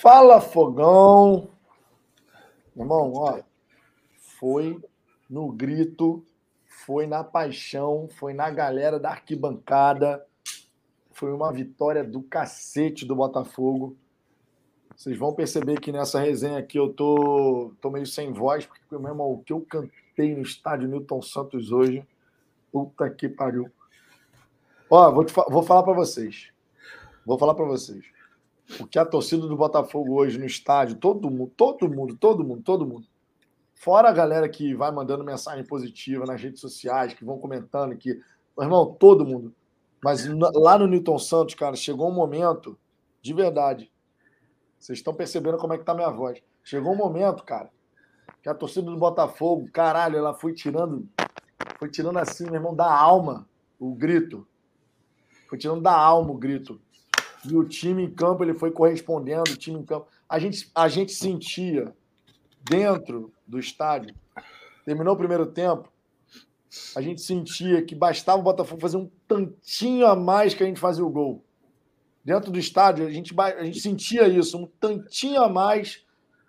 Fala, fogão! Irmão, ó, foi no grito, foi na paixão, foi na galera da arquibancada. Foi uma vitória do cacete do Botafogo. Vocês vão perceber que nessa resenha aqui eu tô, tô meio sem voz, porque mesmo o que eu cantei no estádio Newton Santos hoje, puta que pariu. Ó, vou, vou falar para vocês. Vou falar para vocês. O que a torcida do Botafogo hoje no estádio, todo mundo, todo mundo, todo mundo, todo mundo. Fora a galera que vai mandando mensagem positiva nas redes sociais, que vão comentando, que. Irmão, todo mundo. Mas lá no Newton Santos, cara, chegou um momento, de verdade. Vocês estão percebendo como é que tá minha voz. Chegou um momento, cara, que a torcida do Botafogo, caralho, ela foi tirando. Foi tirando assim, meu irmão, da alma o grito. Foi tirando da alma o grito. E o time em campo, ele foi correspondendo, o time em campo. A gente, a gente sentia dentro do estádio, terminou o primeiro tempo, a gente sentia que bastava o Botafogo fazer um tantinho a mais que a gente fazia o gol. Dentro do estádio, a gente, a gente sentia isso, um tantinho a mais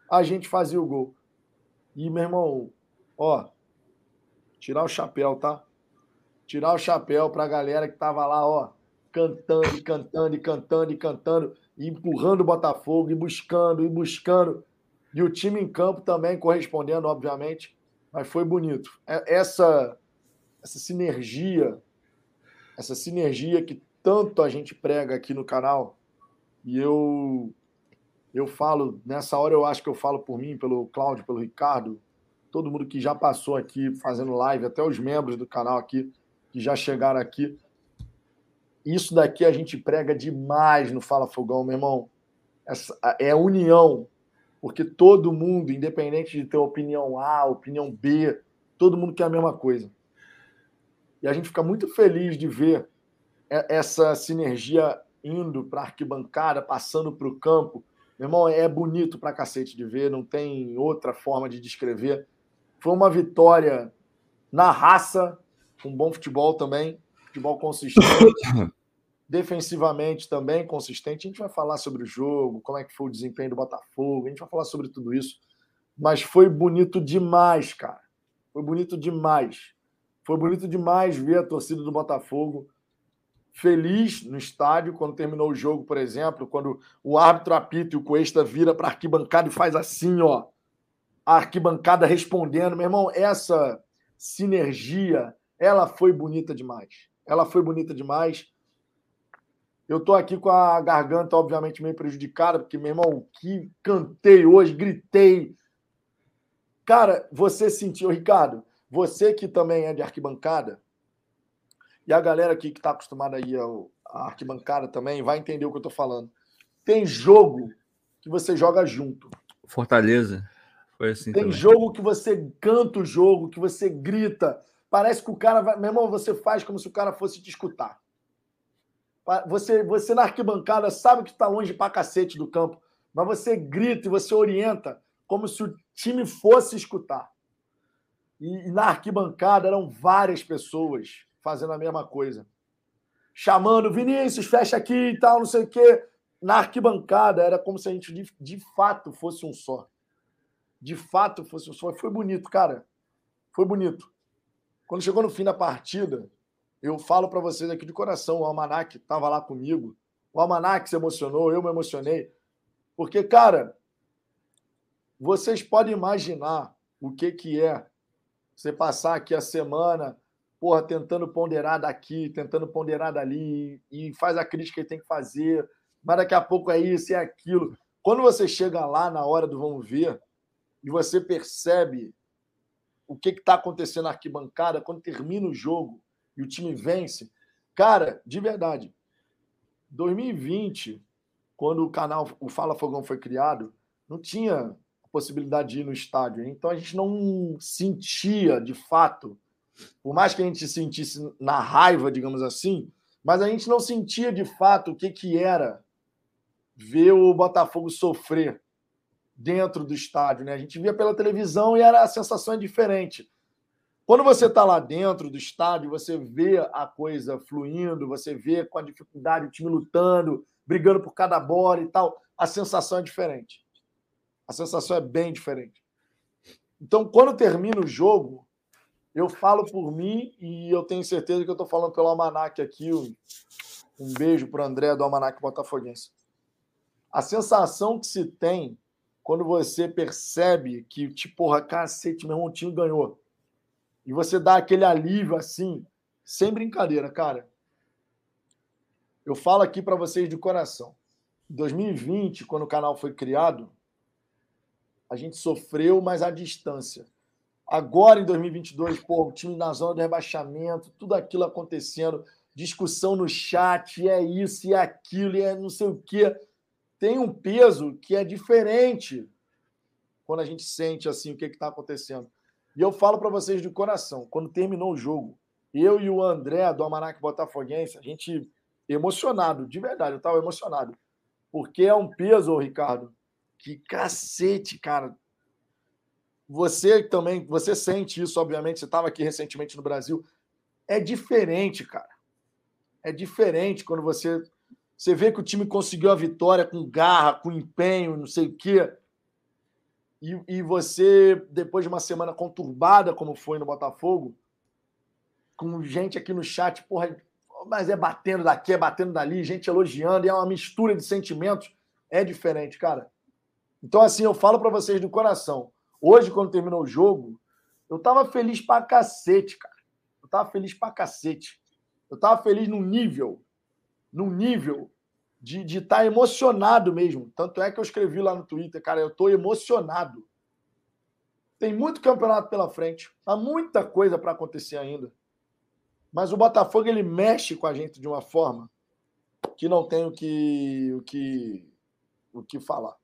a gente fazia o gol. E, meu irmão, ó, tirar o chapéu, tá? Tirar o chapéu para a galera que tava lá, ó, cantando e cantando e cantando e cantando, e empurrando o Botafogo, e buscando, e buscando. E o time em campo também correspondendo, obviamente, mas foi bonito. É, essa, essa sinergia, essa sinergia que tanto a gente prega aqui no canal, e eu eu falo, nessa hora eu acho que eu falo por mim, pelo Cláudio, pelo Ricardo, todo mundo que já passou aqui fazendo live, até os membros do canal aqui que já chegaram aqui. Isso daqui a gente prega demais no Fala Fogão, meu irmão. Essa, é união, porque todo mundo, independente de ter opinião A, opinião B, todo mundo quer a mesma coisa. E a gente fica muito feliz de ver essa sinergia indo para a arquibancada, passando para o campo. Meu irmão, é bonito para cacete de ver, não tem outra forma de descrever. Foi uma vitória na raça, com bom futebol também futebol consistente, defensivamente também consistente. A gente vai falar sobre o jogo, como é que foi o desempenho do Botafogo, a gente vai falar sobre tudo isso. Mas foi bonito demais, cara. Foi bonito demais. Foi bonito demais ver a torcida do Botafogo feliz no estádio quando terminou o jogo, por exemplo, quando o árbitro apita e o Cuesta vira para a arquibancada e faz assim, ó. A arquibancada respondendo. Meu irmão, essa sinergia, ela foi bonita demais. Ela foi bonita demais. Eu tô aqui com a garganta, obviamente, meio prejudicada, porque, meu irmão, que cantei hoje, gritei. Cara, você sentiu, Ricardo, você que também é de arquibancada, e a galera aqui que está acostumada aí à arquibancada também vai entender o que eu tô falando. Tem jogo que você joga junto. Fortaleza. Foi assim Tem também. jogo que você canta o jogo, que você grita. Parece que o cara vai. Meu irmão, você faz como se o cara fosse te escutar. Você, você na arquibancada sabe que está longe pra cacete do campo, mas você grita e você orienta como se o time fosse escutar. E, e na arquibancada eram várias pessoas fazendo a mesma coisa. Chamando, Vinícius, fecha aqui e tal, não sei o quê. Na arquibancada era como se a gente de, de fato fosse um só. De fato fosse um só. Foi bonito, cara. Foi bonito. Quando chegou no fim da partida, eu falo para vocês aqui de coração, o Almanac estava lá comigo. O Almanac se emocionou, eu me emocionei. Porque, cara, vocês podem imaginar o que, que é você passar aqui a semana, porra, tentando ponderar daqui, tentando ponderar dali, e faz a crítica que tem que fazer, mas daqui a pouco é isso, é aquilo. Quando você chega lá na hora do vamos ver, e você percebe o que está acontecendo na arquibancada quando termina o jogo e o time vence. Cara, de verdade, 2020, quando o canal o Fala Fogão foi criado, não tinha possibilidade de ir no estádio. Então a gente não sentia de fato, por mais que a gente sentisse na raiva, digamos assim, mas a gente não sentia de fato o que, que era ver o Botafogo sofrer dentro do estádio, né? A gente via pela televisão e era a sensação é diferente. Quando você está lá dentro do estádio, você vê a coisa fluindo, você vê com a dificuldade o time lutando, brigando por cada bola e tal. a sensação é diferente. A sensação é bem diferente. Então, quando termina o jogo, eu falo por mim e eu tenho certeza que eu estou falando pelo Almanac aqui. Um beijo para o André do Almanac Botafoguense. A sensação que se tem quando você percebe que, tipo, porra, cacete, meu irmão, o time ganhou. E você dá aquele alívio assim, sem brincadeira, cara. Eu falo aqui para vocês de coração. Em 2020, quando o canal foi criado, a gente sofreu, mas à distância. Agora, em 2022, pô, o time na zona do rebaixamento, tudo aquilo acontecendo, discussão no chat, é isso, e é aquilo, e é não sei o quê. Tem um peso que é diferente quando a gente sente assim o que está acontecendo. E eu falo para vocês de coração, quando terminou o jogo, eu e o André do Almanac Botafoguense, a gente emocionado, de verdade, eu estava emocionado. Porque é um peso, Ricardo, que cacete, cara. Você também, você sente isso, obviamente, você estava aqui recentemente no Brasil. É diferente, cara. É diferente quando você você vê que o time conseguiu a vitória com garra, com empenho, não sei o quê. E, e você, depois de uma semana conturbada, como foi no Botafogo, com gente aqui no chat, porra, mas é batendo daqui, é batendo dali, gente elogiando, e é uma mistura de sentimentos. É diferente, cara. Então, assim, eu falo para vocês do coração. Hoje, quando terminou o jogo, eu tava feliz pra cacete, cara. Eu tava feliz pra cacete. Eu tava feliz num nível, num nível de estar tá emocionado mesmo. Tanto é que eu escrevi lá no Twitter, cara, eu tô emocionado. Tem muito campeonato pela frente, há muita coisa para acontecer ainda. Mas o Botafogo ele mexe com a gente de uma forma que não tem o que o que o que falar.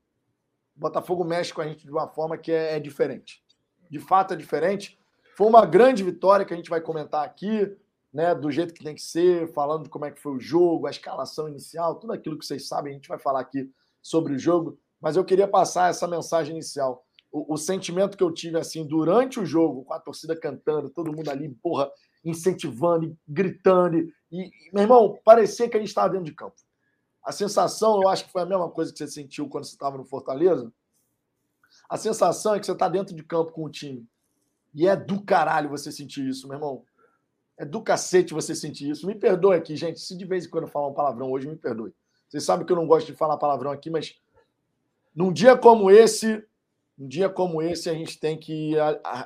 O Botafogo mexe com a gente de uma forma que é, é diferente. De fato é diferente. Foi uma grande vitória que a gente vai comentar aqui, né, do jeito que tem que ser, falando como é que foi o jogo, a escalação inicial, tudo aquilo que vocês sabem, a gente vai falar aqui sobre o jogo, mas eu queria passar essa mensagem inicial. O, o sentimento que eu tive assim durante o jogo, com a torcida cantando, todo mundo ali, porra, incentivando, gritando. E, e, meu irmão, parecia que a gente estava dentro de campo. A sensação, eu acho que foi a mesma coisa que você sentiu quando você estava no Fortaleza. A sensação é que você está dentro de campo com o time. E é do caralho você sentir isso, meu irmão. É do cacete você sentir isso. Me perdoe aqui, gente. Se de vez em quando eu falar um palavrão hoje, me perdoe. Vocês sabem que eu não gosto de falar palavrão aqui, mas num dia como esse, um dia como esse, a gente tem que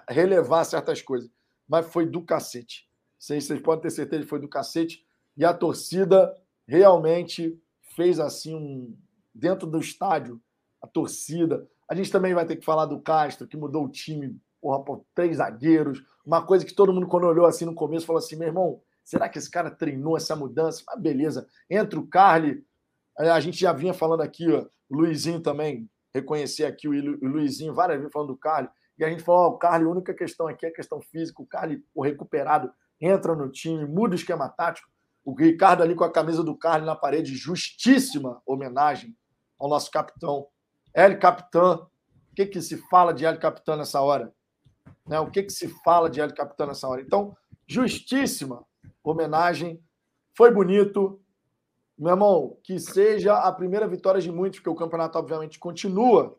relevar certas coisas. Mas foi do cacete. Vocês, vocês podem ter certeza que foi do cacete. E a torcida realmente fez assim um. Dentro do estádio, a torcida. A gente também vai ter que falar do Castro, que mudou o time, porra, por três zagueiros. Uma coisa que todo mundo, quando olhou assim no começo, falou assim: meu irmão, será que esse cara treinou essa mudança? Mas beleza. Entra o Carly. A gente já vinha falando aqui, ó, o Luizinho também, reconhecer aqui o, Luizinho, várias vezes falando do Carly. E a gente falou: ó, o Carly, a única questão aqui é a questão física. O Carly, o recuperado, entra no time, muda o esquema tático. O Ricardo ali com a camisa do Carlos na parede, justíssima homenagem ao nosso capitão. El Capitão. O que, que se fala de El Capitão nessa hora? Né? O que, que se fala de El Capitão nessa hora? Então, justíssima homenagem. Foi bonito. Meu irmão, que seja a primeira vitória de muitos, porque o campeonato, obviamente, continua.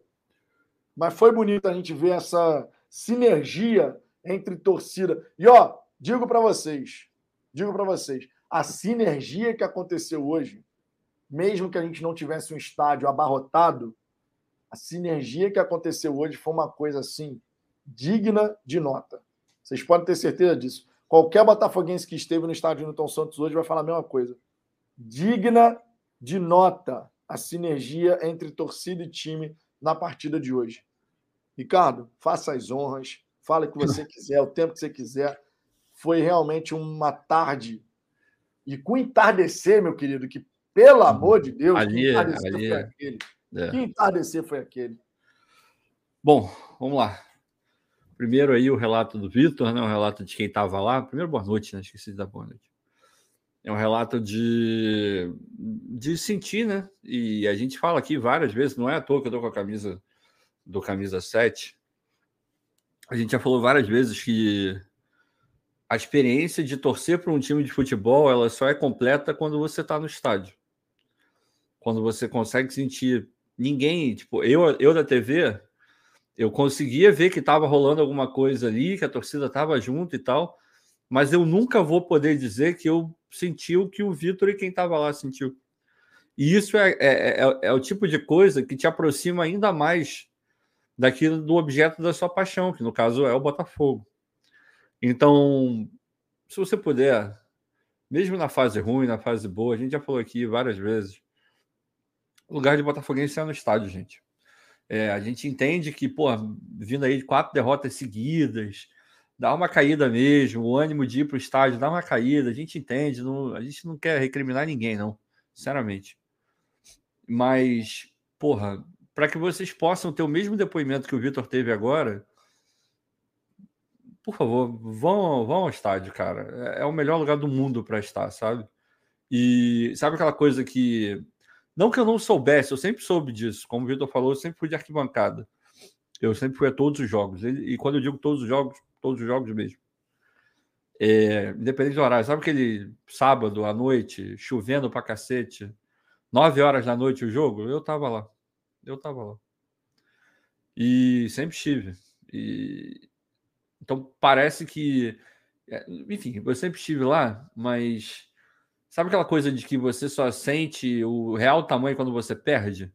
Mas foi bonito a gente ver essa sinergia entre torcida. E, ó, Digo para vocês, digo para vocês, a sinergia que aconteceu hoje, mesmo que a gente não tivesse um estádio abarrotado, a sinergia que aconteceu hoje foi uma coisa assim digna de nota. Vocês podem ter certeza disso. Qualquer botafoguense que esteve no estádio Newton Santos hoje vai falar a mesma coisa. Digna de nota a sinergia entre torcida e time na partida de hoje. Ricardo, faça as honras, fale o que você quiser, o tempo que você quiser foi realmente uma tarde. E com entardecer, meu querido, que pelo amor de Deus, ali, que entardecer ali, foi aquele. É. Que entardecer foi aquele. Bom, vamos lá. Primeiro aí o relato do Vitor, né? O relato de quem estava lá. Primeiro, boa noite, né? Esqueci dar boa noite. É um relato de, de sentir, né? E a gente fala aqui várias vezes, não é à toa que eu tô com a camisa do camisa 7. A gente já falou várias vezes que a experiência de torcer para um time de futebol ela só é completa quando você está no estádio. Quando você consegue sentir ninguém, tipo, eu, eu da TV, eu conseguia ver que estava rolando alguma coisa ali, que a torcida estava junto e tal, mas eu nunca vou poder dizer que eu senti o que o Vitor e quem estava lá sentiu. E isso é, é, é, é, o tipo de coisa que te aproxima ainda mais daquilo do objeto da sua paixão, que no caso é o Botafogo. Então, se você puder, mesmo na fase ruim, na fase boa, a gente já falou aqui várias vezes, o lugar de Botafoguense é no estádio, gente. É, a gente entende que, pô, vindo aí de quatro derrotas seguidas, dá uma caída mesmo, o ânimo de ir para o estádio dá uma caída, a gente entende, não, a gente não quer recriminar ninguém, não, sinceramente. Mas, porra, para que vocês possam ter o mesmo depoimento que o Vitor teve agora, por favor, vão, vão ao estádio, cara. É, é o melhor lugar do mundo para estar, sabe? E sabe aquela coisa que. Não que eu não soubesse, eu sempre soube disso. Como o Vitor falou, eu sempre fui de arquibancada. Eu sempre fui a todos os jogos. E quando eu digo todos os jogos, todos os jogos mesmo. É, independente do horário. Sabe aquele sábado à noite, chovendo pra cacete, nove horas da noite o jogo? Eu tava lá. Eu tava lá. E sempre estive. E então parece que. É, enfim, eu sempre estive lá, mas. Sabe aquela coisa de que você só sente o real tamanho quando você perde?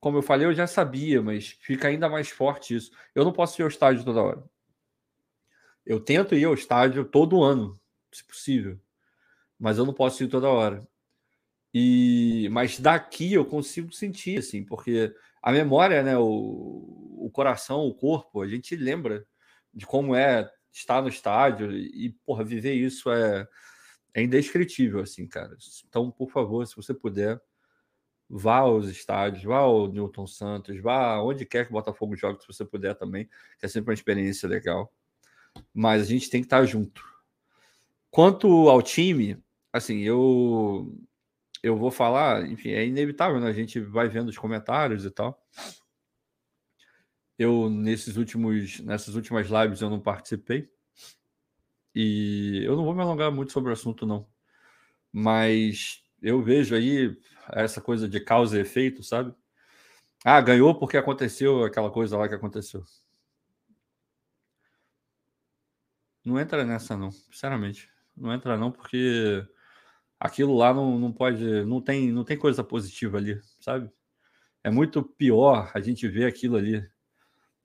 Como eu falei, eu já sabia, mas fica ainda mais forte isso. Eu não posso ir ao estádio toda hora. Eu tento ir ao estádio todo ano, se possível. Mas eu não posso ir toda hora. E mas daqui eu consigo sentir assim, porque a memória, né, o, o coração, o corpo, a gente lembra de como é estar no estádio e, porra, viver isso é, é indescritível, assim, cara. Então, por favor, se você puder, vá aos estádios, vá ao Newton Santos, vá onde quer que o Botafogo jogue, se você puder também, que é sempre uma experiência legal. Mas a gente tem que estar junto. Quanto ao time, assim, eu eu vou falar, enfim, é inevitável, né? A gente vai vendo os comentários e tal. Eu, nesses últimos, nessas últimas lives, eu não participei. E eu não vou me alongar muito sobre o assunto, não. Mas eu vejo aí essa coisa de causa e efeito, sabe? Ah, ganhou porque aconteceu aquela coisa lá que aconteceu. Não entra nessa, não. Sinceramente. Não entra, não, porque aquilo lá não, não pode. Não tem, não tem coisa positiva ali, sabe? É muito pior a gente ver aquilo ali.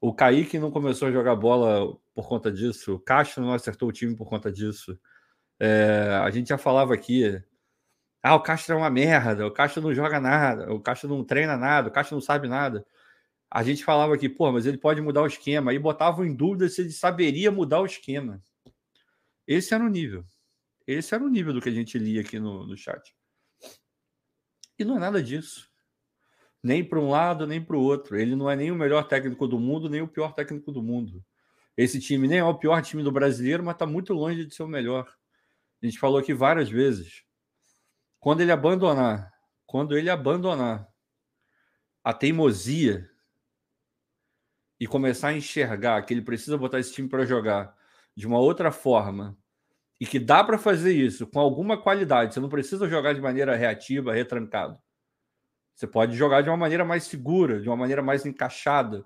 O Kaique não começou a jogar bola por conta disso. O Castro não acertou o time por conta disso. É, a gente já falava aqui. Ah, o Castro é uma merda. O Castro não joga nada. O Castro não treina nada. O Castro não sabe nada. A gente falava aqui, pô, mas ele pode mudar o esquema. Aí botavam em dúvida se ele saberia mudar o esquema. Esse era o nível. Esse era o nível do que a gente lia aqui no, no chat. E não é nada disso nem para um lado nem para o outro. Ele não é nem o melhor técnico do mundo, nem o pior técnico do mundo. Esse time nem é o pior time do brasileiro, mas está muito longe de ser o melhor. A gente falou aqui várias vezes. Quando ele abandonar, quando ele abandonar a teimosia e começar a enxergar que ele precisa botar esse time para jogar de uma outra forma e que dá para fazer isso com alguma qualidade, você não precisa jogar de maneira reativa, retrancado. Você pode jogar de uma maneira mais segura, de uma maneira mais encaixada,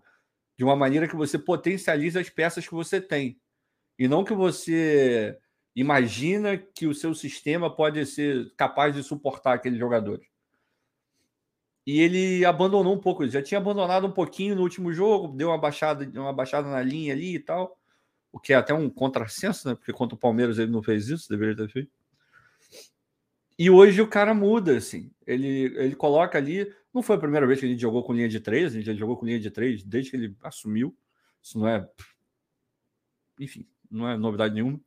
de uma maneira que você potencializa as peças que você tem. E não que você imagina que o seu sistema pode ser capaz de suportar aqueles jogadores. E ele abandonou um pouco, ele já tinha abandonado um pouquinho no último jogo, deu uma baixada, uma baixada na linha ali e tal, o que é até um contrassenso, né? Porque contra o Palmeiras ele não fez isso, deveria ter feito. E hoje o cara muda, assim. Ele, ele coloca ali. Não foi a primeira vez que gente jogou com linha de três, gente já jogou com linha de três desde que ele assumiu. Isso não é. Enfim, não é novidade nenhuma.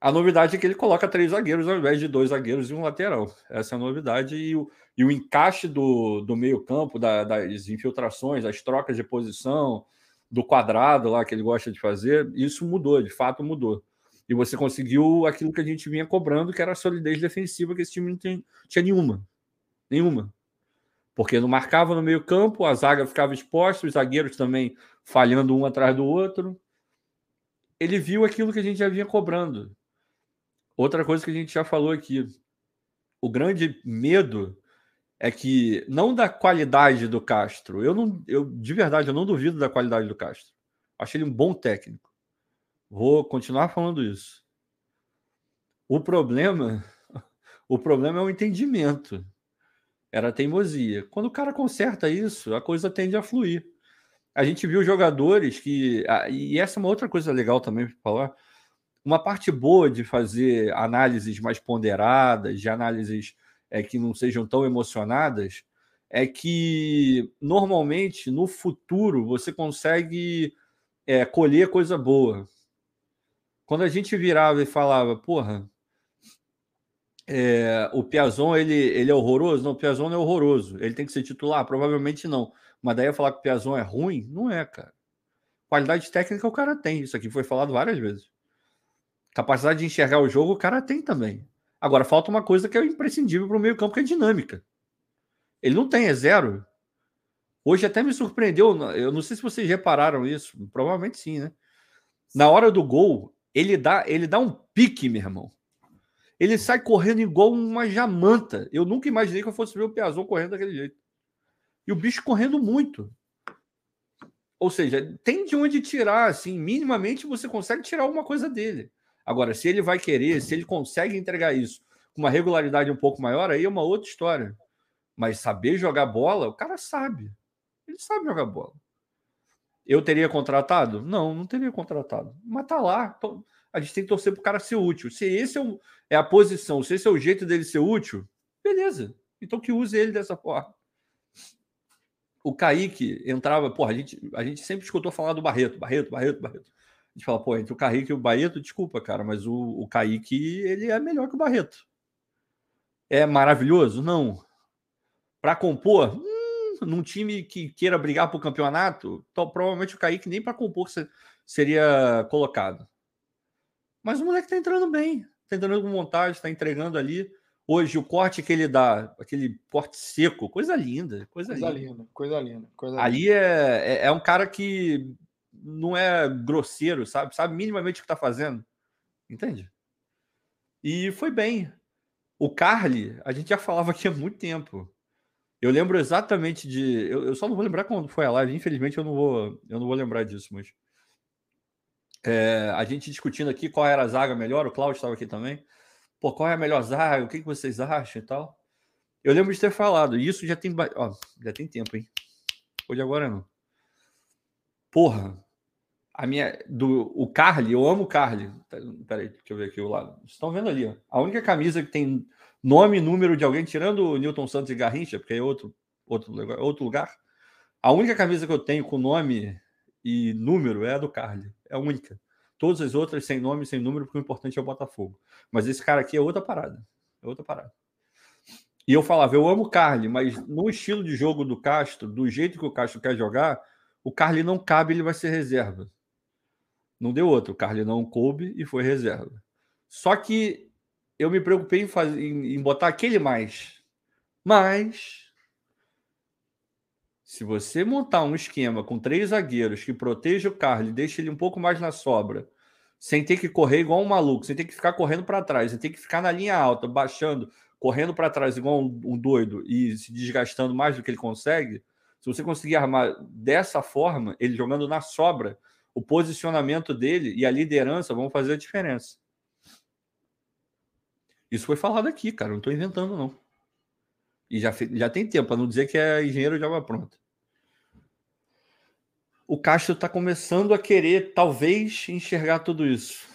A novidade é que ele coloca três zagueiros ao invés de dois zagueiros e um lateral. Essa é a novidade. E o, e o encaixe do, do meio-campo, da, das infiltrações, das trocas de posição, do quadrado lá que ele gosta de fazer, isso mudou, de fato mudou. E você conseguiu aquilo que a gente vinha cobrando, que era a solidez defensiva, que esse time não tem, tinha nenhuma. Nenhuma. Porque não marcava no meio-campo, a zaga ficava exposta, os zagueiros também falhando um atrás do outro. Ele viu aquilo que a gente já vinha cobrando. Outra coisa que a gente já falou aqui. O grande medo é que não da qualidade do Castro. Eu não, eu de verdade, eu não duvido da qualidade do Castro. Acho ele um bom técnico. Vou continuar falando isso. O problema, o problema é o entendimento. Era teimosia. Quando o cara conserta isso, a coisa tende a fluir. A gente viu jogadores que. E essa é uma outra coisa legal também para falar. Uma parte boa de fazer análises mais ponderadas, de análises é, que não sejam tão emocionadas, é que normalmente no futuro você consegue é, colher coisa boa. Quando a gente virava e falava, porra, é, o Piazon ele, ele é horroroso? Não, o Piazon não é horroroso. Ele tem que ser titular? Provavelmente não. Mas daí falar que o Piazon é ruim? Não é, cara. Qualidade técnica o cara tem. Isso aqui foi falado várias vezes. Capacidade de enxergar o jogo o cara tem também. Agora falta uma coisa que é imprescindível para o meio campo, que é dinâmica. Ele não tem, é zero. Hoje até me surpreendeu. Eu não sei se vocês repararam isso. Provavelmente sim, né? Na hora do gol, ele dá, ele dá um pique, meu irmão. Ele sai correndo igual uma jamanta. Eu nunca imaginei que eu fosse ver o Piazon correndo daquele jeito. E o bicho correndo muito. Ou seja, tem de onde tirar, assim, minimamente você consegue tirar alguma coisa dele. Agora, se ele vai querer, se ele consegue entregar isso com uma regularidade um pouco maior, aí é uma outra história. Mas saber jogar bola, o cara sabe. Ele sabe jogar bola. Eu teria contratado? Não, não teria contratado. Mas tá lá. A gente tem que torcer para o cara ser útil. Se esse é, o, é, a posição, se esse é o jeito dele ser útil, beleza. Então que use ele dessa forma. O Kaique entrava, porra, a gente, a gente sempre escutou falar do Barreto, Barreto, Barreto, Barreto. A gente fala, pô, entre o Kaique e o Barreto, desculpa, cara, mas o, o Kaique, ele é melhor que o Barreto. É maravilhoso? Não. Para compor, num time que queira brigar por campeonato, então, provavelmente o Kaique nem para compor seria colocado. Mas o moleque tá entrando bem, tá entrando com vontade, tá entregando ali. Hoje, o corte que ele dá, aquele corte seco, coisa linda, coisa, coisa linda. linda. Coisa linda, coisa Ali linda. É, é, é, um cara que não é grosseiro, sabe? Sabe minimamente o que tá fazendo. Entende? E foi bem. O Carly, a gente já falava aqui há muito tempo. Eu lembro exatamente de. Eu, eu, só não vou lembrar quando foi a live, infelizmente eu não vou, eu não vou lembrar disso, mas é, a gente discutindo aqui qual era a zaga melhor, o Cláudio estava aqui também. Pô, qual é a melhor zaga? O que, que vocês acham e tal? Eu lembro de ter falado, e isso já tem, ó, já tem tempo, hein? Hoje agora não. Porra, a minha do o Carly, eu amo o Carly. Peraí, deixa eu ver aqui o lado. Vocês estão vendo ali, ó. A única camisa que tem nome e número de alguém, tirando o Newton Santos e Garrincha, porque é outro, outro, outro lugar. A única camisa que eu tenho com nome e número é a do Carly. É a única. Todas as outras sem nome, sem número, porque o importante é o Botafogo. Mas esse cara aqui é outra parada. É outra parada. E eu falava, eu amo o Carly, mas no estilo de jogo do Castro, do jeito que o Castro quer jogar, o Carly não cabe, ele vai ser reserva. Não deu outro. O Carly não coube e foi reserva. Só que eu me preocupei em, fazer, em, em botar aquele mais. Mas se você montar um esquema com três zagueiros que proteja o Carly, deixa ele um pouco mais na sobra, sem ter que correr igual um maluco, sem ter que ficar correndo para trás, sem ter que ficar na linha alta, baixando, correndo para trás igual um, um, doido e se desgastando mais do que ele consegue, se você conseguir armar dessa forma, ele jogando na sobra, o posicionamento dele e a liderança vão fazer a diferença. Isso foi falado aqui, cara, não estou inventando não. E já, já tem tempo, para não dizer que é engenheiro de obra pronta o Castro está começando a querer, talvez, enxergar tudo isso.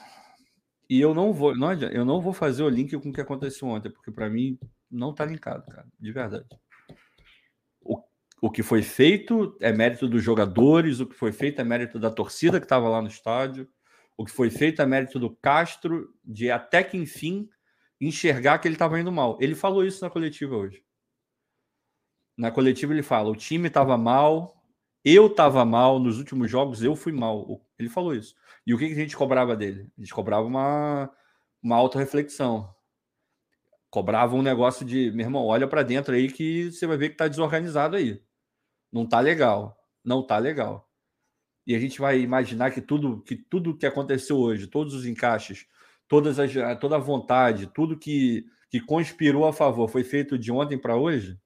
E eu não vou, não, eu não vou fazer o link com o que aconteceu ontem, porque para mim não está linkado, cara, de verdade. O, o que foi feito é mérito dos jogadores, o que foi feito é mérito da torcida que estava lá no estádio, o que foi feito é mérito do Castro de até que enfim enxergar que ele estava indo mal. Ele falou isso na coletiva hoje. Na coletiva ele fala: o time estava mal, eu estava mal nos últimos jogos, eu fui mal. Ele falou isso. E o que a gente cobrava dele? A gente cobrava uma, uma auto-reflexão. Cobrava um negócio de, meu irmão, olha para dentro aí que você vai ver que tá desorganizado aí. Não tá legal. Não tá legal. E a gente vai imaginar que tudo que tudo que aconteceu hoje, todos os encaixes, todas as, toda a vontade, tudo que, que conspirou a favor foi feito de ontem para hoje?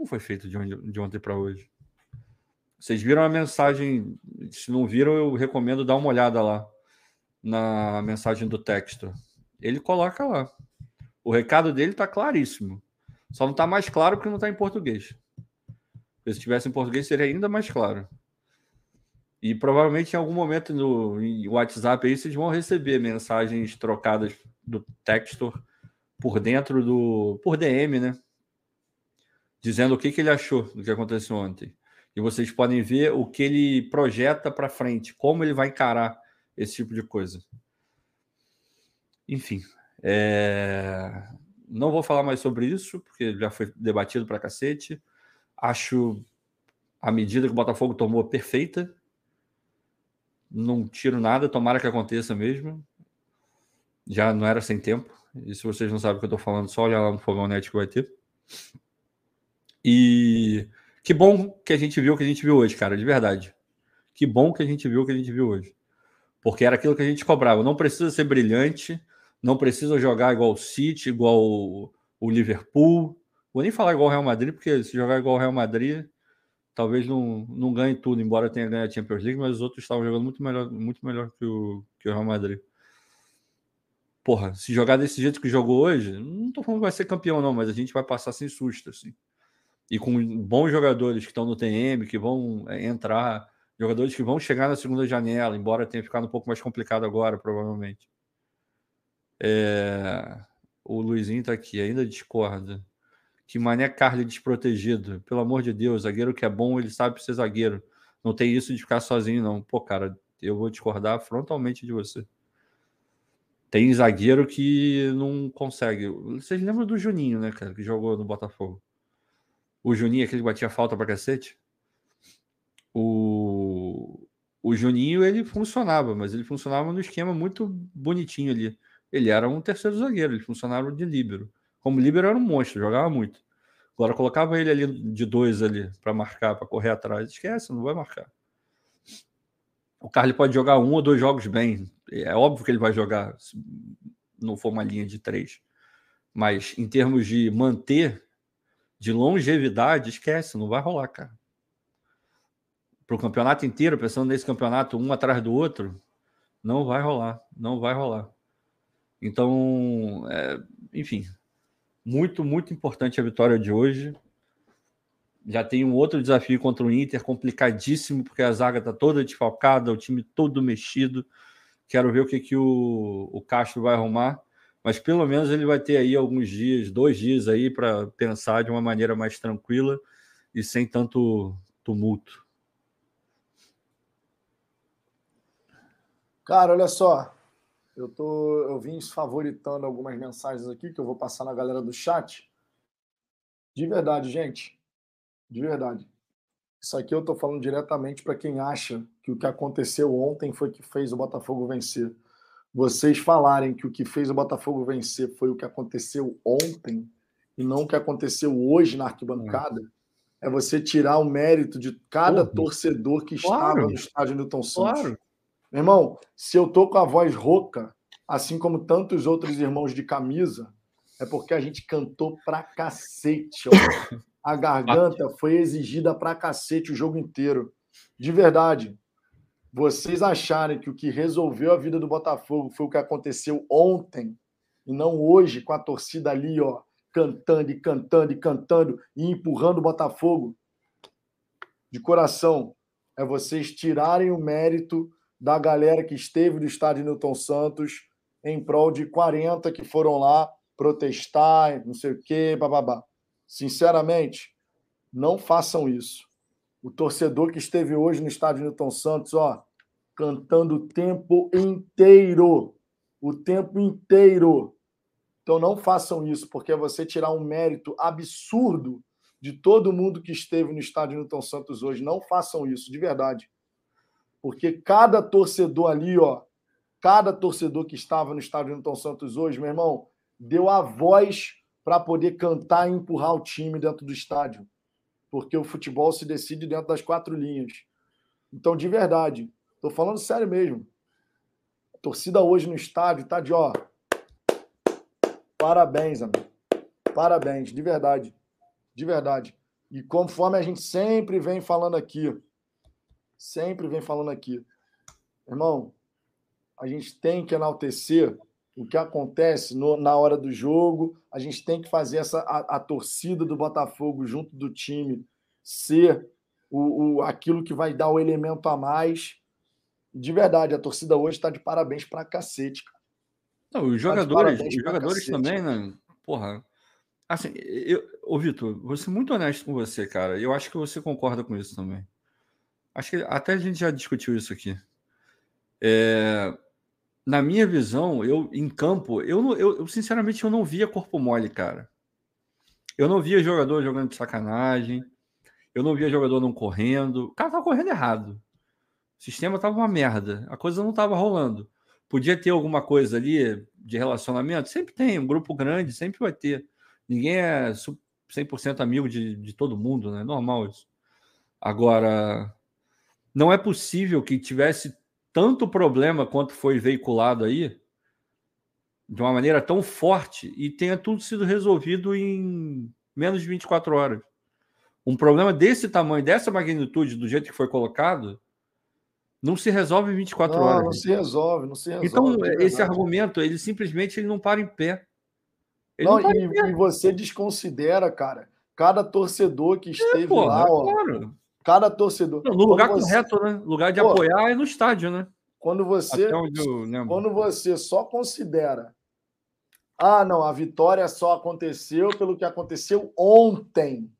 Não foi feito de, onde, de ontem para hoje. Vocês viram a mensagem? Se não viram, eu recomendo dar uma olhada lá na mensagem do texto. Ele coloca lá. O recado dele está claríssimo. Só não está mais claro porque não está em português. Se tivesse em português seria ainda mais claro. E provavelmente em algum momento no WhatsApp aí vocês vão receber mensagens trocadas do Textor por dentro do. por DM, né? Dizendo o que, que ele achou do que aconteceu ontem. E vocês podem ver o que ele projeta para frente, como ele vai encarar esse tipo de coisa. Enfim, é... não vou falar mais sobre isso, porque já foi debatido para cacete. Acho a medida que o Botafogo tomou perfeita não tiro nada, tomara que aconteça mesmo. Já não era sem tempo. E se vocês não sabem o que eu tô falando, só olha lá no Fogão Net que vai ter. E que bom que a gente viu o que a gente viu hoje, cara, de verdade. Que bom que a gente viu o que a gente viu hoje. Porque era aquilo que a gente cobrava. Não precisa ser brilhante, não precisa jogar igual o City, igual o Liverpool. Vou nem falar igual o Real Madrid, porque se jogar igual o Real Madrid, talvez não, não ganhe tudo, embora tenha ganhado a Champions League, mas os outros estavam jogando muito melhor, muito melhor que o, que o Real Madrid. Porra, se jogar desse jeito que jogou hoje, não tô falando que vai ser campeão, não, mas a gente vai passar sem susto, assim. E com bons jogadores que estão no TM, que vão é, entrar, jogadores que vão chegar na segunda janela, embora tenha ficado um pouco mais complicado agora, provavelmente. É... O Luizinho tá aqui, ainda discorda. Que Mané Carly desprotegido. Pelo amor de Deus, zagueiro que é bom, ele sabe ser zagueiro. Não tem isso de ficar sozinho, não. Pô, cara, eu vou discordar frontalmente de você. Tem zagueiro que não consegue. Vocês lembram do Juninho, né, cara, que jogou no Botafogo? O Juninho, aquele que batia falta pra cacete? O, o Juninho, ele funcionava, mas ele funcionava no esquema muito bonitinho ali. Ele era um terceiro zagueiro, ele funcionava de líbero. Como líbero era um monstro, jogava muito. Agora colocava ele ali de dois ali para marcar, para correr atrás, esquece, não vai marcar. O Carly pode jogar um ou dois jogos bem. É óbvio que ele vai jogar se não for uma linha de três. Mas em termos de manter, de longevidade, esquece, não vai rolar, cara. Para o campeonato inteiro, pensando nesse campeonato um atrás do outro, não vai rolar, não vai rolar. Então, é, enfim, muito, muito importante a vitória de hoje. Já tem um outro desafio contra o Inter, complicadíssimo, porque a zaga está toda desfalcada, o time todo mexido. Quero ver o que, que o, o Castro vai arrumar. Mas pelo menos ele vai ter aí alguns dias, dois dias aí, para pensar de uma maneira mais tranquila e sem tanto tumulto. Cara, olha só, eu, tô, eu vim favoritando algumas mensagens aqui que eu vou passar na galera do chat. De verdade, gente. De verdade. Isso aqui eu estou falando diretamente para quem acha que o que aconteceu ontem foi que fez o Botafogo vencer. Vocês falarem que o que fez o Botafogo vencer foi o que aconteceu ontem e não o que aconteceu hoje na arquibancada, é, é você tirar o mérito de cada Porra. torcedor que claro. estava no estádio Newton Santos. Claro. Meu irmão, se eu tô com a voz rouca, assim como tantos outros irmãos de camisa, é porque a gente cantou pra cacete. Ó. A garganta foi exigida pra cacete o jogo inteiro. De verdade. Vocês acharem que o que resolveu a vida do Botafogo foi o que aconteceu ontem e não hoje com a torcida ali, ó, cantando e cantando e cantando e empurrando o Botafogo. De coração, é vocês tirarem o mérito da galera que esteve no estádio Newton Santos em prol de 40 que foram lá protestar, não sei o quê, bababá. Sinceramente, não façam isso. O torcedor que esteve hoje no estádio Newton Santos, ó, cantando o tempo inteiro. O tempo inteiro. Então não façam isso, porque é você tirar um mérito absurdo de todo mundo que esteve no estádio Newton Santos hoje. Não façam isso, de verdade. Porque cada torcedor ali, ó, cada torcedor que estava no estádio Newton Santos hoje, meu irmão, deu a voz para poder cantar e empurrar o time dentro do estádio. Porque o futebol se decide dentro das quatro linhas. Então, de verdade, estou falando sério mesmo. A torcida hoje no estádio tá de ó. Parabéns, amigo. Parabéns, de verdade. De verdade. E conforme a gente sempre vem falando aqui, sempre vem falando aqui, irmão, a gente tem que enaltecer o que acontece no, na hora do jogo, a gente tem que fazer essa a, a torcida do Botafogo junto do time ser o, o, aquilo que vai dar o elemento a mais. De verdade, a torcida hoje está de parabéns para cacete, cara. Não, os tá jogadores, tá os jogadores também, né? Porra. Assim, eu, ô Vitor, vou ser muito honesto com você, cara. Eu acho que você concorda com isso também. Acho que até a gente já discutiu isso aqui. É, na minha visão, eu em campo, eu, eu, eu, sinceramente eu não via corpo mole, cara. Eu não via jogador jogando de sacanagem. Eu não via jogador não correndo. O cara tava correndo errado. O sistema tava uma merda. A coisa não tava rolando. Podia ter alguma coisa ali de relacionamento? Sempre tem. Um grupo grande sempre vai ter. Ninguém é 100% amigo de, de todo mundo, né? É normal isso. Agora, não é possível que tivesse tanto problema quanto foi veiculado aí, de uma maneira tão forte, e tenha tudo sido resolvido em menos de 24 horas. Um problema desse tamanho, dessa magnitude, do jeito que foi colocado, não se resolve em 24 não, horas. Não se resolve, não se resolve. Então, esse argumento, ele simplesmente ele não para em pé. Não, não e, pé. e, você desconsidera, cara, cada torcedor que é, esteve é, porra, lá, ó, claro. Cada torcedor. Não, no lugar você... correto, né? Lugar de Pô, apoiar é no estádio, né? Quando você, quando você só considera, ah, não, a vitória só aconteceu pelo que aconteceu ontem.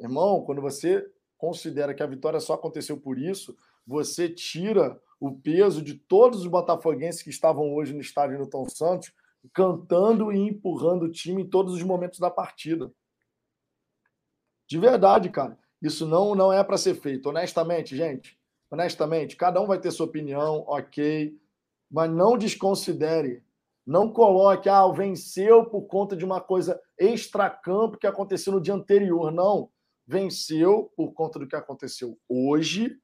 Irmão, quando você considera que a vitória só aconteceu por isso, você tira o peso de todos os botafoguenses que estavam hoje no estádio Newton Santos, cantando e empurrando o time em todos os momentos da partida. De verdade, cara. Isso não, não é para ser feito. Honestamente, gente, honestamente, cada um vai ter sua opinião, ok, mas não desconsidere, não coloque, ah, venceu por conta de uma coisa extracampo que aconteceu no dia anterior. Não, venceu por conta do que aconteceu hoje,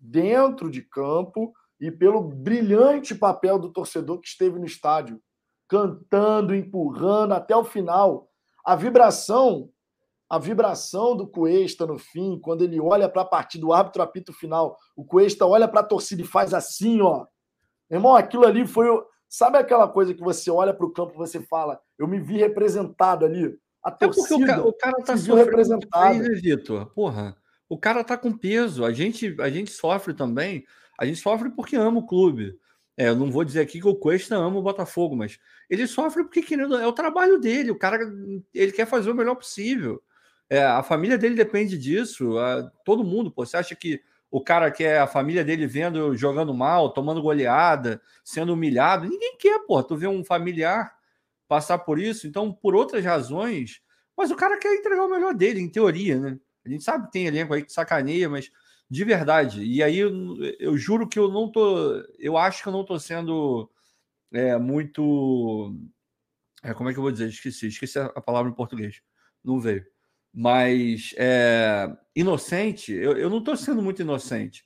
dentro de campo, e pelo brilhante papel do torcedor que esteve no estádio, cantando, empurrando até o final. A vibração a vibração do Cuesta no fim, quando ele olha para a partida, o árbitro apita o final, o Cuesta olha para a torcida e faz assim, ó. Irmão, aquilo ali foi. Sabe aquela coisa que você olha para o campo e você fala, eu me vi representado ali? A torcida. É porque o cara, o cara tá se representado. Né, Vitor? Porra, o cara tá com peso. A gente, a gente sofre também. A gente sofre porque ama o clube. É, eu não vou dizer aqui que o Cuesta ama o Botafogo, mas ele sofre porque querendo, é o trabalho dele. O cara ele quer fazer o melhor possível. É, a família dele depende disso. A, todo mundo, pô, você acha que o cara quer a família dele vendo, jogando mal, tomando goleada, sendo humilhado? Ninguém quer, pô. Tu vê um familiar passar por isso. Então, por outras razões, mas o cara quer entregar o melhor dele, em teoria, né? A gente sabe que tem elenco aí que sacaneia, mas de verdade. E aí eu, eu juro que eu não tô. Eu acho que eu não tô sendo é, muito. É, como é que eu vou dizer? Esqueci, esqueci a palavra em português. Não veio mas é, inocente, eu, eu não estou sendo muito inocente,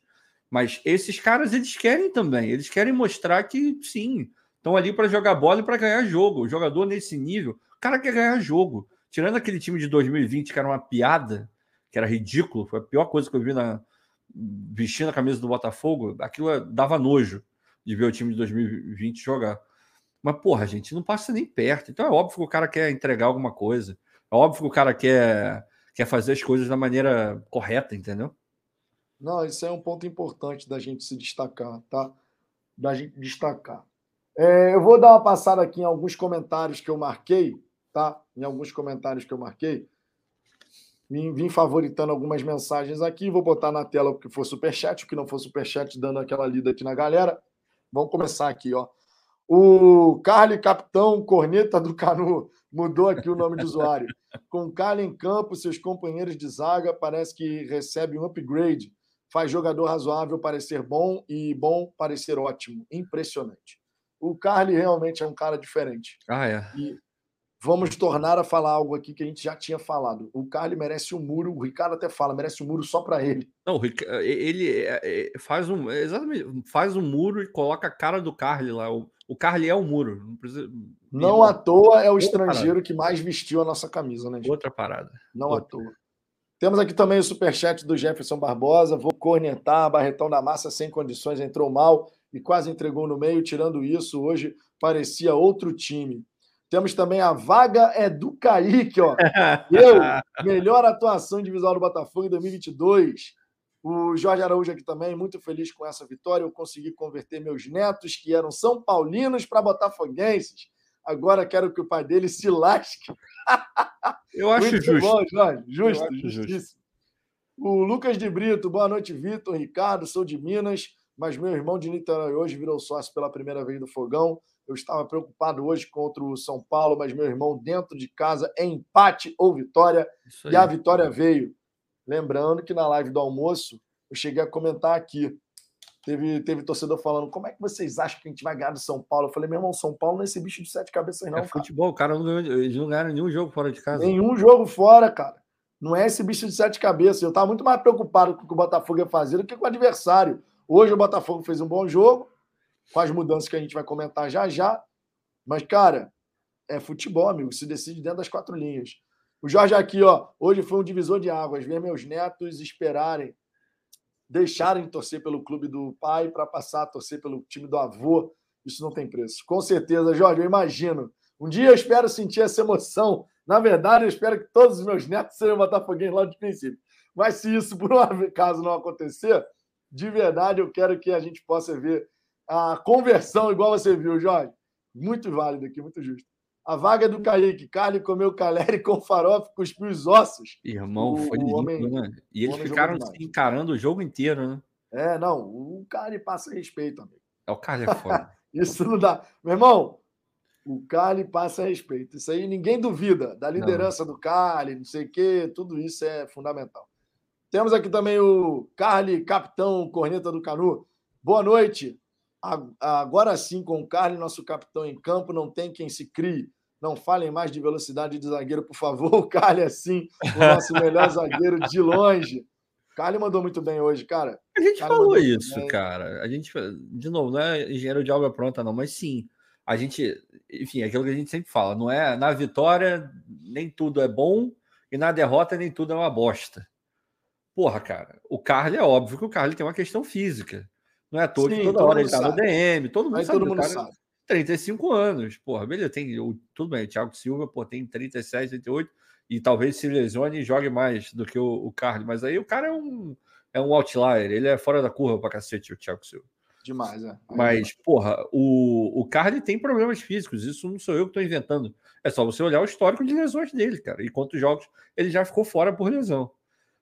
mas esses caras eles querem também, eles querem mostrar que sim, estão ali para jogar bola e para ganhar jogo. O jogador nesse nível, o cara quer ganhar jogo. Tirando aquele time de 2020 que era uma piada, que era ridículo, foi a pior coisa que eu vi na vestindo a camisa do Botafogo, aquilo dava nojo de ver o time de 2020 jogar. Mas, porra, gente, não passa nem perto. Então é óbvio que o cara quer entregar alguma coisa. É óbvio que o cara quer, quer fazer as coisas da maneira correta, entendeu? Não, isso é um ponto importante da gente se destacar, tá? Da gente destacar. É, eu vou dar uma passada aqui em alguns comentários que eu marquei, tá? Em alguns comentários que eu marquei. Vim, vim favoritando algumas mensagens aqui, vou botar na tela o que for superchat, o que não for superchat, dando aquela lida aqui na galera. Vamos começar aqui, ó. O Carly Capitão Corneta do Canu mudou aqui o nome de usuário. Com Carly em campo, seus companheiros de zaga parece que recebe um upgrade. Faz jogador razoável parecer bom e bom parecer ótimo. Impressionante. O Carly realmente é um cara diferente. Ah, é. E vamos tornar a falar algo aqui que a gente já tinha falado. O Carly merece um muro, o Ricardo até fala, merece um muro só para ele. Não, ele é, é, faz um exatamente, faz um muro e coloca a cara do Carly lá. O o Carly é o muro. Não, precisa... não à toa é o Outra estrangeiro parada. que mais vestiu a nossa camisa, né? Gente? Outra parada. Não Outra. à toa. Temos aqui também o superchat do Jefferson Barbosa. Vou cornetar, Barretão da Massa sem condições, entrou mal e quase entregou no meio. Tirando isso, hoje parecia outro time. Temos também a vaga é do Kaique, ó. Eu, melhor atuação individual do Botafogo em 2022. O Jorge Araújo aqui também, muito feliz com essa vitória. Eu consegui converter meus netos, que eram São Paulinos, para botafoguenses. Agora quero que o pai dele se lasque. Eu acho muito justo. Bom, Jorge. Justo, justíssimo. Justo. O Lucas de Brito, boa noite, Vitor, Ricardo, sou de Minas, mas meu irmão de Niterói hoje virou sócio pela primeira vez do Fogão. Eu estava preocupado hoje contra o São Paulo, mas meu irmão dentro de casa é empate ou vitória. E a vitória veio. Lembrando que na live do almoço eu cheguei a comentar aqui. Teve, teve torcedor falando: como é que vocês acham que a gente vai ganhar do São Paulo? Eu falei, meu irmão, São Paulo não é esse bicho de sete cabeças, não. É futebol, cara. cara não ganhou, eles não ganharam nenhum jogo fora de casa. Nenhum jogo fora, cara. Não é esse bicho de sete cabeças. Eu estava muito mais preocupado com o que o Botafogo ia fazer do que com o adversário. Hoje o Botafogo fez um bom jogo, com as mudanças que a gente vai comentar já já. Mas, cara, é futebol, amigo. Se decide dentro das quatro linhas. O Jorge aqui, ó. Hoje foi um divisor de águas. Ver meus netos esperarem, deixarem de torcer pelo clube do pai para passar a torcer pelo time do avô. Isso não tem preço. Com certeza, Jorge, eu imagino. Um dia eu espero sentir essa emoção. Na verdade, eu espero que todos os meus netos sejam botafoguenses lá de princípio. Mas se isso por um acaso não acontecer, de verdade eu quero que a gente possa ver a conversão igual você viu, Jorge. Muito válido aqui, muito justo. A vaga do Kaique. Carne comeu caleri com farofa, cuspiu os ossos. Irmão, o, foi homem, né? E eles ficaram se encarando o jogo inteiro, né? É, não. O Carne passa respeito, amigo. É, o Carne é foda. Isso não dá. Meu irmão, o Carly passa respeito. Isso aí ninguém duvida da liderança não. do Carly, não sei o quê, tudo isso é fundamental. Temos aqui também o Carly, capitão, corneta do Canu. Boa noite. Agora sim, com o Carly, nosso capitão em campo, não tem quem se crie. Não falem mais de velocidade de zagueiro, por favor. O Carly é sim, o nosso melhor zagueiro de longe. O Carly mandou muito bem hoje, cara. A gente falou isso, cara. A gente, de novo, não é engenheiro de obra pronta, não, mas sim. A gente, enfim, é aquilo que a gente sempre fala, não é? Na vitória, nem tudo é bom, e na derrota, nem tudo é uma bosta. Porra, cara, o Carly é óbvio que o Carly tem uma questão física. Não é à toa Sim, que toda hora ele tá no DM, todo mundo Aí sabe. Todo mundo sabe. 35 anos, porra, beleza, tem, tudo bem, o Thiago Silva, pô, tem 37, 38, e talvez se lesione e jogue mais do que o, o Carly, mas aí o cara é um, é um outlier, ele é fora da curva pra cacete, o Thiago Silva. Demais, é. Mas, porra, o, o Carly tem problemas físicos, isso não sou eu que estou inventando. É só você olhar o histórico de lesões dele, cara, e quantos jogos ele já ficou fora por lesão.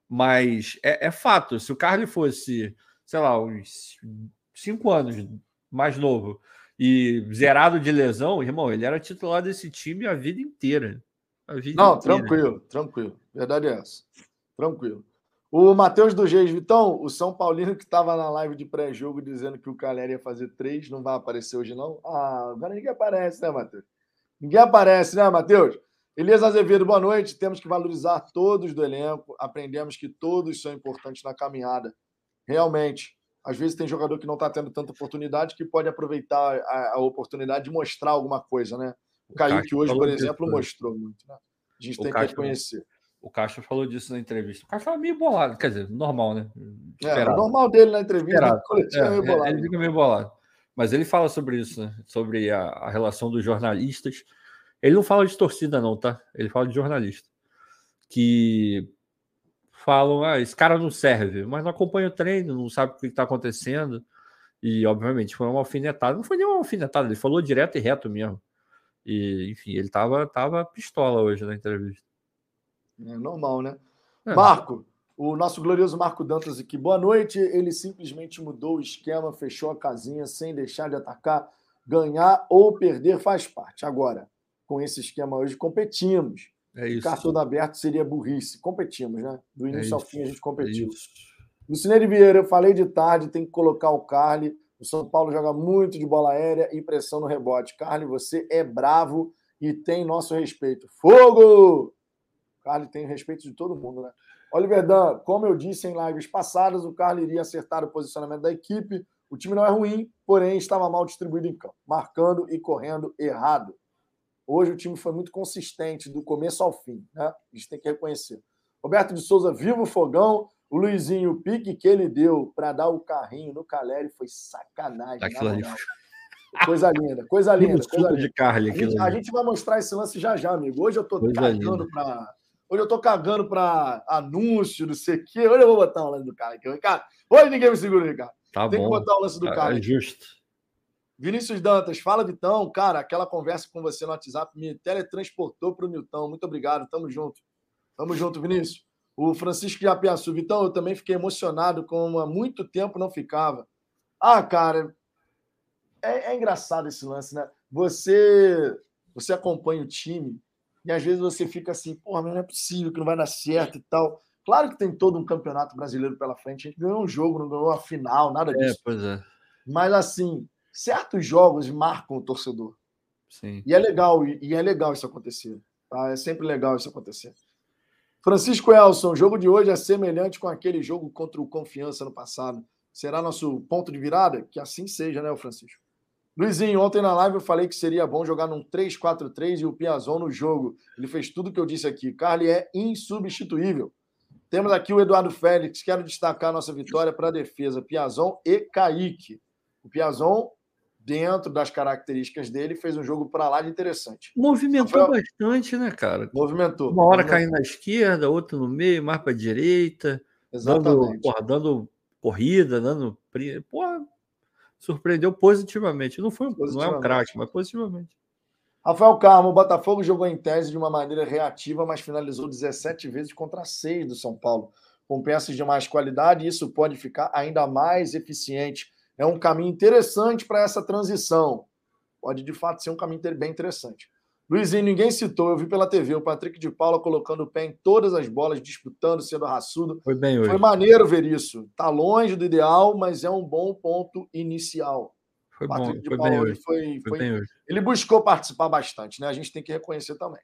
Mas é, é fato, se o Carly fosse sei lá, uns cinco anos mais novo e zerado de lesão, irmão, ele era titular desse time a vida inteira. A vida Não, inteira. tranquilo, tranquilo. Verdade é essa. Tranquilo. O Matheus do Geis, Vitão, o São Paulino que estava na live de pré-jogo dizendo que o Caleri ia fazer três, não vai aparecer hoje, não? Ah, agora ninguém aparece, né, Matheus? Ninguém aparece, né, Matheus? Elias Azevedo, boa noite. Temos que valorizar todos do elenco. Aprendemos que todos são importantes na caminhada realmente, às vezes tem jogador que não está tendo tanta oportunidade que pode aproveitar a, a, oportunidade de mostrar alguma coisa, né? O, o Kaique hoje, por exemplo, disso, né? mostrou muito, né? A gente tem Castro, que reconhecer. O Castro falou disso na entrevista. O Castro estava meio bolado, quer dizer, normal, né? É, normal dele na entrevista, é, meio bolado. Ele fica meio bolado. Mas ele fala sobre isso, né? Sobre a, a relação dos jornalistas. Ele não fala de torcida, não, tá? Ele fala de jornalista. Que falam: ah, esse cara não serve, mas não acompanha o treino, não sabe o que está acontecendo. E, obviamente, foi uma alfinetada. Não foi nem uma alfinetada, ele falou direto e reto mesmo. E, enfim, ele tava, tava pistola hoje na entrevista. É normal, né? É. Marco, o nosso glorioso Marco Dantas aqui. Boa noite. Ele simplesmente mudou o esquema, fechou a casinha sem deixar de atacar. Ganhar ou perder faz parte. Agora, com esse esquema hoje, competimos. É isso. Ficar todo aberto seria burrice. Competimos, né? Do é início é ao fim a gente competiu. É Lucineire Vieira, eu falei de tarde, tem que colocar o Carly. O São Paulo joga muito de bola aérea e pressão no rebote. Carly, você é bravo e tem nosso respeito. Fogo! Carly tem respeito de todo mundo, né? Oliver Dan, como eu disse em lives passadas, o Carly iria acertar o posicionamento da equipe. O time não é ruim, porém estava mal distribuído em campo, marcando e correndo errado. Hoje o time foi muito consistente do começo ao fim, né? A gente tem que reconhecer. Roberto de Souza, vivo fogão. O Luizinho, o pique que ele deu para dar o carrinho no Caleri foi sacanagem. Aquilo ali. Coisa linda, coisa linda. Coisa linda. de Carly, a, gente, a gente vai mostrar esse lance já já, amigo. Hoje eu tô Coisa cagando para. Hoje eu tô cagando para anúncio, não sei o quê. Hoje eu vou botar um lance do cara aqui. Ricardo, hoje ninguém me segura, Ricardo. Tá Tem bom. que botar o lance do cara. É justo. Vinícius Dantas, fala Vitão, cara, aquela conversa com você no WhatsApp me teletransportou para o Newton. Muito obrigado, tamo junto. Tamo junto, Vinícius. O Francisco de Apiaçu, Vitão, eu também fiquei emocionado, como há muito tempo não ficava. Ah, cara, é, é engraçado esse lance, né? Você, você acompanha o time e às vezes você fica assim, porra, mas não é possível que não vai dar certo e tal. Claro que tem todo um campeonato brasileiro pela frente. A gente ganhou um jogo, não ganhou a final, nada É, disso. pois é. Mas assim, certos jogos marcam o torcedor. Sim. E é legal, e é legal isso acontecer. Tá? É sempre legal isso acontecer. Francisco Elson, o jogo de hoje é semelhante com aquele jogo contra o Confiança no passado. Será nosso ponto de virada? Que assim seja, né, o Francisco? Luizinho, ontem na live eu falei que seria bom jogar num 3-4-3 e o Piazon no jogo. Ele fez tudo que eu disse aqui. Carly é insubstituível. Temos aqui o Eduardo Félix. Quero destacar a nossa vitória para a defesa. Piazon e Kaique. O Piazon, dentro das características dele, fez um jogo para lá de interessante. Movimentou Rafael- bastante, né, cara? Movimentou. Uma hora Movimentou. caindo na esquerda, outra no meio, mais para direita, dando, Exatamente. porra, dando corrida, dando. Porra, surpreendeu positivamente. Não, foi, um- não é um Positivamente. craque, mas positivamente. Rafael Carmo, o Botafogo jogou em tese de uma maneira reativa, mas finalizou 17 vezes contra 6 do São Paulo, com peças de mais qualidade, isso pode ficar ainda mais eficiente. É um caminho interessante para essa transição. Pode, de fato, ser um caminho bem interessante. Luizinho, ninguém citou, eu vi pela TV o Patrick de Paula colocando o pé em todas as bolas, disputando, sendo raçudo. Foi bem hoje. Foi maneiro ver isso. Tá longe do ideal, mas é um bom ponto inicial. Foi bom. Patrick de Foi Paula bem hoje foi, Foi bem hoje. ele buscou participar bastante, né? A gente tem que reconhecer também.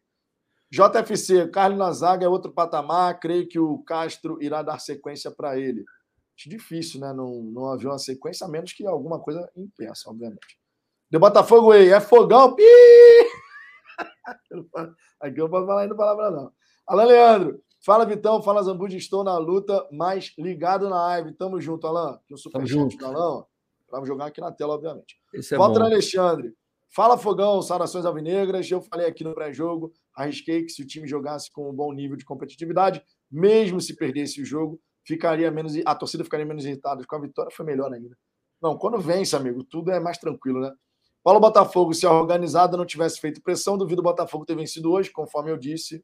JFC, Carlos na zaga é outro patamar. Creio que o Castro irá dar sequência para ele. Difícil, né? Não, não haver uma sequência, a menos que alguma coisa impeça, obviamente. De Botafogo, ei, é fogão. Pi! Aqui eu não posso falar ainda palavra, não. Alan Leandro, fala Vitão, fala Zambuja, estou na luta, mas ligado na live. Tamo junto, Alan. Aqui o superchat do Alan, para jogar aqui na tela, obviamente. Esse é Walter bom. Alexandre. Fala, Fogão, saudações alvinegras. Eu falei aqui no pré-jogo, arrisquei que se o time jogasse com um bom nível de competitividade, mesmo se perdesse o jogo, ficaria menos a torcida ficaria menos irritada. Com a vitória foi melhor ainda. Não, quando vence, amigo, tudo é mais tranquilo, né? Paulo Botafogo, se a organizada não tivesse feito pressão, duvido o Botafogo ter vencido hoje, conforme eu disse.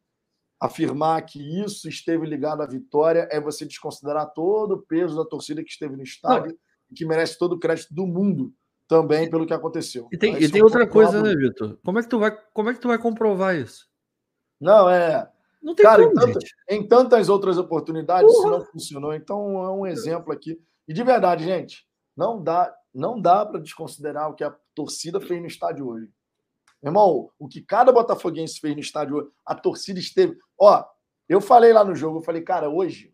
Afirmar que isso esteve ligado à vitória é você desconsiderar todo o peso da torcida que esteve no estádio e que merece todo o crédito do mundo também pelo que aconteceu. E tem, e tem é um outra coisa, né, Vitor? Como é que tu vai, como é que tu vai comprovar isso? Não, é. Não tem Cara, em, como, tanta- gente. em tantas outras oportunidades, isso não funcionou. Então, é um exemplo aqui. E de verdade, gente, não dá, não dá para desconsiderar o que a torcida fez no estádio hoje. Irmão, o que cada botafoguense fez no estádio hoje, a torcida esteve. Ó, eu falei lá no jogo, eu falei, cara, hoje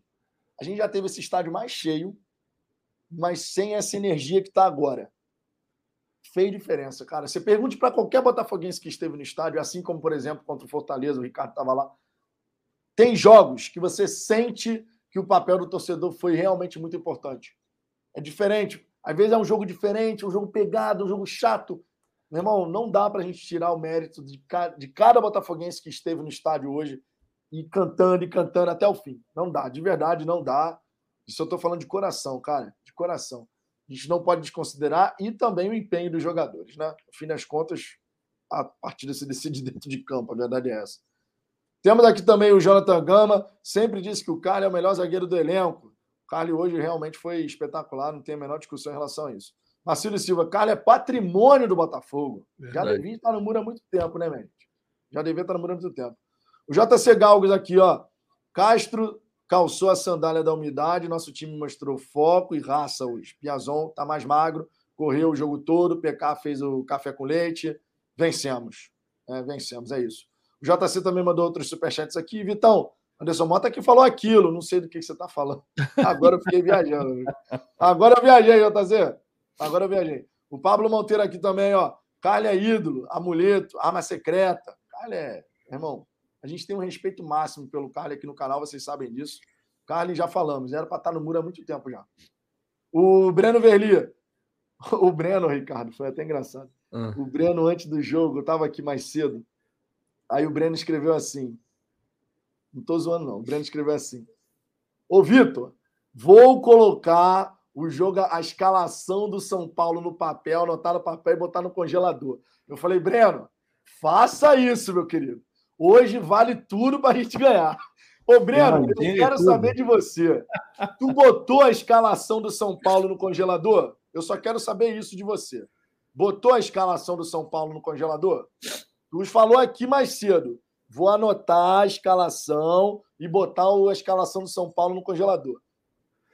a gente já teve esse estádio mais cheio, mas sem essa energia que está agora. Fez diferença, cara. Você pergunte para qualquer botafoguense que esteve no estádio, assim como, por exemplo, contra o Fortaleza, o Ricardo estava lá. Tem jogos que você sente que o papel do torcedor foi realmente muito importante. É diferente. Às vezes é um jogo diferente, um jogo pegado, um jogo chato. Meu irmão, não dá para a gente tirar o mérito de cada, de cada botafoguense que esteve no estádio hoje e cantando e cantando até o fim. Não dá, de verdade, não dá. Isso eu estou falando de coração, cara, de coração. A gente não pode desconsiderar e também o empenho dos jogadores, né? No fim das contas, a partida se decide dentro de campo, a verdade é essa. Temos aqui também o Jonathan Gama, sempre disse que o Carly é o melhor zagueiro do elenco. O Carly hoje realmente foi espetacular, não tem a menor discussão em relação a isso. Marcelo Silva, Carly é patrimônio do Botafogo. Já Verdade. devia estar no muro há muito tempo, né, gente? Já devia estar no muro há muito tempo. O JC Galgos aqui, ó. Castro calçou a sandália da umidade, nosso time mostrou foco e raça hoje. Piazon tá mais magro, correu o jogo todo, PK fez o café com leite. Vencemos. É, vencemos, é isso. O JC também mandou outros superchats aqui. Vitão, Anderson Mota que falou aquilo, não sei do que, que você está falando. Agora eu fiquei viajando. Agora eu viajei, JC. Agora eu viajei. O Pablo Monteiro aqui também, ó. Carly é ídolo, amuleto, arma secreta. Carly é, irmão, A gente tem um respeito máximo pelo Carly aqui no canal, vocês sabem disso. Carly já falamos, era para estar no muro há muito tempo já. O Breno Verli. O Breno, Ricardo, foi até engraçado. Ah. O Breno, antes do jogo, eu estava aqui mais cedo. Aí o Breno escreveu assim. Não estou zoando, não. O Breno escreveu assim. Ô, Vitor, vou colocar o jogo, a escalação do São Paulo no papel, anotar no papel e botar no congelador. Eu falei, Breno, faça isso, meu querido. Hoje vale tudo para a gente ganhar. Ô, Breno, eu quero saber de você. Tu botou a escalação do São Paulo no congelador? Eu só quero saber isso de você. Botou a escalação do São Paulo no congelador? Tu falou aqui mais cedo. Vou anotar a escalação e botar a escalação do São Paulo no congelador.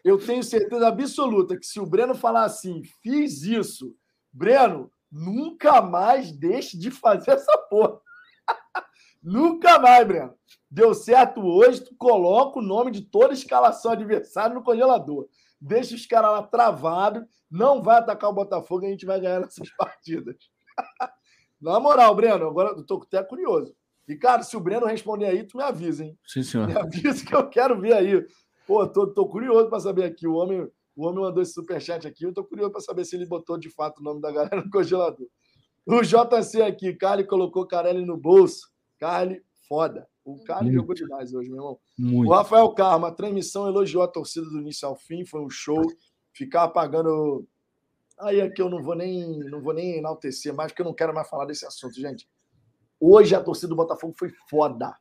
Eu tenho certeza absoluta que se o Breno falar assim, fiz isso, Breno, nunca mais deixe de fazer essa porra. nunca mais, Breno. Deu certo hoje, tu coloca o nome de toda a escalação adversária no congelador. Deixa os caras lá travados, não vai atacar o Botafogo e a gente vai ganhar nessas partidas. Na moral, Breno, agora eu tô até curioso. E, cara, se o Breno responder aí, tu me avisa, hein? Sim, senhor. Me avisa que eu quero ver aí. Pô, tô, tô curioso para saber aqui. O homem, o homem mandou esse superchat aqui. Eu tô curioso para saber se ele botou de fato o nome da galera no congelador. O JC aqui, Carly colocou Carelli no bolso. Carly, foda. O Carly Muito. jogou demais hoje, meu irmão. Muito. O Rafael Carmo, a transmissão elogiou a torcida do início ao fim, foi um show. Ficar apagando Aí aqui eu não vou nem não vou nem enaltecer mais, porque eu não quero mais falar desse assunto, gente. Hoje a torcida do Botafogo foi foda.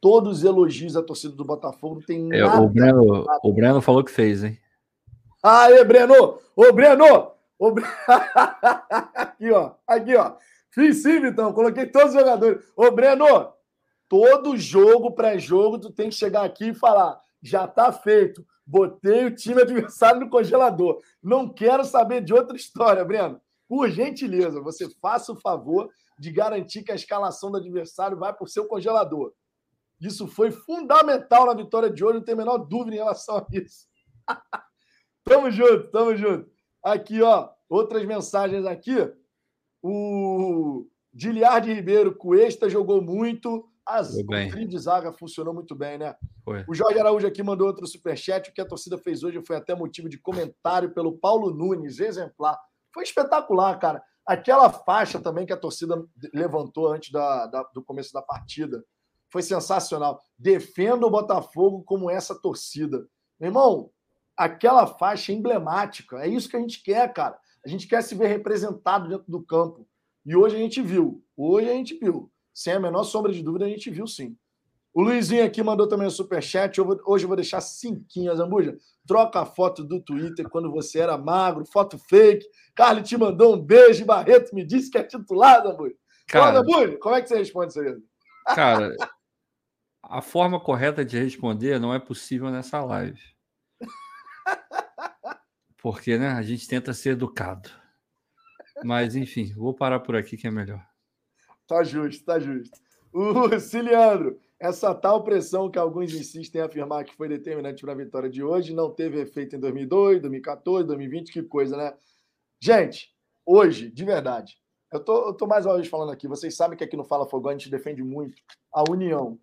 Todos os elogios à torcida do Botafogo tem é, nada. O Breno, nada. o Breno falou que fez, hein? Aê, Breno! Ô, Breno! Ô, Bre... aqui, ó. Aqui, ó. Fiz sim, então. Coloquei todos os jogadores. Ô, Breno! Todo jogo, pré-jogo, tu tem que chegar aqui e falar: já tá feito. Botei o time adversário no congelador. Não quero saber de outra história, Breno. Por gentileza, você faça o favor de garantir que a escalação do adversário vai para o seu congelador. Isso foi fundamental na vitória de hoje, não tem a menor dúvida em relação a isso. tamo junto, tamo junto. Aqui, ó, outras mensagens aqui. O Diliard Ribeiro, Cuesta jogou muito. As, o trio de zaga funcionou muito bem, né? Foi. O Jorge Araújo aqui mandou outro superchat. O que a torcida fez hoje foi até motivo de comentário pelo Paulo Nunes, exemplar. Foi espetacular, cara. Aquela faixa também que a torcida levantou antes da, da, do começo da partida foi sensacional. Defenda o Botafogo como essa torcida. Meu irmão, aquela faixa emblemática. É isso que a gente quer, cara. A gente quer se ver representado dentro do campo. E hoje a gente viu. Hoje a gente viu sem a menor sombra de dúvida, a gente viu sim. O Luizinho aqui mandou também o superchat. Hoje eu vou deixar cinquinho, Zambuja. Troca a foto do Twitter quando você era magro, foto fake. Carlos te mandou um beijo. Barreto me disse que é titular, Zambuja. Cara, Zambuja, como é que você responde isso aí? Cara, a forma correta de responder não é possível nessa live. Porque, né, a gente tenta ser educado. Mas, enfim, vou parar por aqui que é melhor. Tá justo, tá justo. O Ciliandro, essa tal pressão que alguns insistem em afirmar que foi determinante para a vitória de hoje não teve efeito em 2002, 2014, 2020, que coisa, né? Gente, hoje, de verdade, eu tô, eu tô mais uma vez falando aqui, vocês sabem que aqui no Fala Fogão a gente defende muito a união.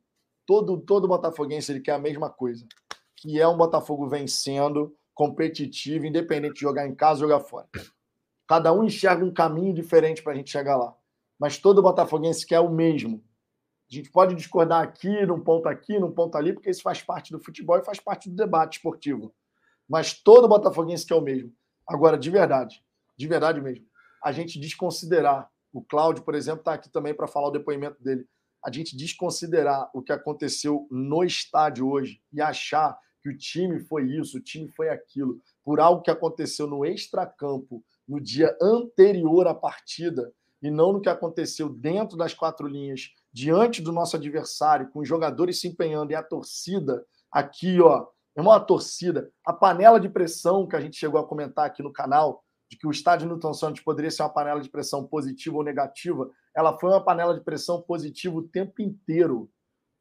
Todo, todo botafoguense ele quer a mesma coisa, que é um Botafogo vencendo, competitivo, independente de jogar em casa ou jogar fora. Cada um enxerga um caminho diferente para a gente chegar lá mas todo botafoguense quer o mesmo. A gente pode discordar aqui, num ponto aqui, num ponto ali, porque isso faz parte do futebol e faz parte do debate esportivo. Mas todo botafoguense quer o mesmo. Agora, de verdade, de verdade mesmo, a gente desconsiderar, o Cláudio, por exemplo, está aqui também para falar o depoimento dele, a gente desconsiderar o que aconteceu no estádio hoje e achar que o time foi isso, o time foi aquilo, por algo que aconteceu no extracampo no dia anterior à partida, e não no que aconteceu dentro das quatro linhas, diante do nosso adversário, com os jogadores se empenhando e a torcida aqui, ó, é uma torcida, a panela de pressão que a gente chegou a comentar aqui no canal, de que o estádio Newton Santos poderia ser uma panela de pressão positiva ou negativa, ela foi uma panela de pressão positiva o tempo inteiro.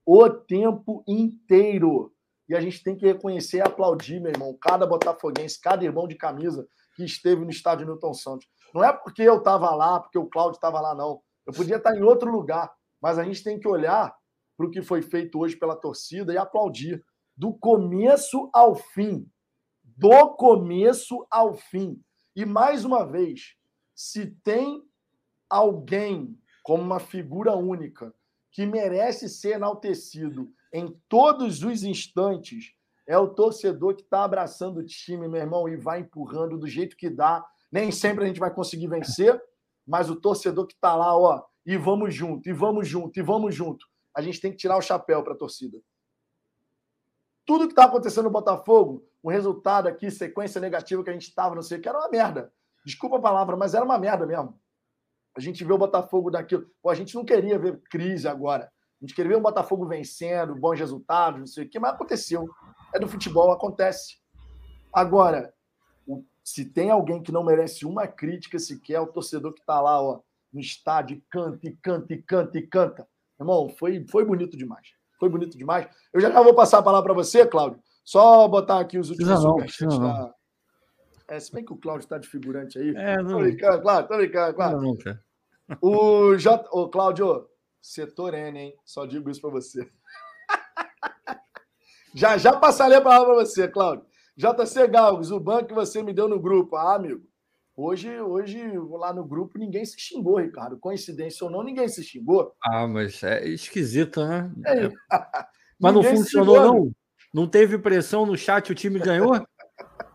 O tempo inteiro. E a gente tem que reconhecer e aplaudir, meu irmão, cada botafoguense, cada irmão de camisa que esteve no estádio Newton Santos. Não é porque eu estava lá, porque o Cláudio estava lá, não. Eu podia estar em outro lugar, mas a gente tem que olhar para o que foi feito hoje pela torcida e aplaudir do começo ao fim. Do começo ao fim. E mais uma vez, se tem alguém como uma figura única que merece ser enaltecido em todos os instantes, é o torcedor que está abraçando o time, meu irmão, e vai empurrando do jeito que dá. Nem sempre a gente vai conseguir vencer, mas o torcedor que está lá, ó, e vamos junto, e vamos junto, e vamos junto. A gente tem que tirar o chapéu para a torcida. Tudo que está acontecendo no Botafogo, o resultado aqui, sequência negativa que a gente estava, não sei o que, era uma merda. Desculpa a palavra, mas era uma merda mesmo. A gente vê o Botafogo daquilo. Pô, a gente não queria ver crise agora. A gente queria ver o Botafogo vencendo, bons resultados, não sei o que, mas aconteceu. É do futebol, acontece. Agora, se tem alguém que não merece uma crítica sequer, é o torcedor que está lá, ó, no estádio, canta e canta e canta e canta. Irmão, foi, foi bonito demais. Foi bonito demais. Eu já, vou passar a palavra para você, Cláudio. Só botar aqui os últimos não, superchats. Não. É, se bem que o Cláudio está de figurante aí. É, não. Tô brincando, claro, tô brincando, claro. Não. O J... Ô, Cláudio, setor N, hein? Só digo isso para você. já já passarei a palavra para você, Cláudio. JC Galgos, o banco que você me deu no grupo. Ah, amigo. Hoje, hoje, lá no grupo, ninguém se xingou, Ricardo. Coincidência ou não, ninguém se xingou. Ah, mas é esquisito, né? É. mas não funcionou, não? Não teve pressão no chat, o time ganhou?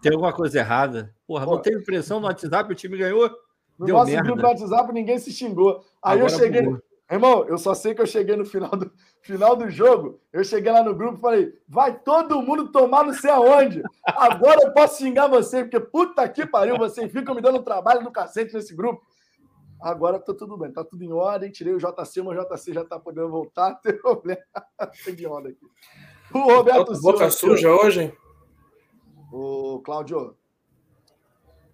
Tem alguma coisa errada. Porra, Pô. não teve pressão no WhatsApp, o time ganhou? No Deu nosso merda. grupo do WhatsApp, ninguém se xingou. Aí Agora eu cheguei. Pulou. Irmão, eu só sei que eu cheguei no final do, final do jogo. Eu cheguei lá no grupo e falei: vai todo mundo tomar não sei aonde. Agora eu posso xingar você, porque puta que pariu, vocês ficam me dando trabalho do cacete nesse grupo. Agora tá tudo bem, tá tudo em ordem. Tirei o JC, mas o JC já tá podendo voltar, não tem problema. Tem de ordem aqui. O Roberto Silva. Boca suja hoje, hein? O Cláudio.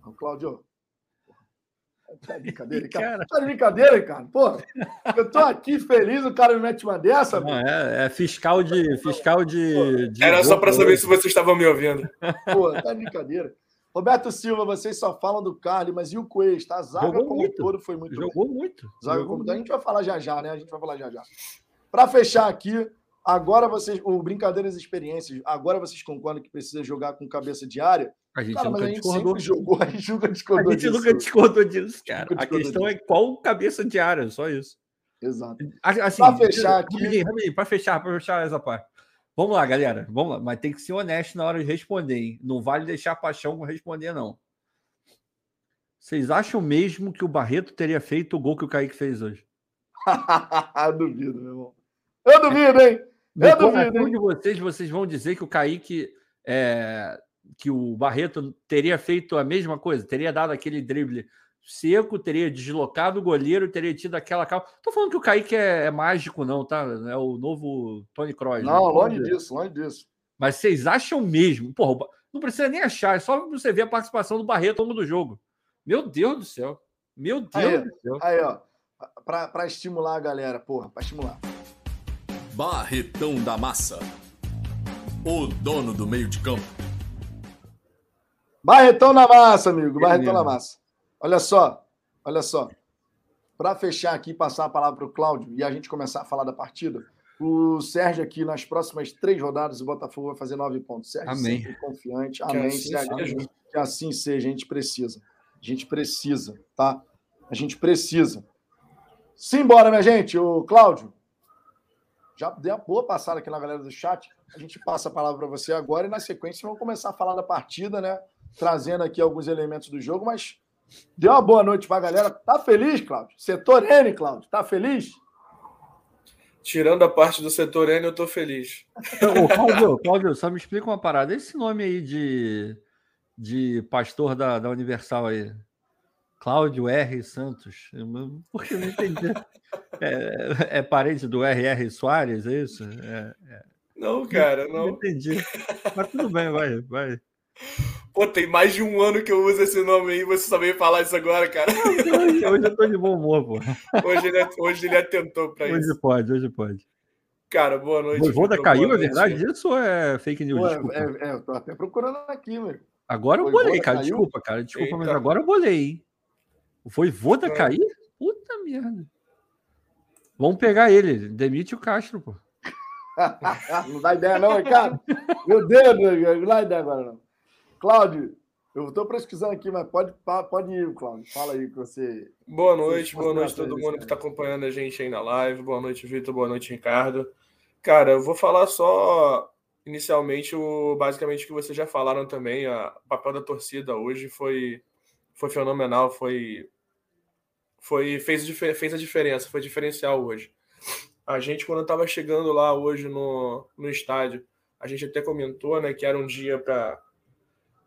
O Cláudio. Tá de brincadeira, Ricardo. Tá de brincadeira, Ricardo. Pô, eu tô aqui feliz, o cara me mete uma dessa. Não, é, é, fiscal de. Fiscal de, de Era só para saber se vocês estavam me ouvindo. Pô, tá de brincadeira. Roberto Silva, vocês só falam do Carly, mas e o Cuesta? A zaga Jogou como muito. todo foi muito Jogou bem. muito. Zaga Jogou como muito. A gente vai falar já já, né? A gente vai falar já já. Para fechar aqui, agora vocês. O Brincadeiras e Experiências, agora vocês concordam que precisa jogar com cabeça de área? A gente cara, nunca a gente discordou. Jogou, a gente nunca discordou A gente disso. nunca discordou disso, cara. A questão disso. é qual cabeça de área, só isso. Exato. Assim, para fechar aqui. Para fechar, para fechar essa parte. Vamos lá, galera. Vamos lá. Mas tem que ser honesto na hora de responder, hein? Não vale deixar a paixão responder, não. Vocês acham mesmo que o Barreto teria feito o gol que o Kaique fez hoje? duvido, meu irmão. Eu duvido, hein? Eu duvido. Hein? de vocês, vocês vão dizer que o Kaique é, que o Barreto teria feito a mesma coisa, teria dado aquele drible seco, teria deslocado o goleiro, teria tido aquela calma. Tô falando que o Kaique é, é mágico, não, tá? É o novo Tony Kroos. Não, não longe disso, longe disso. Mas vocês acham mesmo? Porra, não precisa nem achar, é só você ver a participação do Barreto ao longo do jogo. Meu Deus do céu. Meu Deus aí, do céu. Aí, ó. Para estimular a galera, porra, para estimular. Barretão da Massa. O dono do meio de campo. Barretão na massa, amigo. Barretão na massa. Olha só, olha só. Para fechar aqui, passar a palavra para o Cláudio e a gente começar a falar da partida, o Sérgio aqui, nas próximas três rodadas, o Botafogo vai fazer nove pontos. Sérgio Amém. sempre confiante. Amém, que assim Sérgio. Seja. Que assim seja, a gente precisa. A gente precisa, tá? A gente precisa. Simbora, minha gente. O Cláudio, já deu uma boa passada aqui na galera do chat. A gente passa a palavra para você agora e na sequência vamos começar a falar da partida, né? Trazendo aqui alguns elementos do jogo, mas deu uma boa noite para a galera. Tá feliz, Cláudio? Setor N, Cláudio, tá feliz? Tirando a parte do setor N, eu tô feliz. Ô, Cláudio, Cláudio, só me explica uma parada. Esse nome aí de, de pastor da, da Universal aí, Cláudio R. Santos. Porque eu não entendi. É, é parente do R.R. Soares, é isso? É, é. Não, cara, não. Não entendi. Mas tudo bem, vai, vai. Pô, tem mais de um ano que eu uso esse nome aí, você só veio falar isso agora, cara. Hoje, hoje eu tô de bom humor, pô. Hoje ele, hoje ele atentou pra hoje isso. Hoje pode, hoje pode. Cara, boa noite. Voivoda caiu, é verdade isso ou é fake news? Pô, é, é, eu tô até procurando aqui, meu. Agora eu bolei, cara. Caiu? Desculpa, cara. Desculpa, Eita. mas agora eu bolei, hein? O Voivoda é. cair? Puta merda. Vamos pegar ele. Demite o Castro, pô. não dá ideia, não, Ricardo? Meu Deus, não dá ideia agora, não. Cláudio, eu estou pesquisando aqui, mas pode, pode ir, Cláudio. Fala aí que você. Boa noite, boa noite a todo mundo que está acompanhando a gente aí na live. Boa noite, Vitor. Boa noite, Ricardo. Cara, eu vou falar só inicialmente o basicamente o que vocês já falaram também. A, o papel da torcida hoje foi, foi fenomenal, foi, foi fez, fez a diferença, foi diferencial hoje. A gente, quando estava chegando lá hoje no, no estádio, a gente até comentou né, que era um dia para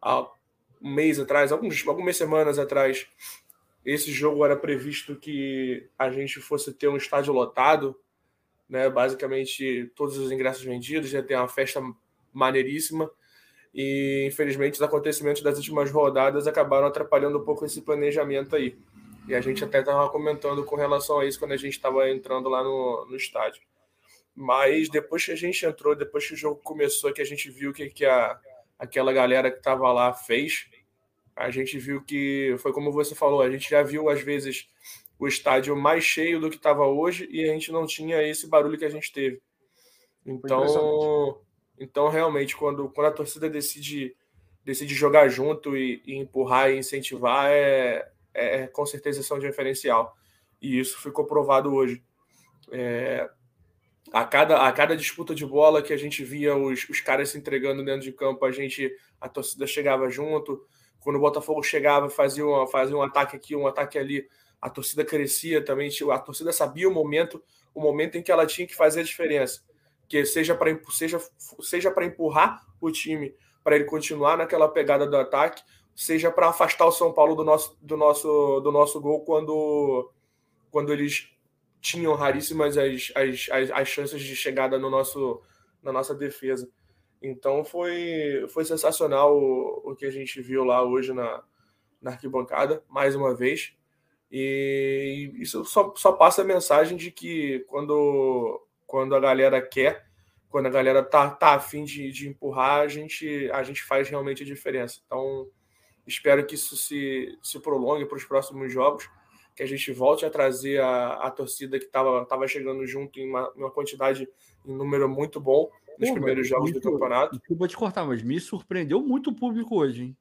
um mês atrás, alguns, algumas semanas atrás, esse jogo era previsto que a gente fosse ter um estádio lotado, né? Basicamente todos os ingressos vendidos, ia ter uma festa maneiríssima. E infelizmente os acontecimentos das últimas rodadas acabaram atrapalhando um pouco esse planejamento aí. E a gente até estava comentando com relação a isso quando a gente estava entrando lá no, no estádio. Mas depois que a gente entrou, depois que o jogo começou, que a gente viu que, que a, aquela galera que estava lá fez, a gente viu que foi como você falou, a gente já viu às vezes o estádio mais cheio do que estava hoje e a gente não tinha esse barulho que a gente teve. Então, então realmente quando, quando a torcida decide decide jogar junto e, e empurrar e incentivar é, é, com certeza são diferencial e isso ficou provado hoje. É, a cada, a cada disputa de bola que a gente via os, os caras se entregando dentro de campo, a gente a torcida chegava junto. Quando o Botafogo chegava, fazia, uma, fazia um ataque aqui, um ataque ali, a torcida crescia também. A torcida sabia o momento, o momento em que ela tinha que fazer a diferença, que seja para seja, seja para empurrar o time para ele continuar naquela pegada do ataque, seja para afastar o São Paulo do nosso, do nosso, do nosso gol quando, quando eles tinham raríssimas as, as, as, as chances de chegada no nosso, na nossa defesa. Então foi, foi sensacional o, o que a gente viu lá hoje na, na arquibancada, mais uma vez. E isso só, só passa a mensagem de que quando, quando a galera quer, quando a galera tá, tá afim de, de empurrar, a gente, a gente faz realmente a diferença. Então, espero que isso se, se prolongue para os próximos jogos que a gente volte a trazer a, a torcida que estava tava chegando junto em uma, uma, quantidade, em número muito bom nos Pô, primeiros jogos do campeonato. Desculpa te cortar, mas me surpreendeu muito o público hoje, hein?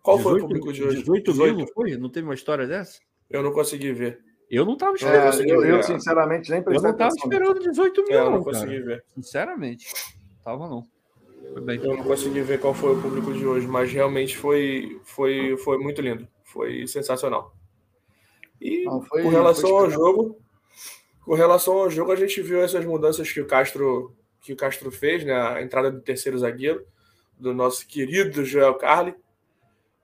Qual 18, foi o público de hoje? 18, 18 mil, não foi? Não teve uma história dessa? Eu não consegui ver. Eu não estava esperando. É, eu, eu, sinceramente, nem prestei Eu não estava esperando 18 mil, é, eu não consegui cara. ver. Sinceramente. Tava não. Eu não consegui ver qual foi o público de hoje, mas realmente foi, foi, foi muito lindo. Foi sensacional. E Não, foi, com relação ao jogo, com relação ao jogo, a gente viu essas mudanças que o Castro que o Castro fez, né? A entrada do terceiro zagueiro, do nosso querido Joel Carli.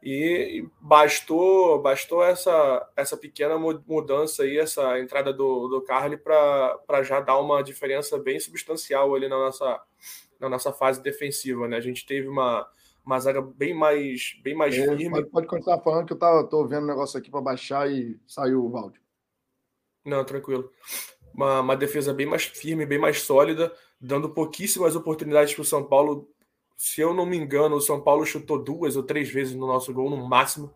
E bastou, bastou essa, essa pequena mudança aí, essa entrada do, do Carly para já dar uma diferença bem substancial ali na nossa, na nossa fase defensiva. Né? A gente teve uma, uma zaga bem mais, bem mais é, firme. Pode, pode, continuar falando que eu tava, tô vendo o negócio aqui para baixar e saiu o áudio. Não, tranquilo. Uma, uma defesa bem mais firme, bem mais sólida, dando pouquíssimas oportunidades para o São Paulo. Se eu não me engano, o São Paulo chutou duas ou três vezes no nosso gol, no máximo.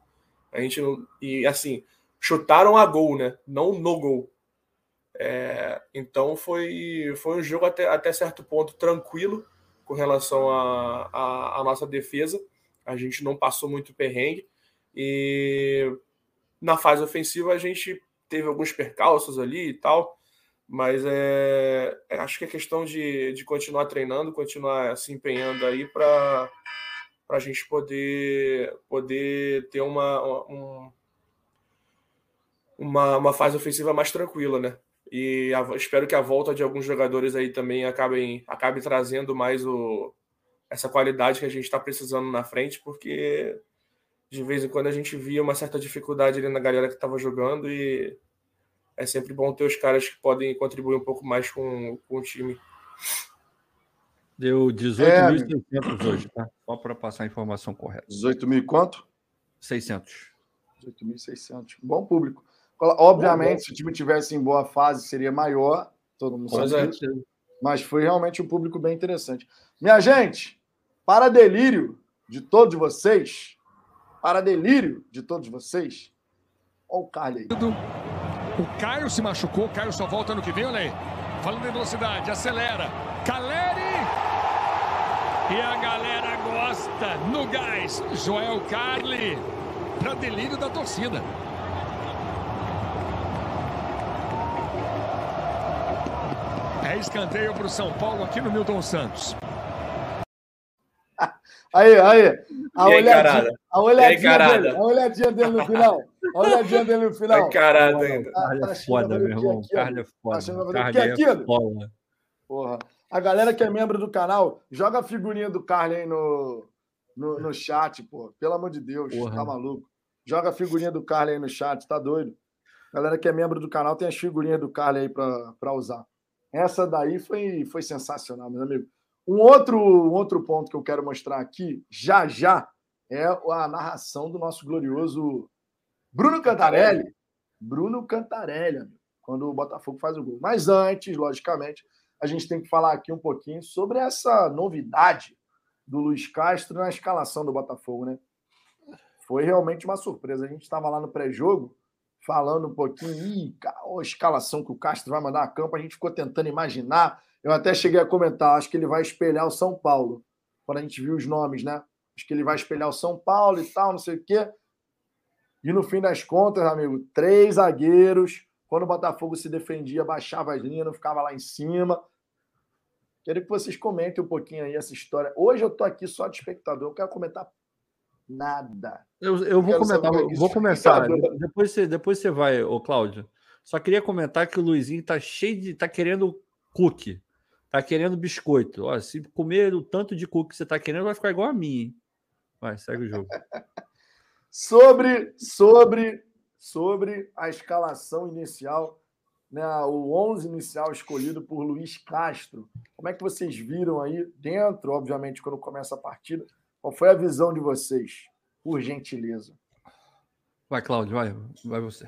A gente não, e assim, chutaram a gol, né? Não no gol. É, então foi, foi um jogo até, até certo ponto tranquilo com relação à nossa defesa. A gente não passou muito perrengue. E na fase ofensiva a gente teve alguns percalços ali e tal. Mas é, é acho que é questão de, de continuar treinando, continuar se empenhando aí para a gente poder, poder ter uma, um, uma, uma fase ofensiva mais tranquila, né? E a, espero que a volta de alguns jogadores aí também acabem, acabe trazendo mais o, essa qualidade que a gente está precisando na frente, porque de vez em quando a gente via uma certa dificuldade ali na galera que estava jogando e é sempre bom ter os caras que podem contribuir um pouco mais com, com o time. Deu 18.600 é, hoje, tá? Só para passar a informação correta. 18 mil quanto? 600. 18.600. Bom público. Obviamente, se o time tivesse em boa fase, seria maior, todo mundo sabe. É. Mas foi realmente um público bem interessante. Minha gente, para delírio de todos vocês, para delírio de todos vocês, olha o Carly aí. O Caio se machucou, o Caio só volta no que vem, olha aí. Falando em velocidade, acelera. Caleri. E a galera gosta no gás. Joel Carli. Para delírio da torcida. É escanteio para o São Paulo aqui no Milton Santos. Aí, aí. A aí, olhadinha, a olhadinha dele. A olhadinha dele no final. A olhadinha dele no final. Carada ainda. Carne é foda, meu irmão. Carne é foda. Carne é foda. Porra. A galera que é membro do canal, joga a figurinha do Carly aí no, no, no chat, pô. Pelo amor de Deus, Porra. tá maluco? Joga a figurinha do Carly aí no chat, tá doido? A galera que é membro do canal tem as figurinhas do Carly aí para usar. Essa daí foi, foi sensacional, meu amigo. Um outro, um outro ponto que eu quero mostrar aqui, já já, é a narração do nosso glorioso Bruno Cantarelli. Bruno Cantarelli, amigo, quando o Botafogo faz o gol. Mas antes, logicamente, a gente tem que falar aqui um pouquinho sobre essa novidade do Luiz Castro na escalação do Botafogo, né? Foi realmente uma surpresa. A gente estava lá no pré-jogo falando um pouquinho, a escalação que o Castro vai mandar a campo, a gente ficou tentando imaginar. Eu até cheguei a comentar, acho que ele vai espelhar o São Paulo, quando a gente viu os nomes, né? Acho que ele vai espelhar o São Paulo e tal, não sei o quê. E no fim das contas, amigo, três zagueiros. Quando o Botafogo se defendia, baixava as linhas, não ficava lá em cima. Quero que vocês comentem um pouquinho aí essa história. Hoje eu tô aqui só de espectador, eu quero comentar nada. Eu, eu vou comentar, vou começar. Depois você, depois você vai, ô Cláudio. Só queria comentar que o Luizinho tá cheio de. tá querendo cookie. Tá querendo biscoito. Ó, se comer o tanto de cookie que você tá querendo, vai ficar igual a mim, hein? Vai, segue o jogo. sobre, sobre, sobre a escalação inicial né, o 11 inicial escolhido por Luiz Castro. Como é que vocês viram aí dentro, obviamente, quando começa a partida? Qual foi a visão de vocês, por gentileza? Vai, Cláudio, vai, vai você.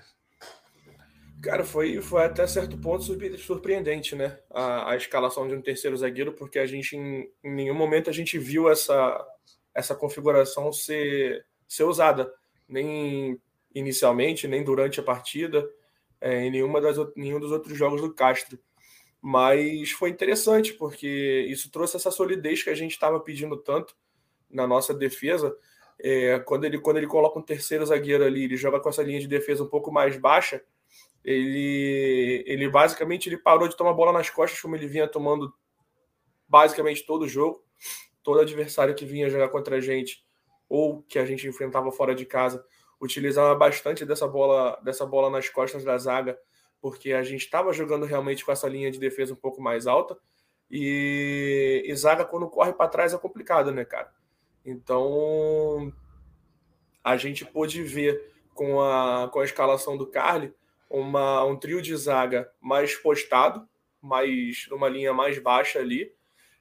Cara, foi, foi até certo ponto surpreendente, né? A, a escalação de um terceiro zagueiro, porque a gente, em, em, nenhum momento, a gente viu essa, essa configuração ser, ser usada, nem inicialmente, nem durante a partida é, em nenhuma das, nenhum dos outros jogos do Castro. Mas foi interessante, porque isso trouxe essa solidez que a gente estava pedindo tanto na nossa defesa. É, quando, ele, quando ele coloca um terceiro zagueiro ali, ele joga com essa linha de defesa um pouco mais baixa, ele, ele basicamente ele parou de tomar bola nas costas, como ele vinha tomando basicamente todo o jogo. Todo adversário que vinha jogar contra a gente, ou que a gente enfrentava fora de casa, utilizava bastante dessa bola, dessa bola nas costas da zaga, porque a gente estava jogando realmente com essa linha de defesa um pouco mais alta. E, e zaga, quando corre para trás, é complicado, né, cara? Então, a gente pôde ver com a, com a escalação do Carly uma, um trio de zaga mais postado, mais numa linha mais baixa ali,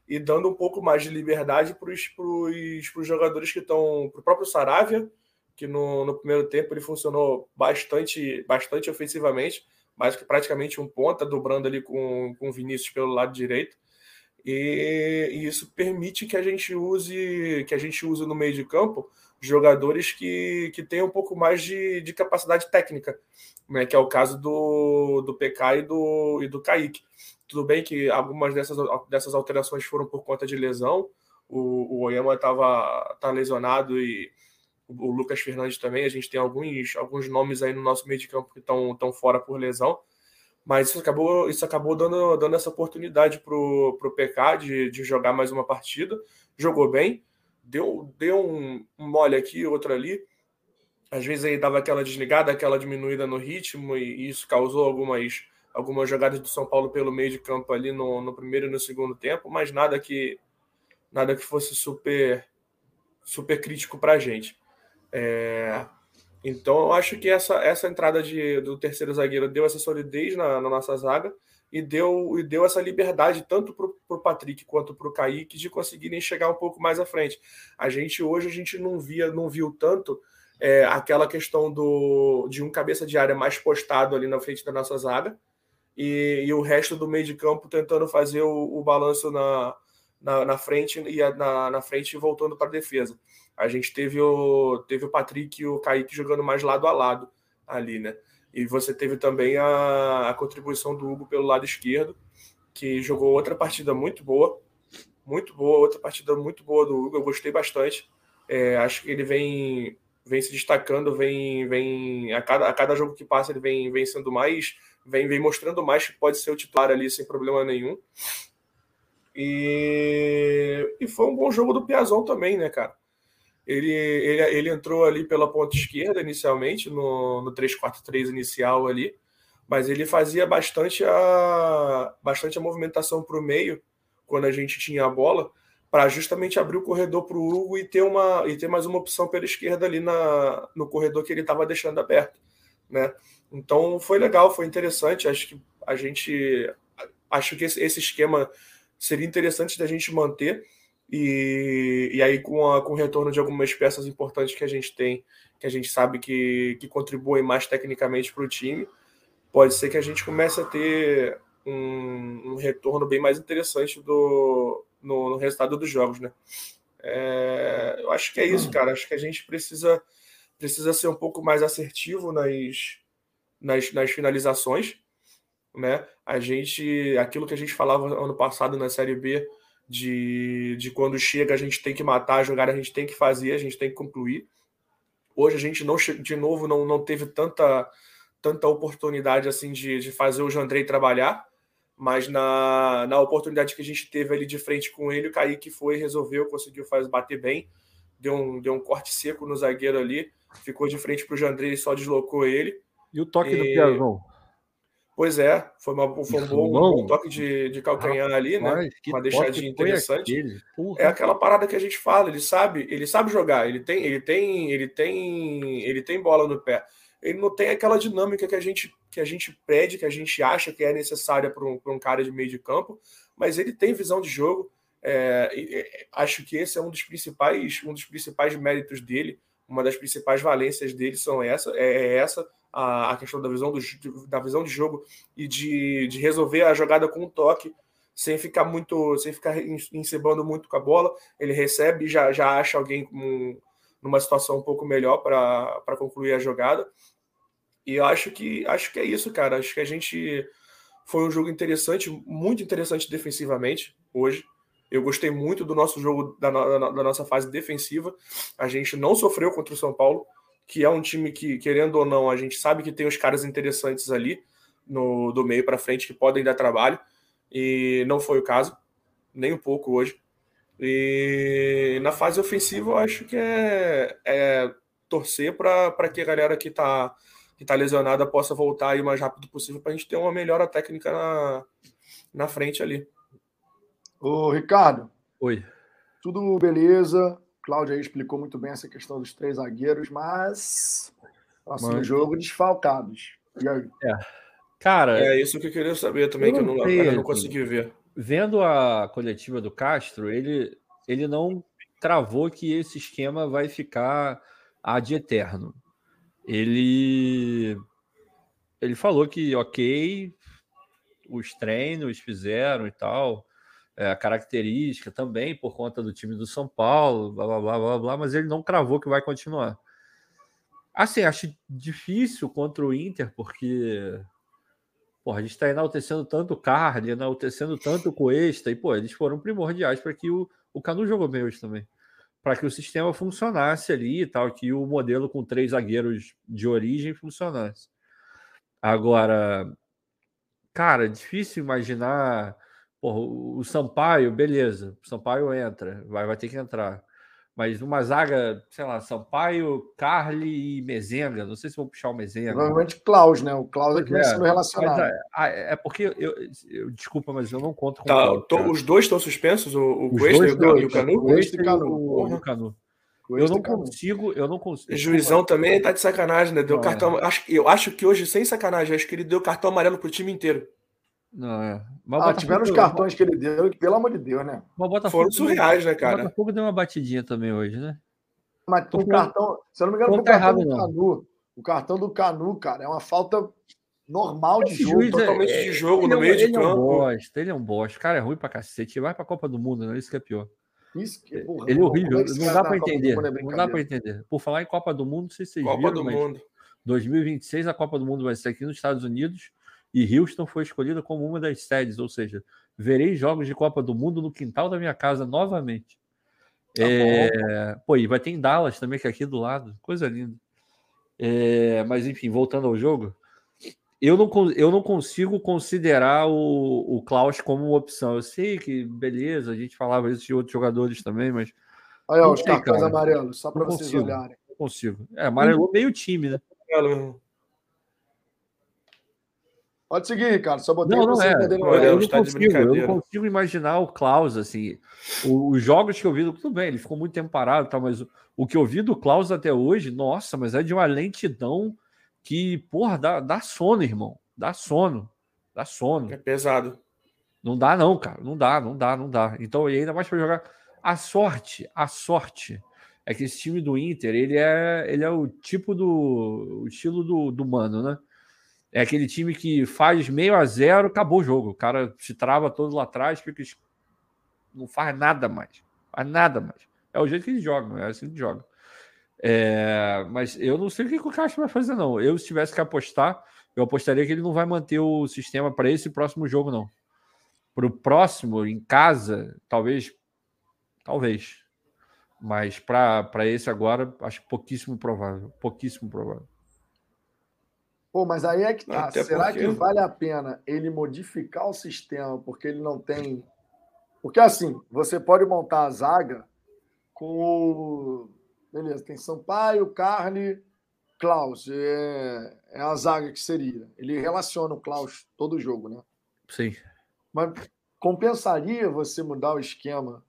e dando um pouco mais de liberdade para os jogadores que estão, para o próprio Saravia, que no, no primeiro tempo ele funcionou bastante, bastante ofensivamente, que praticamente um ponta, dobrando ali com, com o Vinícius pelo lado direito. E, e, isso permite que a gente use que a gente use no meio de campo jogadores que, que tenham um pouco mais de, de capacidade técnica, né, que é o caso do, do PK e do, e do Kaique. Tudo bem que algumas dessas, dessas alterações foram por conta de lesão, o, o Oyama estava tá lesionado e o Lucas Fernandes também, a gente tem alguns, alguns nomes aí no nosso meio de campo que estão tão fora por lesão, mas isso acabou, isso acabou dando, dando essa oportunidade para o PK de, de jogar mais uma partida, jogou bem, deu, deu um, mole aqui, outro ali, às vezes aí dava aquela desligada, aquela diminuída no ritmo, e isso causou algumas, algumas jogadas do São Paulo pelo meio de campo ali no, no primeiro e no segundo tempo, mas nada que nada que fosse super super crítico para a gente. É, então, eu acho que essa, essa entrada de, do terceiro zagueiro deu essa solidez na, na nossa zaga e deu, e deu essa liberdade tanto para o Patrick quanto para o Kaique de conseguirem chegar um pouco mais à frente. A gente hoje a gente não via, não viu tanto é, aquela questão do, de um cabeça de área mais postado ali na frente da nossa zaga e, e o resto do meio de campo tentando fazer o, o balanço na, na, na, frente e na, na frente voltando para a defesa a gente teve o, teve o Patrick e o Kaique jogando mais lado a lado ali, né? E você teve também a, a contribuição do Hugo pelo lado esquerdo, que jogou outra partida muito boa, muito boa, outra partida muito boa do Hugo, eu gostei bastante. É, acho que ele vem vem se destacando, vem vem a cada, a cada jogo que passa ele vem sendo mais, vem vem mostrando mais que pode ser o titular ali sem problema nenhum. E, e foi um bom jogo do Piazon também, né, cara? Ele, ele, ele entrou ali pela ponta esquerda inicialmente, no, no 3-4-3 inicial ali, mas ele fazia bastante a, bastante a movimentação para o meio quando a gente tinha a bola, para justamente abrir o corredor para o Hugo e ter, uma, e ter mais uma opção pela esquerda ali na, no corredor que ele estava deixando aberto. Né? Então foi legal, foi interessante. Acho que a gente. Acho que esse, esse esquema seria interessante da gente manter. E, e aí, com, a, com o retorno de algumas peças importantes que a gente tem, que a gente sabe que, que contribuem mais tecnicamente para o time, pode ser que a gente comece a ter um, um retorno bem mais interessante do, no, no resultado dos jogos, né? É, eu acho que é isso, cara. Acho que a gente precisa, precisa ser um pouco mais assertivo nas, nas, nas finalizações né? A gente, aquilo que a gente falava ano passado na Série B, de, de quando chega a gente tem que matar a jogada, a gente tem que fazer, a gente tem que concluir. Hoje a gente não de novo não, não teve tanta tanta oportunidade assim de, de fazer o Jandrei trabalhar, mas na, na oportunidade que a gente teve ali de frente com ele, o Kaique foi, resolveu, conseguiu fazer bater bem, deu um, deu um corte seco no zagueiro ali, ficou de frente para o Jandrei e só deslocou ele. E o toque e... do Piazon? Pois é, foi, uma, foi um, bom, um bom toque de, de calcanhar ali, né? Uma deixadinha interessante. É aquela parada que a gente fala, ele sabe, ele sabe jogar, ele tem, ele tem, ele tem, ele tem bola no pé. Ele não tem aquela dinâmica que a gente que a gente pede, que a gente acha que é necessária para um, um cara de meio de campo, mas ele tem visão de jogo. É, é, acho que esse é um dos principais, um dos principais méritos dele. Uma das principais valências dele são essa, é, é essa a, questão da visão, do, da visão de jogo e de, de resolver a jogada com um toque, sem ficar muito, sem ficar encebando muito com a bola. Ele recebe e já, já acha alguém numa situação um pouco melhor para concluir a jogada. E eu acho que acho que é isso, cara. Acho que a gente foi um jogo interessante, muito interessante defensivamente hoje. Eu gostei muito do nosso jogo, da, da, da, nossa fase defensiva. A gente não sofreu contra o São Paulo que é um time que, querendo ou não, a gente sabe que tem os caras interessantes ali no, do meio para frente que podem dar trabalho, e não foi o caso, nem um pouco hoje. E na fase ofensiva, eu acho que é, é torcer para que a galera que está que tá lesionada possa voltar aí o mais rápido possível para a gente ter uma melhora técnica na, na frente ali. Ô, Ricardo. Oi. Tudo beleza? Cláudio aí explicou muito bem essa questão dos três zagueiros, mas próximo jogo desfalcados. E aí? É. Cara, é isso que eu queria saber também, eu que eu não, eu não consegui ver. Vendo a coletiva do Castro, ele, ele não travou que esse esquema vai ficar ad eterno. Ele ele falou que ok, os treinos fizeram e tal, é, característica também por conta do time do São Paulo, blá, blá, blá, blá, blá, mas ele não cravou que vai continuar. Assim, acho difícil contra o Inter, porque porra, a gente está enaltecendo tanto o Carly, enaltecendo tanto o Cuesta, e pô, eles foram primordiais para que o, o Canu jogou bem hoje também. Para que o sistema funcionasse ali e tal, que o modelo com três zagueiros de origem funcionasse. Agora, cara, difícil imaginar Porra, o Sampaio, beleza. O Sampaio entra, vai, vai ter que entrar. Mas uma zaga, sei lá, Sampaio, Carly e Mezenga. Não sei se vou puxar o Mezenga. Provavelmente Klaus, né? O Klaus é que vai é, sendo relacionado. É, ah, é, é, porque eu, eu, Desculpa, mas eu não conto com tá, o Klaus, Os dois estão suspensos, o, o Cuesta e o, Canu? O Cuesta e o Canu. O, Canu. Eu não consigo, eu não consigo. O juizão também tá de sacanagem, né? Deu não, cartão. É. Acho, eu acho que hoje, sem sacanagem, acho que ele deu cartão amarelo pro time inteiro. Não, é. Mas ah, tiveram os cartões que ele deu, que, pelo amor de Deus, né? Foram surreais, né, cara? O Botafogo deu uma batidinha também hoje, né? Mas o cartão, se eu não me engano, o tá cartão errado, do Canu. O cartão do Canu, cara, é uma falta normal de jogo. É, totalmente é, de jogo, no é meio de campo. Ele é um bosta, ele é um bosta. O cara é ruim pra cacete. Vai pra Copa do Mundo, né? Isso que é pior. Isso que, porra, ele é horrível. Não dá pra entender. Não dá pra entender. Por falar em Copa do Mundo, não sei se vocês Copa viram, do mas Mundo. 2026 a Copa do Mundo vai ser aqui nos Estados Unidos e Houston foi escolhida como uma das sedes, ou seja, verei jogos de Copa do Mundo no quintal da minha casa novamente. Tá é... Pô, e vai ter em Dallas também, que é aqui do lado, coisa linda. É... Mas enfim, voltando ao jogo, eu não, eu não consigo considerar o, o Klaus como uma opção. Eu sei que, beleza, a gente falava isso de outros jogadores também, mas. Olha, os cartões amarelos, só para vocês consigo, olharem. Não consigo. É, amarelou meio time, né? Pode seguir, Ricardo. Só botei não, não é. eu, não tá consigo, eu não consigo imaginar o Klaus, assim. os jogos que eu vi, tudo bem, ele ficou muito tempo parado, tá, mas o, o que eu vi do Klaus até hoje, nossa, mas é de uma lentidão que, porra, dá, dá sono, irmão. Dá sono. Dá sono. É pesado. Não dá, não, cara. Não dá, não dá, não dá. Então, e ainda mais para jogar. A sorte, a sorte é que esse time do Inter, ele é, ele é o tipo do. o estilo do, do mano, né? É aquele time que faz meio a zero, acabou o jogo. O cara se trava todo lá atrás, fica. Não faz nada mais. Faz nada mais. É o jeito que eles jogam, é assim que jogam. É, mas eu não sei o que o Castro vai fazer, não. Eu, se tivesse que apostar, eu apostaria que ele não vai manter o sistema para esse próximo jogo, não. Para o próximo, em casa, talvez. Talvez. Mas para esse agora, acho pouquíssimo provável. Pouquíssimo provável. Pô, mas aí é que tá. Até Será porque... que vale a pena ele modificar o sistema porque ele não tem. Porque assim, você pode montar a zaga com o Beleza, tem Sampaio, Carne, Klaus. É, é a zaga que seria. Ele relaciona o Klaus todo o jogo, né? Sim. Mas compensaria você mudar o esquema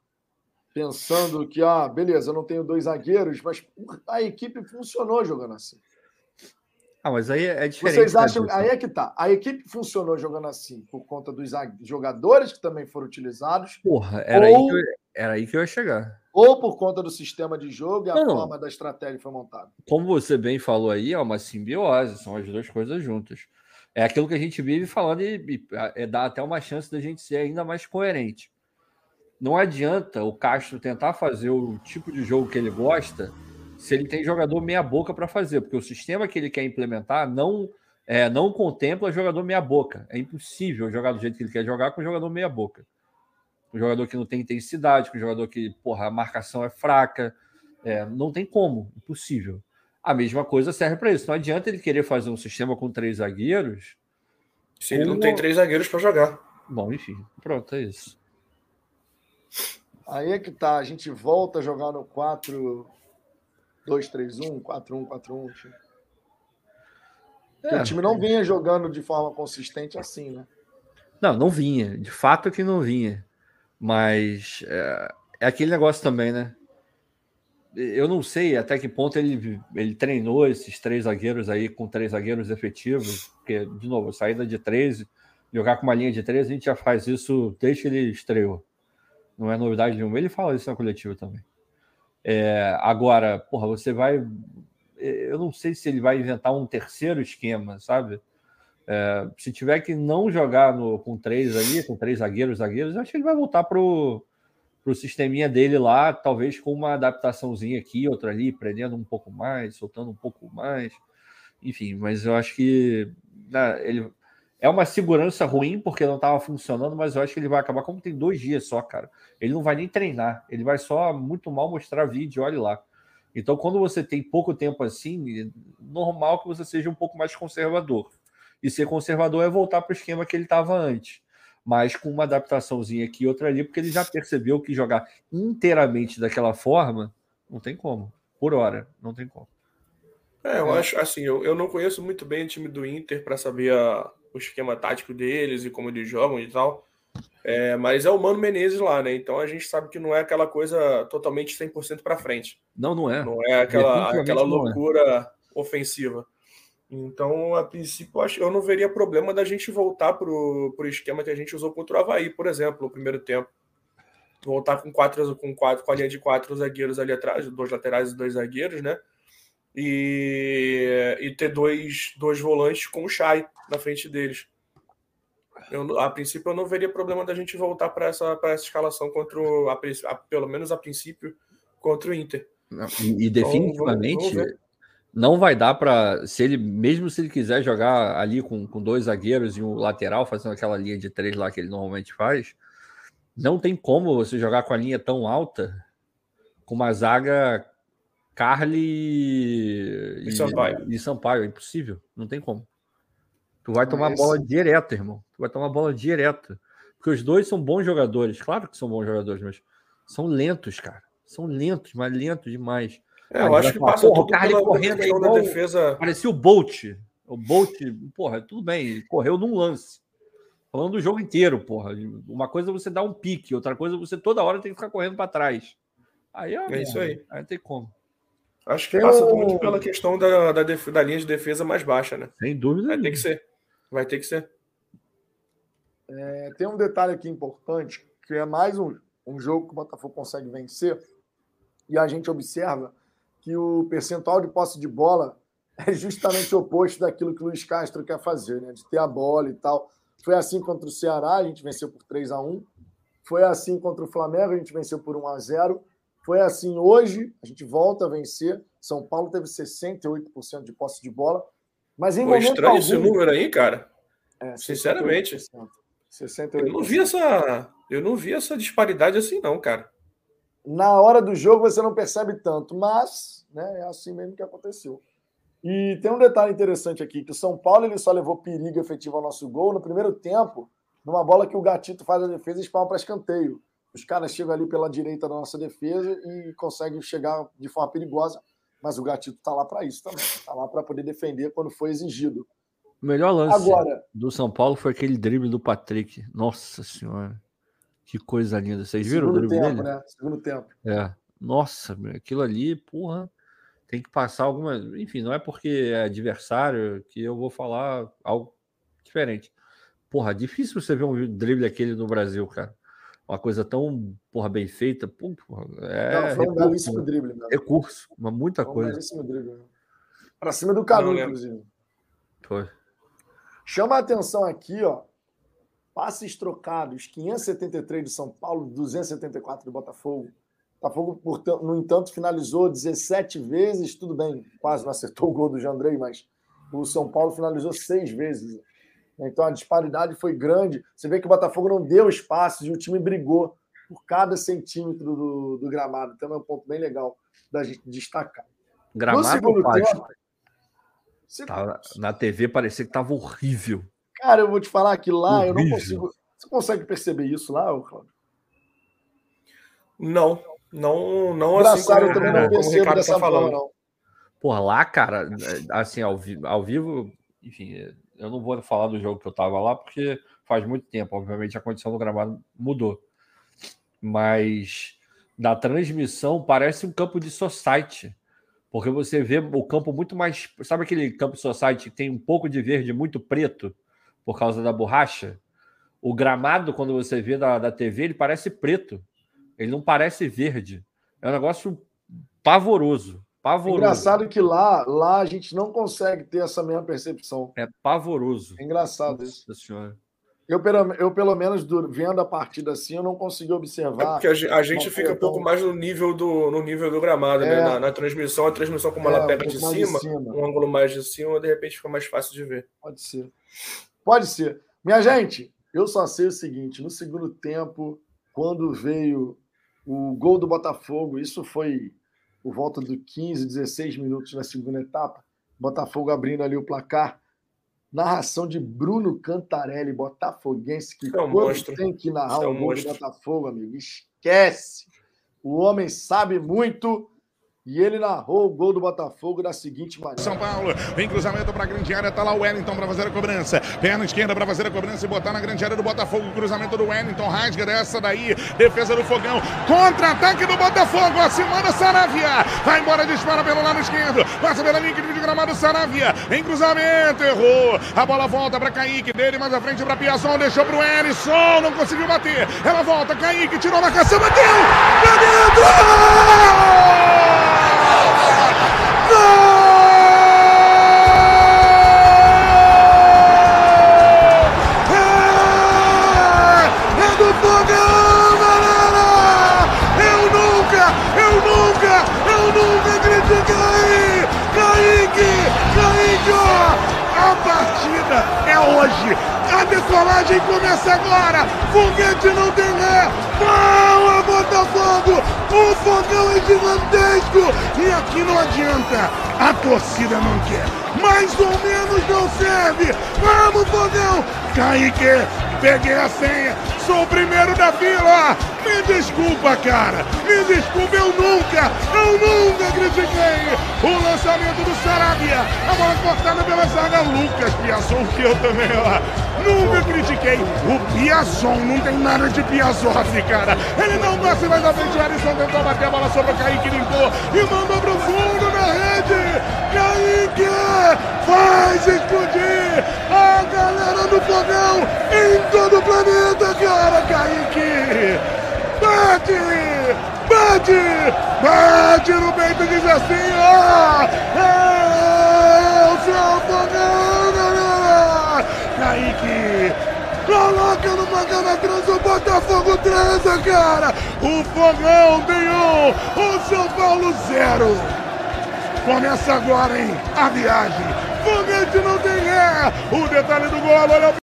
pensando que, ah, beleza, eu não tenho dois zagueiros, mas a equipe funcionou jogando assim. Ah, mas aí é diferente. Vocês né, acham. Aí é que tá. A equipe funcionou jogando assim por conta dos jogadores que também foram utilizados. Porra, era, ou... aí, que eu, era aí que eu ia chegar ou por conta do sistema de jogo e a não, forma da estratégia que foi montada? Como você bem falou aí, é uma simbiose, são as duas coisas juntas. É aquilo que a gente vive falando e, e é, dá até uma chance da gente ser ainda mais coerente. Não adianta o Castro tentar fazer o tipo de jogo que ele gosta se ele tem jogador meia boca para fazer, porque o sistema que ele quer implementar não é, não contempla jogador meia boca. É impossível jogar do jeito que ele quer jogar com jogador meia boca um jogador que não tem intensidade, com um jogador que, porra, a marcação é fraca. É, não tem como, impossível. A mesma coisa serve para isso. Não adianta ele querer fazer um sistema com três zagueiros. Se ele não tem três zagueiros para jogar. Bom, enfim, pronto, é isso. Aí é que tá, a gente volta a jogar no 4 2 3 1, 4 1 4 1. É, o time não vinha jogando de forma consistente assim, né? Não, não vinha. De fato que não vinha. Mas é, é, aquele negócio também, né? Eu não sei até que ponto ele, ele treinou esses três zagueiros aí com três zagueiros efetivos, porque, de novo, saída de 13, jogar com uma linha de 13, a gente já faz isso desde que ele estreou. Não é novidade nenhuma. Ele fala isso na coletiva também. É, agora, porra, você vai. Eu não sei se ele vai inventar um terceiro esquema, sabe? É, se tiver que não jogar no, com três ali, com três zagueiros, zagueiros, acho que ele vai voltar pro, pro sisteminha dele lá, talvez com uma adaptaçãozinha aqui, outra ali, prendendo um pouco mais, soltando um pouco mais. Enfim, mas eu acho que né, ele é uma segurança ruim porque não estava funcionando, mas eu acho que ele vai acabar como tem dois dias só, cara. Ele não vai nem treinar, ele vai só muito mal mostrar vídeo, olhe lá. Então, quando você tem pouco tempo assim, é normal que você seja um pouco mais conservador. E ser conservador é voltar para o esquema que ele estava antes, mas com uma adaptaçãozinha aqui e outra ali, porque ele já percebeu que jogar inteiramente daquela forma não tem como. Por hora, não tem como. É, eu é. acho assim, eu, eu não conheço muito bem o time do Inter para saber a, o esquema tático deles e como eles jogam e tal. É, mas é o Mano Menezes lá, né? Então a gente sabe que não é aquela coisa totalmente 100% para frente. Não, não é. Não é aquela, aquela é. loucura é. ofensiva. Então, a princípio, eu não veria problema da gente voltar para o esquema que a gente usou contra o Havaí, por exemplo, no primeiro tempo. Voltar com quatro, com quatro, com a linha de quatro zagueiros ali atrás, dois laterais e dois zagueiros, né? E, e ter dois, dois volantes com o Chay na frente deles. Eu, a princípio, eu não veria problema da gente voltar para essa, essa escalação contra o, a, a, pelo menos a princípio, contra o Inter. E, e definitivamente, então, vamos, vamos não vai dar para se ele mesmo se ele quiser jogar ali com, com dois zagueiros e um lateral fazendo aquela linha de três lá que ele normalmente faz não tem como você jogar com a linha tão alta com uma zaga Carly e, e Sampaio. E Sampaio, é impossível, não tem como. Tu vai tomar Mas... bola direta, irmão. Tu vai tomar bola direta. Porque os dois são bons jogadores, claro que são bons jogadores, mas são lentos, cara. São lentos, mas lentos demais. É, eu acho que falar, passa tudo pela correndo aí da defesa. Parecia o Bolt. O Bolt, porra, tudo bem, ele correu num lance. Falando do jogo inteiro, porra. Uma coisa é você dar um pique, outra coisa é você toda hora tem que ficar correndo para trás. Aí é, é isso aí. Aí não tem como. Acho que passa muito pela questão da, da, def... da, linha de defesa mais baixa, né? Sem dúvida. Vai ter que ser. Vai ter que ser. É, tem um detalhe aqui importante, que é mais um, um jogo que o Botafogo consegue vencer, e a gente observa que o percentual de posse de bola é justamente o oposto daquilo que o Luiz Castro quer fazer, né? De ter a bola e tal. Foi assim contra o Ceará, a gente venceu por 3 a 1 Foi assim contra o Flamengo, a gente venceu por 1 a 0 Foi assim hoje, a gente volta a vencer. São Paulo teve 68% de posse de bola. Mas em Pô, momento estranho algum... esse número aí, cara. É, Sinceramente. 68%. Eu não vi essa, eu não vi essa disparidade assim não, cara. Na hora do jogo você não percebe tanto, mas né, é assim mesmo que aconteceu. E tem um detalhe interessante aqui, que o São Paulo ele só levou perigo efetivo ao nosso gol no primeiro tempo, numa bola que o Gatito faz a defesa e espalma para escanteio. Os caras chegam ali pela direita da nossa defesa e conseguem chegar de forma perigosa, mas o Gatito está lá para isso também. Está lá para poder defender quando for exigido. O melhor lance Agora, do São Paulo foi aquele drible do Patrick. Nossa Senhora. Que coisa linda. Vocês viram o drible tempo, dele? Né? Segundo tempo. É. Nossa, aquilo ali, porra tem que passar alguma. Enfim, não é porque é adversário que eu vou falar algo diferente. Porra, difícil você ver um drible aquele no Brasil, cara. Uma coisa tão porra, bem feita. Porra, é não, foi um belíssimo drible. Mesmo. Recurso, uma muita foi um coisa. Belíssimo drible. Para cima do Canu, inclusive. Foi. Chama a atenção aqui, ó. Passes trocados: 573 de São Paulo, 274 do Botafogo. Botafogo, no entanto, finalizou 17 vezes, tudo bem, quase não acertou o gol do Jandrei, mas o São Paulo finalizou seis vezes. Então a disparidade foi grande. Você vê que o Botafogo não deu espaço e o time brigou por cada centímetro do, do gramado. Então é um ponto bem legal da gente destacar. Gramado no segundo tempo, Tava, na TV parecia que estava horrível. Cara, eu vou te falar que lá horrível. eu não consigo. Você consegue perceber isso lá, Claudio? Não. Não, não assim como, eu também não percebo tá dessa tá falando. não. Porra, lá, cara, assim, ao, vi ao vivo, enfim, eu não vou falar do jogo que eu tava lá, porque faz muito tempo, obviamente a condição do gramado mudou. Mas na transmissão parece um campo de society, porque você vê o campo muito mais. Sabe aquele campo society que tem um pouco de verde muito preto por causa da borracha? O gramado, quando você vê da, da TV, ele parece preto. Ele não parece verde. É um negócio pavoroso. Pavoroso. engraçado que lá, lá a gente não consegue ter essa mesma percepção. É pavoroso. É engraçado Nossa isso. Senhora. Eu, eu, pelo menos, vendo a partida assim, eu não consegui observar. É porque a, gente fica um pouco mais no nível do, no nível do gramado, né? é, né? Na, na, transmissão, a transmissão, como é, ela pega um de, cima, de cima, um ângulo mais de cima, de repente fica mais fácil de ver. Pode ser. Pode ser. Minha gente, eu só sei o seguinte: no segundo tempo, quando veio o gol do Botafogo, isso foi por volta de 15, 16 minutos na segunda etapa. Botafogo abrindo ali o placar. Narração de Bruno Cantarelli, botafoguense, que é um quando tem que narrar é um o gol monstro. do Botafogo, amigo, esquece. O homem sabe muito e ele narrou o gol do Botafogo da seguinte maneira. São Paulo, vem cruzamento para a grande área, tá lá o Wellington para fazer a cobrança. Perna esquerda para fazer a cobrança e botar na grande área do Botafogo. Cruzamento do Wellington, rasga dessa daí. Defesa do Fogão. Contra-ataque do Botafogo. Acima da Saravia. Vai embora, dispara pelo lado esquerdo. Passa pela linha de gramado Saravia. Em cruzamento, errou. A bola volta para Kaique. Dele mais à frente para Piazon. Deixou para o Erisson. Não conseguiu bater. Ela volta. Kaique tirou na caça. Bateu. Pra dentro! É hoje. A decolagem começa agora. Foguete não tem ré. Boa, Botafogo! O fogão é gigantesco. E aqui não adianta. A torcida não quer. Mais ou menos não serve. Vamos, fogão! Kaique, peguei a senha. Sou o primeiro da fila. Me desculpa, cara. Me desculpa, eu nunca, eu nunca critiquei o lançamento do Sarabia. A bola cortada pela zaga. Lucas Piazon, que eu também, ó. Nunca critiquei. O Piazon não tem nada de Piazoff, cara. Ele não passa mais à frente. O Alisson tentou bater a bola sobre o Kaique, limpou e mandou pro fundo na rede. Kaique faz explodir a galera do fogão em todo o planeta, cara. Kaique Bate! Bate! Bate no peito diz assim, ó! É o seu fogão, galera! Kaique! Coloca no Magana Trans o Botafogo transa, cara! O Fogão tem um, o São Paulo zero! Começa agora, hein? A viagem! Foguete não tem ré! O detalhe do gol, olha o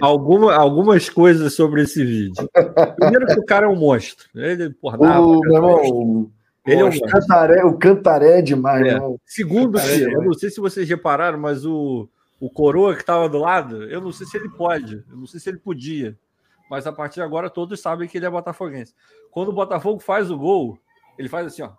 alguma, algumas coisas sobre esse vídeo. Primeiro que o cara é um monstro. Ele, porra, o, meu irmão, ele é um cantaré, o cantaré é demais, é. Segundo, que, eu não sei se vocês repararam, mas o, o coroa que estava do lado, eu não sei se ele pode, eu não sei se ele podia. Mas a partir de agora todos sabem que ele é botafoguense. Quando o Botafogo faz o gol, ele faz assim, ó.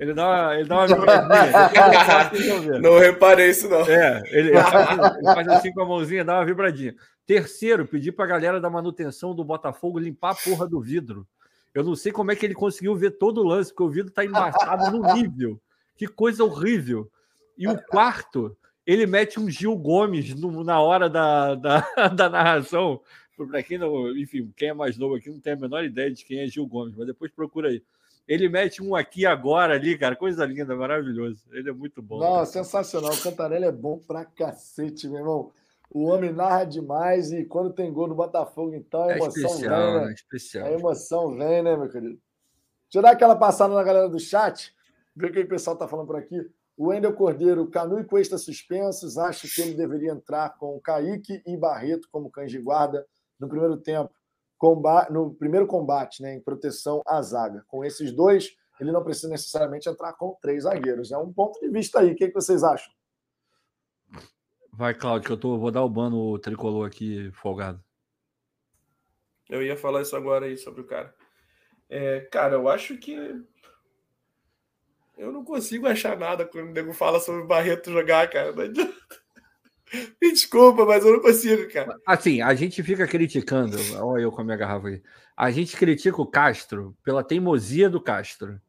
Ele dá uma, ele dá uma vibradinha. não reparei isso, não. É, ele, ele, faz, ele, faz, assim com a mãozinha, dá uma vibradinha. Terceiro, pedir para a galera da manutenção do Botafogo limpar a porra do vidro. Eu não sei como é que ele conseguiu ver todo o lance, porque o vidro está embaçado no nível. Que coisa horrível. E o quarto, ele mete um Gil Gomes no, na hora da, da, da narração. Para quem não, enfim, quem é mais novo aqui não tem a menor ideia de quem é Gil Gomes, mas depois procura aí. Ele mete um aqui agora ali, cara. Coisa linda, maravilhoso. Ele é muito bom. Não, sensacional. O Cantarelli é bom pra cacete, meu irmão. O homem narra demais e quando tem gol no Botafogo, então a é emoção é especial, vem, né? É especial. A emoção vem, né, meu querido? Deixa eu dar aquela passada na galera do chat, ver o que o pessoal tá falando por aqui. O Wendel Cordeiro, Canu e Cuesta suspensos, acho que ele deveria entrar com Kaique e Barreto como cães de guarda no primeiro tempo combate, no primeiro combate, né, em proteção à zaga. Com esses dois, ele não precisa necessariamente entrar com três zagueiros. É um ponto de vista aí. O que, é que vocês acham? Vai, Claudio, que eu tô, vou dar o bano tricolor aqui folgado. Eu ia falar isso agora aí sobre o cara. É, cara, eu acho que eu não consigo achar nada quando o nego fala sobre o Barreto jogar, cara. Não adianta. Me desculpa, mas eu não consigo, cara. Assim, a gente fica criticando. Olha eu com a minha garrafa aí. A gente critica o Castro pela teimosia do Castro.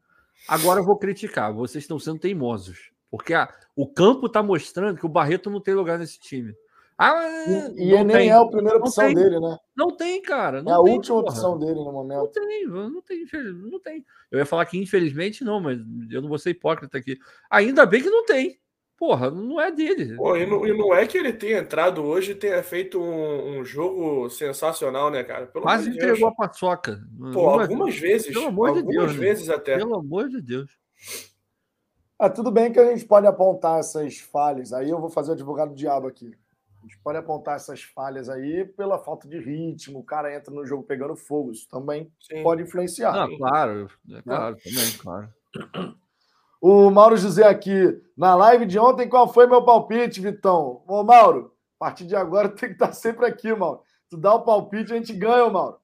Agora eu vou criticar. Vocês estão sendo teimosos. Porque a, o campo está mostrando que o Barreto não tem lugar nesse time. Ah, e, e nem tem. é a primeira opção tem. dele, né? Não tem, cara. Não é a tem, última porra. opção dele no momento. Não tem, não tem, não tem. Eu ia falar que infelizmente não, mas eu não vou ser hipócrita aqui. Ainda bem que não tem porra, não é dele. Pô, e, não, e, não, é que ele tenha entrado hoje e tenha feito um, um jogo sensacional, né, cara? Pelo Quase de entregou Deus. a paçoca. Pô, algumas vezes. Pelo amor algumas de Deus. vezes né? até. Pelo amor de Deus. Ah, tudo bem que a gente pode apontar essas falhas. Aí eu vou fazer o advogado do diabo aqui. A gente pode apontar essas falhas aí pela falta de ritmo, o cara entra no jogo pegando fogo. Isso também Sim. pode influenciar. Ah, claro, é claro, né? também, claro. O Mauro José aqui, na live de ontem, qual foi meu palpite, Vitão? Ô, Mauro, a partir de agora tem que estar sempre aqui, Mauro. Tu dá o palpite, a gente ganha, Mauro.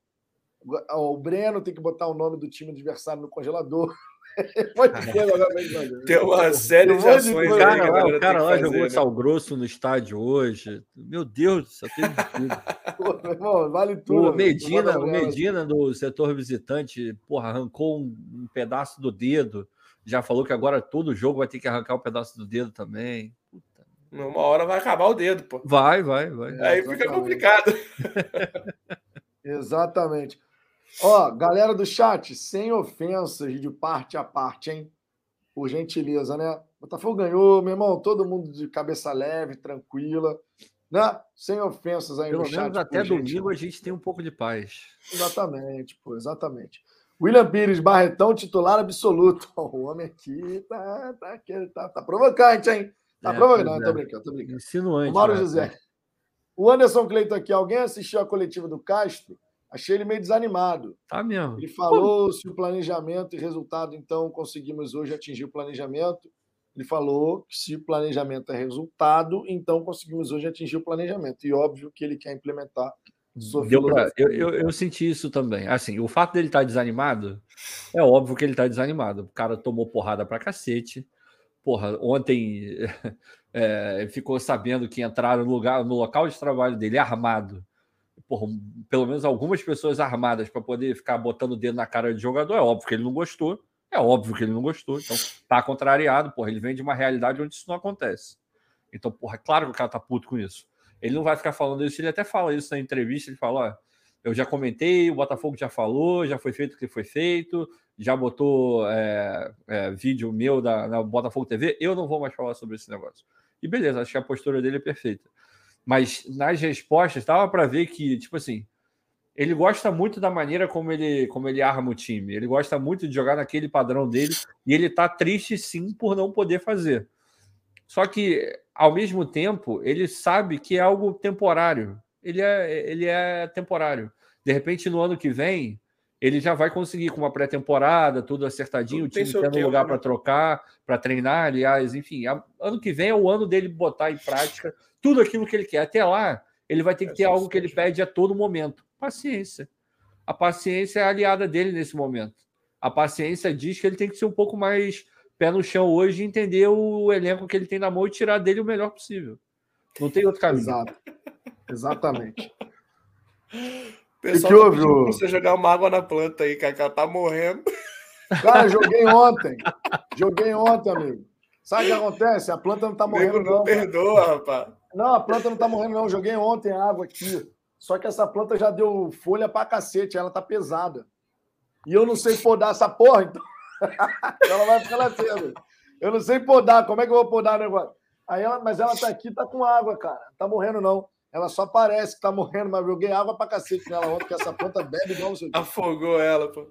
O Breno tem que botar o nome do time adversário no congelador. tem uma série de ações. O cara, lá, o cara lá fazer, jogou né? sal grosso no estádio hoje. Meu Deus, só tem tudo. irmão, vale tudo. O Medina, o Medina do setor visitante, porra, arrancou um, um pedaço do dedo já falou que agora todo jogo vai ter que arrancar um pedaço do dedo também. Puta. Uma hora vai acabar o dedo, pô. Vai, vai, vai. Aí fica complicado. Exatamente. Ó, galera do chat, sem ofensas de parte a parte, hein? Por gentileza, né? Botafogo ganhou, meu irmão, todo mundo de cabeça leve, tranquila, né? Sem ofensas aí Pelo no chat. Pelo menos até domingo a gente tem um pouco de paz. Exatamente, pô, exatamente. William Pires, Barretão, titular absoluto. O homem aqui tá, tá, tá, tá provocante, hein? Tá é, provocante. Não, é. tô brincando, tô brincando. Insinuante. O Mauro né? José. O Anderson Cleiton aqui. Alguém assistiu a coletiva do Castro? Achei ele meio desanimado. Tá mesmo. Ele falou se o planejamento e resultado, então, conseguimos hoje atingir o planejamento. Ele falou que se o planejamento é resultado, então conseguimos hoje atingir o planejamento. E óbvio que ele quer implementar Pra, eu, eu, eu, senti isso também. Assim, o fato dele estar tá desanimado, é óbvio que ele está desanimado. O cara tomou porrada pra cacete. Porra, ontem é, ficou sabendo que entraram no, lugar, no local de trabalho dele armado. Porra, pelo menos algumas pessoas armadas para poder ficar botando o dedo na cara de jogador. É óbvio que ele não gostou. É óbvio que ele não gostou. Então, tá contrariado. Porra, ele vem de uma realidade onde isso não acontece. Então, porra, é claro que o cara tá puto com isso. Ele não vai ficar falando isso, ele até fala isso na entrevista, ele fala, ó, eu já comentei, o Botafogo já falou, já foi feito o que foi feito, já botou é, é, vídeo meu da, na Botafogo TV, eu não vou mais falar sobre esse negócio. E beleza, acho que a postura dele é perfeita. Mas nas respostas, dava para ver que, tipo assim, ele gosta muito da maneira como ele, como ele arma o time. Ele gosta muito de jogar naquele padrão dele e ele tá triste sim por não poder fazer. Só que, ao mesmo tempo, ele sabe que é algo temporário. Ele é, ele é temporário. De repente, no ano que vem, ele já vai conseguir com uma pré-temporada, tudo acertadinho, o time tendo lugar né? para trocar, para treinar, aliás, enfim. Ano que vem é o ano dele botar em prática tudo aquilo que ele quer. Até lá, ele vai ter que ter algo que ele pede a todo momento: paciência. A paciência é a aliada dele nesse momento. A paciência diz que ele tem que ser um pouco mais pé no chão hoje e entender o elenco que ele tem na mão e tirar dele o melhor possível. Não tem outro caminho. Exato. Exatamente. Pessoal, que houve? Tá você jogar uma água na planta aí, Cacá, tá morrendo. Cara, joguei ontem. Joguei ontem, amigo. Sabe o que acontece? A planta não tá morrendo, não. não perdoa, rapaz. Não, a planta não tá morrendo, não. Joguei ontem água aqui. Só que essa planta já deu folha pra cacete, ela tá pesada. E eu não sei podar essa porra, então. ela vai ficar nascendo. Eu não sei podar, como é que eu vou podar o negócio? Aí ela, mas ela tá aqui, tá com água, cara. Tá morrendo, não. Ela só parece que tá morrendo, mas eu joguei água pra cacete nela ontem, que essa planta bebe igual você. Afogou ela, pô.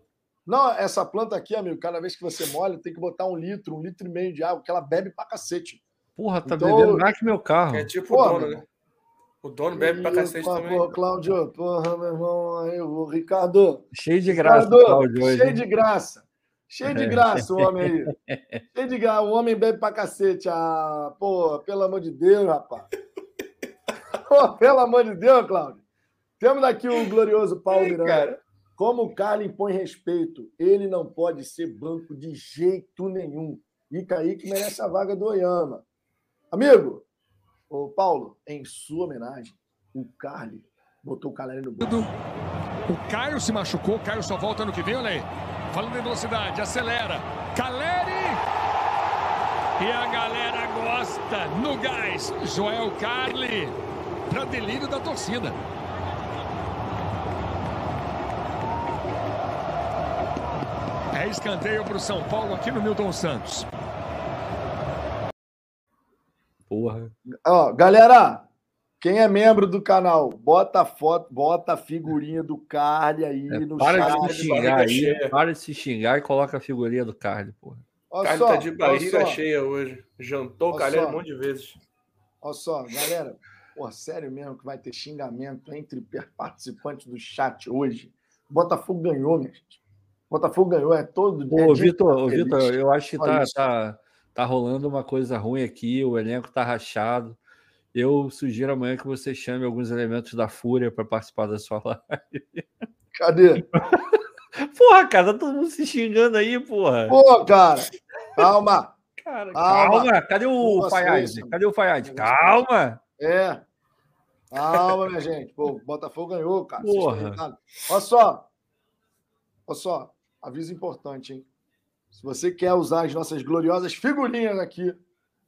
Não, essa planta aqui, amigo, cada vez que você molha, tem que botar um litro, um litro e meio de água, que ela bebe pra cacete. Porra, tá então, bebendo mais que meu carro. É tipo porra, o dono, né? O dono bebe pra cacete porra, também. Porra, Cláudio, porra, meu irmão, aí, o Ricardo. Cheio de graça, Ricardo, Cláudio, hoje, Cheio de graça. Cheio de graça o homem aí. Cheio de graça. O homem bebe pra cacete. Ah, pô, pelo amor de Deus, rapaz. Pô, pelo amor de Deus, Cláudio. Temos aqui o glorioso Paulo Miranda. Cara. Como o Carlos impõe respeito, ele não pode ser banco de jeito nenhum. E Kaique merece a vaga do Oyama. Amigo, o Paulo, em sua homenagem, o Carly botou o Caleri no banco. O Caio se machucou, o Caio só volta no que vem, olha aí. Falando em velocidade, acelera. Caleri! E a galera gosta no gás. Joel Carli, para delírio da torcida. É escanteio para o São Paulo aqui no Milton Santos. Porra. Ó, galera, quem é membro do canal, bota foto, bota a figurinha do Carly aí é, no para chat. De se xingar aí, para de se xingar e coloca a figurinha do Carly, porra. O Carly tá de barriga cheia hoje. Jantou o um monte de vezes. Olha só, galera. Pô, sério mesmo que vai ter xingamento entre participantes do chat hoje. Botafogo ganhou, minha gente. Botafogo ganhou, é todo. Ô, é Vitor, Vitor, eu acho que tá, tá, tá rolando uma coisa ruim aqui, o elenco tá rachado. Eu sugiro amanhã que você chame alguns elementos da Fúria para participar da sua live. Cadê? Porra, cara, tá todo mundo se xingando aí, porra. Pô, cara, calma. Cara, calma. calma. Cadê o Fayad? Cadê o Fayad? Calma. É. Calma, minha gente. Pô, o Botafogo ganhou, cara. Porra. Olha só. Olha só. Aviso importante, hein? Se você quer usar as nossas gloriosas figurinhas aqui,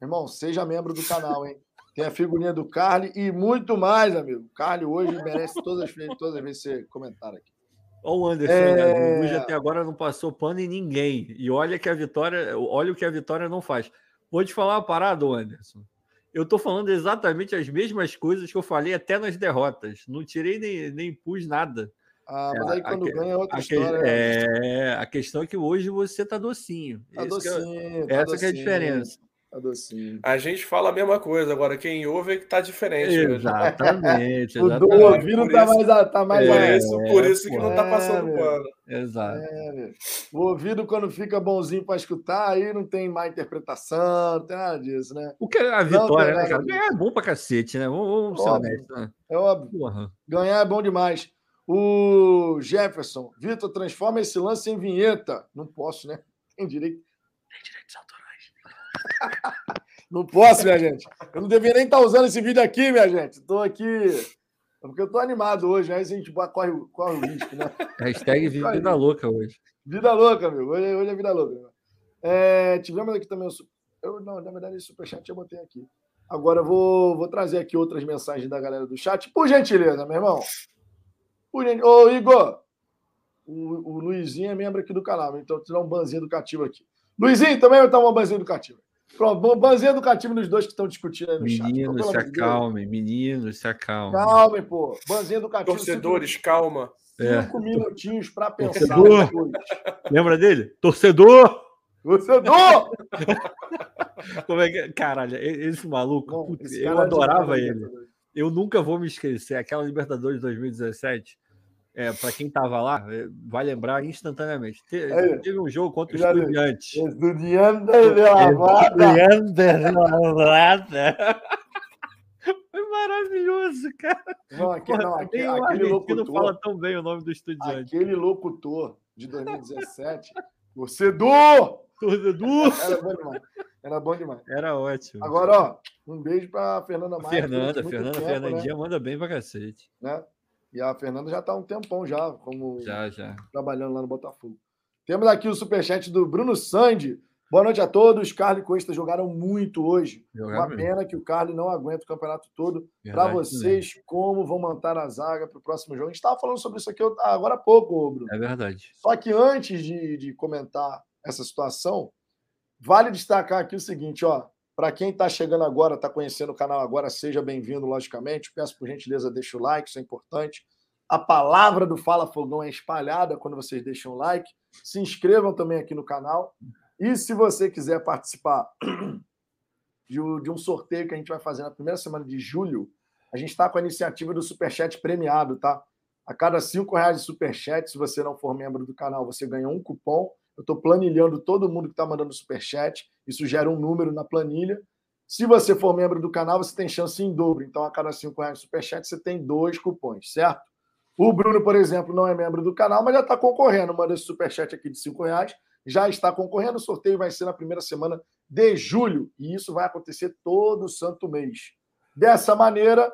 irmão, seja membro do canal, hein? Tem a figurinha do Carly e muito mais, amigo. O Carly hoje merece todas as, todas as vezes você comentar aqui. Olha o Anderson, é... né? O Luiz até agora não passou pano em ninguém. E olha que a vitória, olha o que a vitória não faz. Vou te falar uma parada, Anderson. Eu tô falando exatamente as mesmas coisas que eu falei até nas derrotas. Não tirei nem, nem pus nada. Ah, mas aí quando a, ganha é outra a história. Que, é, a questão é que hoje você tá docinho. Tá docinho. É, tá essa docinho, que é a diferença. Docinho. A gente fala a mesma coisa, agora quem ouve é que tá diferente. Exatamente. o do ouvido tá mais, tá mais é, isso, por isso que não tá passando é, pano. Exato. É, o ouvido, quando fica bonzinho para escutar, aí não tem má interpretação, não tem nada disso, né? O que é a vitória, né, cara? Ganhar é bom pra cacete, né? Vamos, vamos ser honestos, né? É óbvio. Porra. Ganhar é bom demais. O Jefferson, Vitor, transforma esse lance em vinheta. Não posso, né? Tem direito. Não posso, minha gente. Eu não deveria nem estar usando esse vídeo aqui, minha gente. Estou aqui. É porque eu estou animado hoje, aí a gente corre, corre o risco, né? Hashtag vida louca hoje. Vida louca, meu. Hoje, hoje é vida louca. É, tivemos aqui também o. Eu, não, na verdade, o superchat eu botei aqui. Agora eu vou, vou trazer aqui outras mensagens da galera do chat. Por gentileza, meu irmão. Por gentileza. Ô, Igor, o, o Luizinho é membro aqui do canal, então tirar um banzinho educativo aqui. Luizinho, também vai dar um banzinho educativo. Pronto, banzinho educativo nos dois que estão discutindo aí no meninos, chat. Meninos, se acalmem, meninos, se acalmem. Calmem, pô. Banzinho educativo. Torcedores, cinco, calma. Cinco é. minutinhos para pensar. Torcedor. Lembra dele? Torcedor! Torcedor! Como é que. Caralho, esse maluco, Bom, putz, esse eu adorava ele. Eu nunca vou me esquecer. Aquela Libertadores de 2017. É, para quem estava lá, é, vai lembrar instantaneamente. Teve, é. teve um jogo contra o Estudiantes. Estudiantes de La Estudiantes de La Foi maravilhoso, cara. Não, aquele, não, aquele, aquele locutor, fala tão bem o nome do Estudiante. Aquele locutor de 2017, torcedor! Torcedor! Era bom demais. Era bom demais. Era ótimo. Agora, ó, um beijo para Fernanda Maia. Fernanda, Fernanda, tempo, Fernandinha né? manda bem pra cacete. Né? E a Fernanda já está há um tempão já, como já, já. trabalhando lá no Botafogo. Temos aqui o superchat do Bruno Sandi. Boa noite a todos. Carlos e Costa jogaram muito hoje. Jogaram Uma pena mesmo. que o Carlos não aguenta o campeonato todo. Para vocês, mesmo. como vão montar a zaga para o próximo jogo? A gente estava falando sobre isso aqui agora há pouco, Bruno. É verdade. Só que antes de, de comentar essa situação, vale destacar aqui o seguinte, ó. Para quem está chegando agora, está conhecendo o canal agora, seja bem-vindo, logicamente. Peço por gentileza, deixa o like, isso é importante. A palavra do Fala Fogão é espalhada quando vocês deixam o like. Se inscrevam também aqui no canal. E se você quiser participar de um sorteio que a gente vai fazer na primeira semana de julho, a gente está com a iniciativa do Superchat premiado, tá? A cada cinco reais de Superchat, se você não for membro do canal, você ganha um cupom. Eu estou planilhando todo mundo que está mandando Superchat. Isso gera um número na planilha. Se você for membro do canal, você tem chance em dobro. Então, a cada cinco reais de Superchat, você tem dois cupons, certo? O Bruno, por exemplo, não é membro do canal, mas já está concorrendo. Manda esse Superchat aqui de cinco reais. Já está concorrendo. O sorteio vai ser na primeira semana de julho. E isso vai acontecer todo santo mês. Dessa maneira,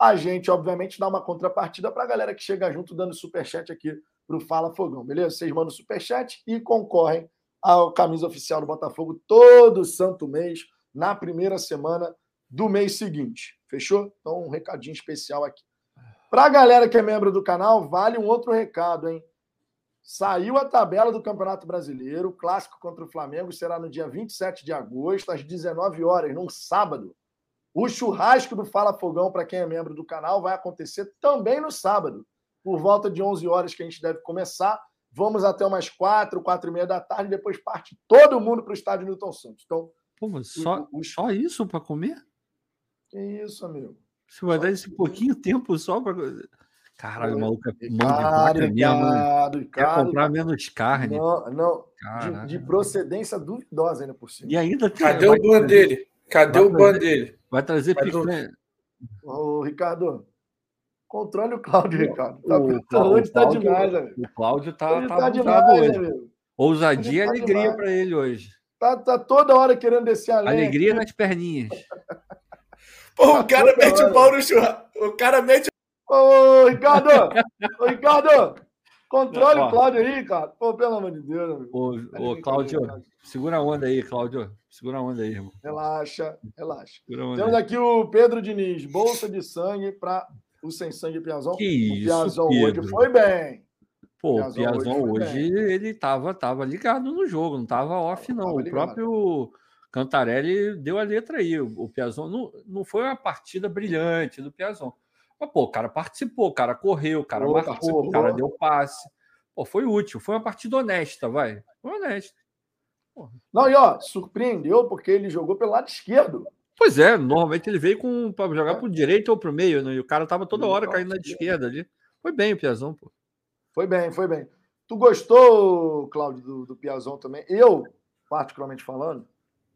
a gente, obviamente, dá uma contrapartida para a galera que chega junto dando Superchat aqui para o Fala Fogão, beleza? Vocês mandam superchat e concorrem à camisa oficial do Botafogo todo santo mês, na primeira semana do mês seguinte. Fechou? Então, um recadinho especial aqui. Para a galera que é membro do canal, vale um outro recado, hein? Saiu a tabela do Campeonato Brasileiro, clássico contra o Flamengo será no dia 27 de agosto, às 19 horas, num sábado. O churrasco do Fala Fogão, para quem é membro do canal, vai acontecer também no sábado por volta de 11 horas que a gente deve começar. Vamos até umas 4, 4 e meia da tarde, depois parte todo mundo para o estádio Newton Santos. Então, Pô, mas só, o, só isso para comer? Que isso, amigo. Você vai só dar esse pouquinho tempo só para. Caralho, o maluco é mão de vaca mesmo. Quer comprar menos carne. Não, não. De, de, procedência duvidosa ainda por cima. E ainda Cadê o ban dele? Cadê o ban dele? Vai trazer picanha. Ô, Ricardo, Controle o Cláudio, Ricardo. Tá, o, Cláudio tá demais, amigo. O Cláudio tá, ele tá, tá demais, hoje. Amigo. Ousadia e tá alegria para ele hoje. Tá, tá toda hora querendo descer a lenha. Alegria nas perninhas. Pô, o tá cara mete o pau no churrasco. O cara mete. Ô, Ricardo! Ô, Ricardo! Controle o Cláudio aí, cara. Pô, pelo amor de Deus, amigo. Ô, ô Cláudio, segura a onda aí, Cláudio. Segura a onda aí, irmão. Relaxa, relaxa. Temos aí. aqui o Pedro Diniz, bolsa de sangue para o sem sangue Piazão. Que o Piazão hoje foi bem. Pô, o Piazão hoje, hoje ele tava, tava ligado no jogo, não tava off, não. Tava o próprio Cantarelli deu a letra aí. O Piazão não, não foi uma partida brilhante do Piazão. Mas, pô, o cara participou, o cara correu, o cara pô, marcou, o cara deu passe. Pô, foi útil, foi uma partida honesta, vai. Foi honesta. Não, e ó, surpreendeu porque ele jogou pelo lado esquerdo. Pois é, normalmente ele veio com para jogar é. para o direito ou para o meio, né? E o cara tava toda hora caindo na esquerda ali. Foi bem o Piazão, pô. Foi bem, foi bem. Tu gostou, Cláudio, do, do Piazão também? Eu, particularmente falando,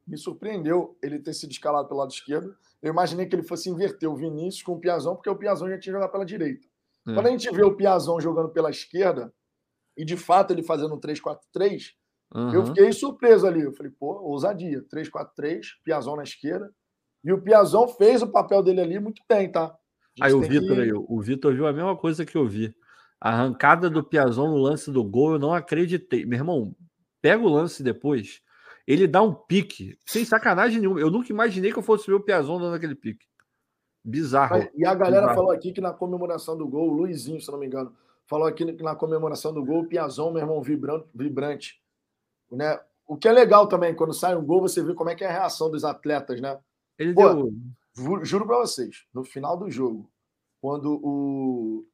me surpreendeu ele ter sido escalado pelo lado esquerdo. Eu imaginei que ele fosse inverter o Vinícius com o Piazão, porque o Piazão já tinha jogado pela direita. É. Quando a gente vê o Piazão jogando pela esquerda, e de fato ele fazendo um 3-4-3, uhum. eu fiquei surpreso ali. Eu falei, pô, ousadia. 3-4-3, Piazão na esquerda. E o Piazão fez o papel dele ali muito bem, tá? Aí o Vitor que... aí, o Vitor viu a mesma coisa que eu vi. A arrancada do Piazão no lance do gol, eu não acreditei. Meu irmão, pega o lance depois. Ele dá um pique, sem sacanagem nenhuma. Eu nunca imaginei que eu fosse ver o Piazão dando aquele pique. Bizarro. E a galera Bizarro. falou aqui que na comemoração do gol, o Luizinho, se não me engano, falou aqui que na comemoração do gol, o Piazão, meu irmão, vibrante, vibrante. Né? O que é legal também, quando sai um gol, você vê como é que é a reação dos atletas, né? Ele Pô, deu juro para vocês, no final do jogo, quando o,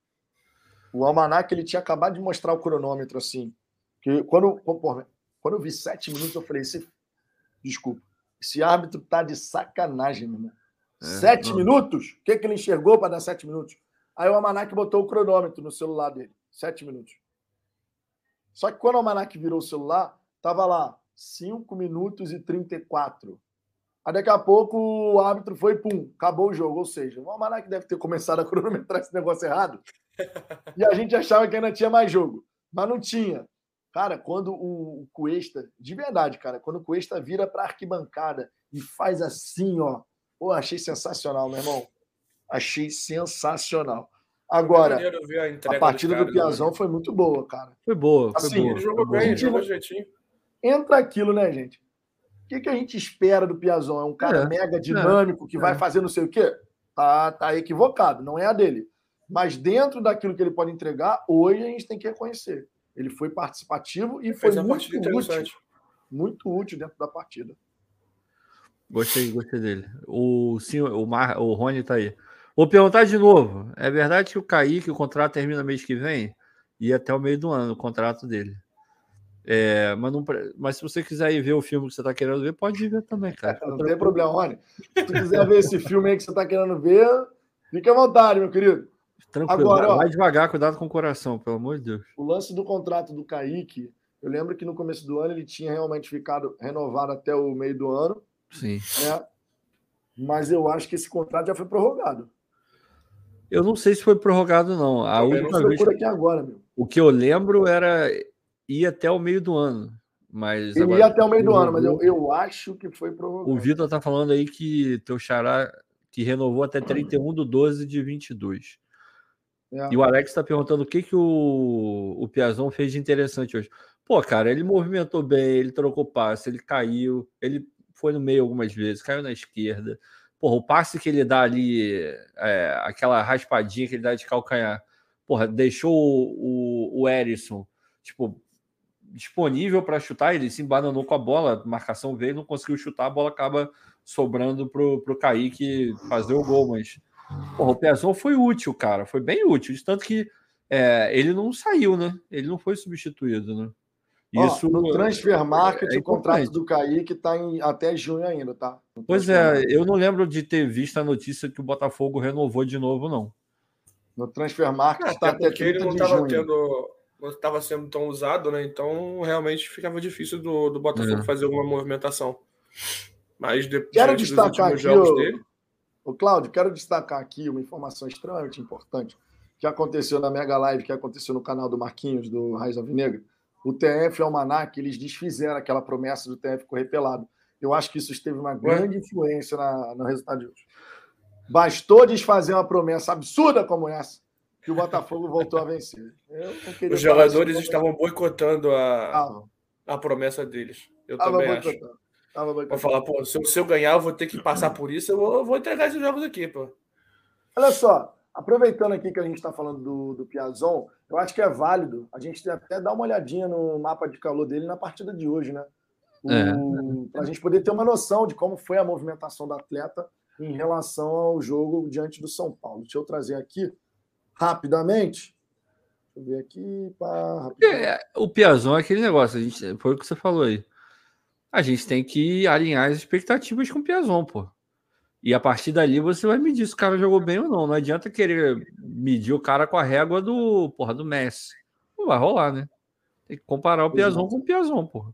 o Almanac ele tinha acabado de mostrar o cronômetro assim, que quando, quando eu vi sete minutos, eu falei: esse, desculpa, esse árbitro tá de sacanagem, meu irmão. É, sete não. minutos? O que, que ele enxergou para dar sete minutos? Aí o Almanac botou o cronômetro no celular dele, sete minutos. Só que quando o Almanac virou o celular, tava lá 5 minutos e 34. Aí daqui a pouco o árbitro foi, pum, acabou o jogo. Ou seja, o Almanac deve ter começado a cronometrar esse negócio errado. e a gente achava que ainda tinha mais jogo. Mas não tinha. Cara, quando o Cuesta, de verdade, cara, quando o Cuesta vira para arquibancada e faz assim, ó. Pô, achei sensacional, meu irmão. Achei sensacional. Agora, a, a, partida do Piazão né? foi muito boa, cara. Foi boa, foi assim, boa. Jogou bem, jogou jeitinho. Entra aquilo, né, gente? O que, que a gente espera do Piazon? É um cara é, mega dinâmico que vai é. fazer não sei o quê? Tá, tá equivocado, não é a dele. Mas dentro daquilo que ele pode entregar, hoje a gente tem que reconhecer. Ele foi participativo e foi muito útil. Muito útil dentro da partida. Gostei, gostei dele. O, sim, o, Mar, o Rony tá aí. Vou perguntar de novo. É verdade que o Kaique, o contrato termina mês que vem? E até o meio do ano o contrato dele. É, mas, não, mas se você quiser ir ver o filme que você está querendo ver, pode ir ver também, cara. Não tem problema, Rony. Se tu quiser ver esse filme aí que você está querendo ver, fique à vontade, meu querido. Tranquilo, Agora, vai ó, devagar, cuidado com o coração, pelo amor de Deus. O lance do contrato do Kaique, eu lembro que no começo do ano ele tinha realmente ficado renovado até o meio do ano. Sim. Né? Mas eu acho que esse contrato já foi prorrogado. Eu não sei se foi prorrogado, não. A eu última vez. Aqui agora. O que eu lembro era ir até o meio do ano. Mas Ele ia até o meio do ano, mas eu, eu acho que foi prorrogado. O Vitor tá falando aí que teu xará que renovou até 31 de 12 de 22. É. E o Alex está perguntando o que, que o, o Piazon fez de interessante hoje. Pô, cara, ele movimentou bem, ele trocou passe, ele caiu, ele foi no meio algumas vezes, caiu na esquerda. Porra, o passe que ele dá ali, é, aquela raspadinha que ele dá de calcanhar, porra, deixou o, o, o Erisson, tipo, disponível para chutar, ele se embananou com a bola, a marcação veio, não conseguiu chutar, a bola acaba sobrando pro, pro Kaique fazer o gol, mas porra, o Piazon foi útil, cara, foi bem útil, de tanto que é, ele não saiu, né? Ele não foi substituído, né? Isso no Transfer Market, é o contrato do Kaique está até junho ainda, tá? Pois é, eu não lembro de ter visto a notícia que o Botafogo renovou de novo, não. No Transfer Market está é, até, 30 ele não de junho. Tendo não estava sendo tão usado, né? Então realmente ficava difícil do, do Botafogo é. fazer alguma movimentação. Mas depois quero destacar aqui, o, dele... o Cláudio, quero destacar aqui uma informação extremamente importante que aconteceu na Mega Live, que aconteceu no canal do Marquinhos, do Raiz Alvinegra. O TF e o Almanac, eles desfizeram aquela promessa do TF correr pelado. Eu acho que isso teve uma grande influência na, no resultado de hoje. Bastou desfazer uma promessa absurda como essa que o Botafogo voltou a vencer. Os jogadores estavam boicotando a, a promessa deles. Eu Tava também acho. Vou falar, pô, se eu, se eu, ganhar, eu vou ter que passar por isso, eu vou, eu vou entregar esses jogos aqui, pô. Olha só, aproveitando aqui que a gente está falando do, do Piazon, eu acho que é válido a gente até dar uma olhadinha no mapa de calor dele na partida de hoje, né? É. Para a gente poder ter uma noção de como foi a movimentação do atleta em relação ao jogo diante do São Paulo. Deixa eu trazer aqui rapidamente. Deixa eu ver aqui. Pá, é, o Piazon é aquele negócio, a gente, foi o que você falou aí. A gente tem que alinhar as expectativas com o Piazon, pô. E a partir dali você vai medir se o cara jogou bem ou não. Não adianta querer medir o cara com a régua do, porra, do Messi. Não vai rolar, né? Tem que comparar o Piazon com o Piazon, porra.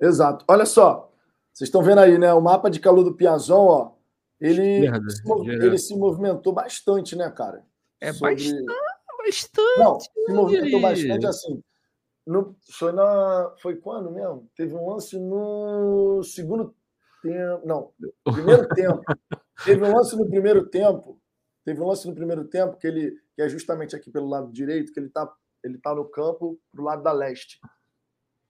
Exato. Olha só, vocês estão vendo aí, né? O mapa de calor do Piazon, ó. Ele, se, ele se movimentou bastante, né, cara? É Sobre... bastante, bastante. Não, se movimentou bastante assim. No, foi, na, foi quando mesmo? Teve um lance no segundo tempo. Não, primeiro tempo. Teve um lance no primeiro tempo. Teve um lance no primeiro tempo que ele que é justamente aqui pelo lado direito, que ele tá, ele tá no campo pro lado da leste.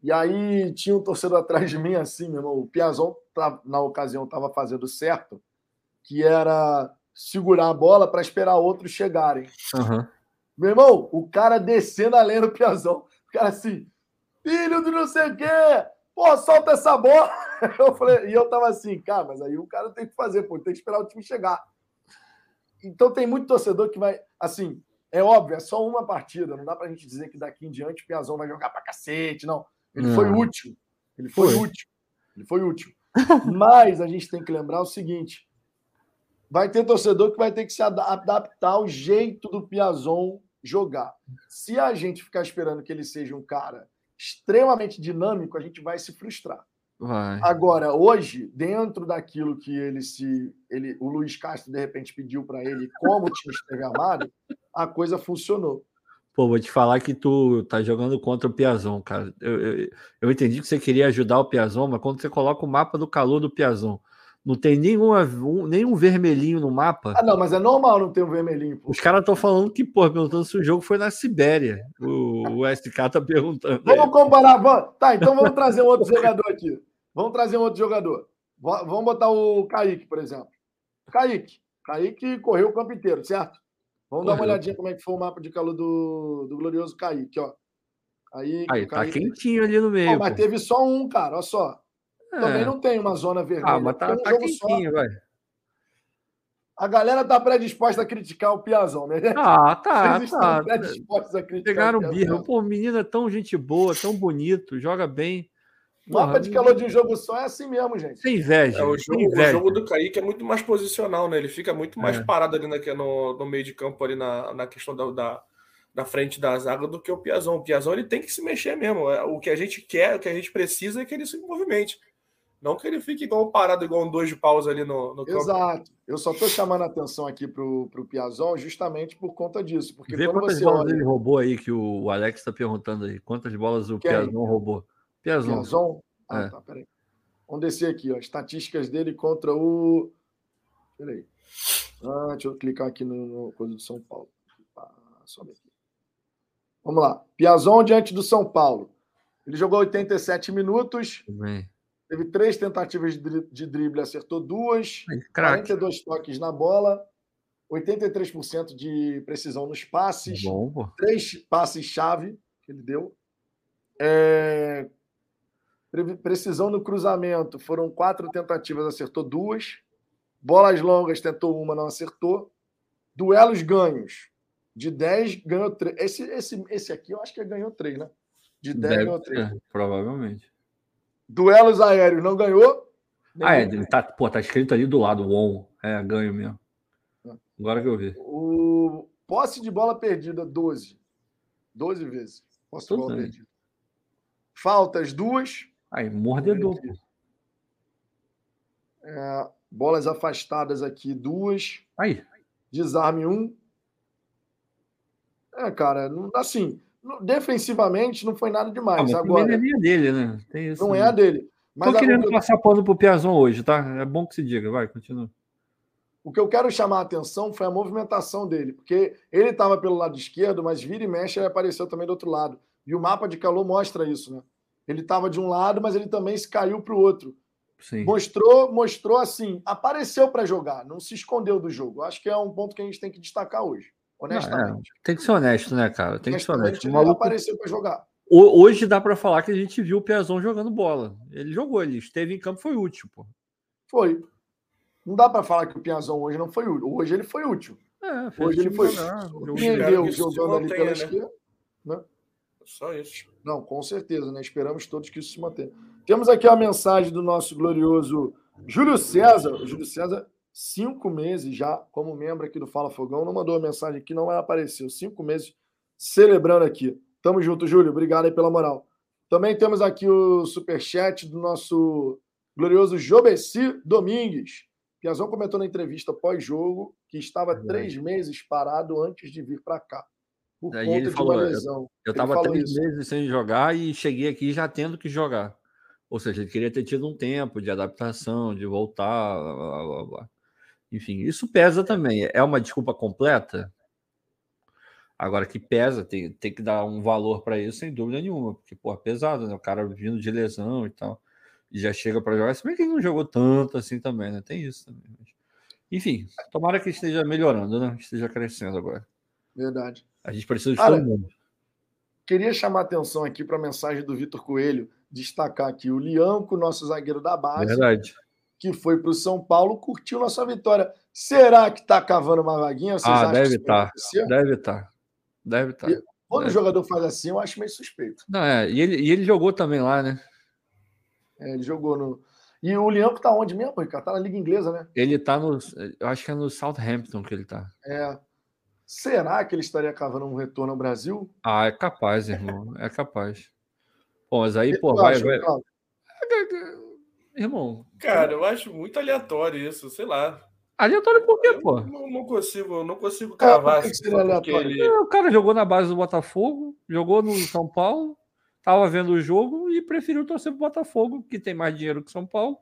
E aí tinha um torcedor atrás de mim, assim, meu irmão. O Piazon, tá, na ocasião, estava fazendo certo, que era segurar a bola para esperar outros chegarem. Uhum. Meu irmão, o cara descendo a lenha do Piazon. O cara assim, filho do não sei o quê, pô, solta essa bola. Eu falei, e eu tava assim, cara, mas aí o cara tem que fazer, pô, tem que esperar o time chegar. Então tem muito torcedor que vai, assim, é óbvio, é só uma partida, não dá pra gente dizer que daqui em diante o Piazon vai jogar pra cacete, não. Ele foi útil. Ele foi, foi, útil. Ele foi útil. Mas a gente tem que lembrar o seguinte: vai ter torcedor que vai ter que se adaptar ao jeito do Piazon jogar. Se a gente ficar esperando que ele seja um cara extremamente dinâmico, a gente vai se frustrar. Vai. Agora, hoje, dentro daquilo que ele se. Ele, o Luiz Castro, de repente, pediu para ele, como o time esteve armado, a coisa funcionou. Pô, vou te falar que tu tá jogando contra o Piazon, cara. Eu, eu, eu, entendi que você queria ajudar o Piazon, mas quando você coloca o mapa do calor do Piazon, não tem nenhum, um, nenhum vermelhinho no mapa. Ah, não, mas é normal não ter um vermelhinho. Pô. Os caras estão falando que, pô, perguntando se o jogo foi na Sibéria. O, o SK tá perguntando. Vamos aí. comparar. Vamos... Tá, então vamos trazer um outro jogador aqui. Vamos trazer um outro jogador. Vamos botar o Kaique, por exemplo. Kaique. Kaique correu o campo inteiro, certo? Vamos dar uma olhadinha como é que foi o mapa de calor do, do glorioso Kaique, ó. Aí, Aí tá quentinho ali no meio. mas teve só um, cara, olha só. É. Também não tem uma zona vermelha. Ah, mas tá, um tá quentinho, vai. A galera tá predisposta a criticar o Piazão, né? Ah, tá, Eles tá. predispostos a criticar Pegaram o birra. Pô, o menino é tão gente boa, tão bonito, joga bem. Mapa de calor de um jogo só é assim mesmo, gente. Sem inveja. É, o, jogo, inveja. o, jogo, do Kaique é muito mais posicional, né? Ele fica muito mais é. parado ali na, no, no, meio de campo, ali na, na questão da, da, da, frente da zaga do que o Piazão. O Piazão ele tem que se mexer mesmo. É, o que a gente quer, o que a gente precisa é que ele se movimente. Não que ele fique igual parado, igual um dois de pausa ali no, no campo. Exato. Eu só estou chamando a atenção aqui para o Piazon justamente por conta disso. Porque Vê quantas bolas olha... ele roubou aí, que o Alex está perguntando aí. Quantas bolas o Quem? Piazon roubou? Piazon. Piazon? Ah, é. tá, peraí. Vamos descer aqui, ó. Estatísticas dele contra o. Peraí. Ah, deixa eu clicar aqui no, no coisa do São Paulo. Ah, sobe aqui. Vamos lá. Piazon diante do São Paulo. Ele jogou 87 minutos. Bem. Teve três tentativas de drible, acertou duas. Ai, 42 toques na bola. 83% de precisão nos passes. Bom, três passes-chave que ele deu. É, Precisão no cruzamento, foram quatro tentativas, acertou duas. Bolas longas, tentou uma, não acertou. Duelos ganhos. De 10, ganhou 3. Esse, esse, esse aqui eu acho que ganhou 3, né? De 10, Deve ganhou 3. É, provavelmente. Duelos aéreos, não ganhou? Ah, é, ele tá, pô, tá escrito ali do lado, on. É, ganho mesmo. Ah. Agora que eu vi. O posse de bola perdida, 12. 12 vezes. Posse Tudo de bola bem. perdida. Faltas, duas. Aí, mordedor. É, bolas afastadas aqui, duas. Aí. Desarme um. É, cara, assim, defensivamente não foi nada demais. Ah, Agora, não é a dele, né? Isso, não né? é a dele. Mas Tô querendo passar pano pro Piazon hoje, tá? É bom que se diga. Vai, continua. O que eu quero chamar a atenção foi a movimentação dele, porque ele estava pelo lado esquerdo, mas vira e mexe ele apareceu também do outro lado. E o mapa de calor mostra isso, né? Ele estava de um lado, mas ele também se caiu para o outro. Sim. Mostrou, mostrou assim, apareceu para jogar, não se escondeu do jogo. Acho que é um ponto que a gente tem que destacar hoje, honestamente. Não, é, tem que ser honesto, né, cara? Tem que ser honesto. O maluco apareceu para jogar. Hoje dá para falar que a gente viu o Piazon jogando bola. Ele jogou, ele esteve em campo, foi útil, pô. Foi. Não dá para falar que o Piazão hoje não foi útil. Hoje ele foi útil. É, hoje ele foi. Surpreendeu jogando ali pela né? esquerda. Né? Só isso. Não, com certeza, né? Esperamos todos que isso se mantenha. Temos aqui a mensagem do nosso glorioso Júlio César. O Júlio César, cinco meses já como membro aqui do Fala Fogão, não mandou a mensagem aqui, não apareceu. Cinco meses celebrando aqui. Tamo junto, Júlio. Obrigado aí pela moral. Também temos aqui o superchat do nosso glorioso Jobeci Domingues. Piazão comentou na entrevista pós-jogo que estava é três meses parado antes de vir para cá. Por Aí conta ele falou, de uma lesão. Eu estava três isso. meses sem jogar e cheguei aqui já tendo que jogar. Ou seja, ele queria ter tido um tempo de adaptação, de voltar, blá, blá, blá. Enfim, isso pesa também. É uma desculpa completa? Agora que pesa, tem, tem que dar um valor para isso, sem dúvida nenhuma, porque, pô, é pesado, né? O cara vindo de lesão e tal, e já chega para jogar. Se bem que ele não jogou tanto assim também, né? Tem isso também. Mas... Enfim, tomara que esteja melhorando, né? Esteja crescendo agora. Verdade. A gente precisa de todo mundo. Queria chamar atenção aqui para a mensagem do Vitor Coelho, destacar aqui o Lianco, nosso zagueiro da base. Verdade. Que foi para o São Paulo, curtiu nossa vitória. Será que está cavando uma vaguinha? Vocês ah, deve estar. Tá. Deve estar. Tá. Deve estar. Tá. Quando Deve. o jogador faz assim, eu acho meio suspeito. Não, é. E ele, e ele jogou também lá, né? É, ele jogou no. E o Leão tá onde mesmo, Ricardo? Tá na Liga Inglesa, né? Ele tá no. Eu acho que é no Southampton que ele tá. É. Será que ele estaria cavando um retorno ao Brasil? Ah, é capaz, irmão. É capaz. Bom, mas aí, pô, vai. vai... Irmão. Cara, eu acho muito aleatório isso, sei lá. Aleatório por quê, pô? Não, não, consigo, não consigo cavar. É, que ele... O cara jogou na base do Botafogo, jogou no São Paulo, tava vendo o jogo e preferiu torcer pro Botafogo, que tem mais dinheiro que São Paulo,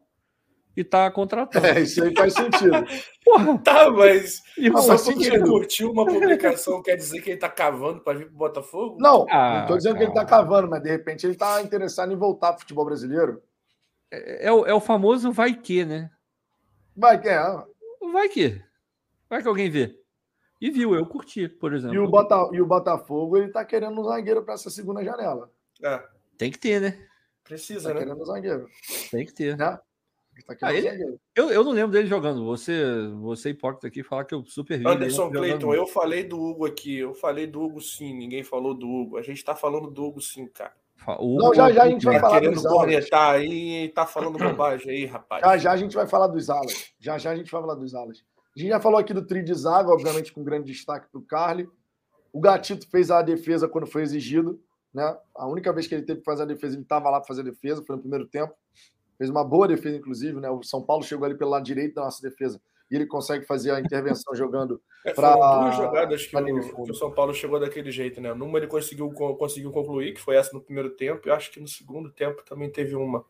e tá contratando. É, isso aí faz sentido. Porra. Tá, mas Irmão, só porque ele curtiu uma publicação quer dizer que ele tá cavando para vir pro Botafogo? Não, ah, não tô dizendo cara. que ele tá cavando, mas de repente ele tá interessado em voltar pro futebol brasileiro. É, é, o, é o famoso vai que, né? Vai que, é. Vai que. Vai que alguém vê. E viu, eu curti, por exemplo. E o, Bota, e o Botafogo, ele tá querendo um zagueiro para essa segunda janela. É. Tem que ter, né? Precisa, tá né? querendo um zagueiro. Tem que ter. Né? Tá ah, ele, eu, eu não lembro dele jogando. Você, você hipócrita aqui, falar que eu super vi. Anderson Cleiton, eu falei do Hugo aqui. Eu falei do Hugo sim. Ninguém falou do Hugo. A gente tá falando do Hugo sim, cara. O não, já já a gente vai tá falar dos alas. aí tá falando bobagem aí, rapaz. Já já a gente vai falar dos alas. Já já a gente vai falar dos alas. A gente já falou aqui do tri de zaga, obviamente com grande destaque para o Carly. O Gatito fez a defesa quando foi exigido. Né? A única vez que ele teve que fazer a defesa, ele estava lá para fazer a defesa, foi no primeiro tempo. Fez uma boa defesa, inclusive. Né? O São Paulo chegou ali pelo lado direito da nossa defesa e ele consegue fazer a intervenção jogando para. É, duas jogadas que o, que o, São Paulo chegou daquele jeito, né? Numa ele conseguiu, conseguiu concluir, que foi essa no primeiro tempo, e acho que no segundo tempo também teve uma.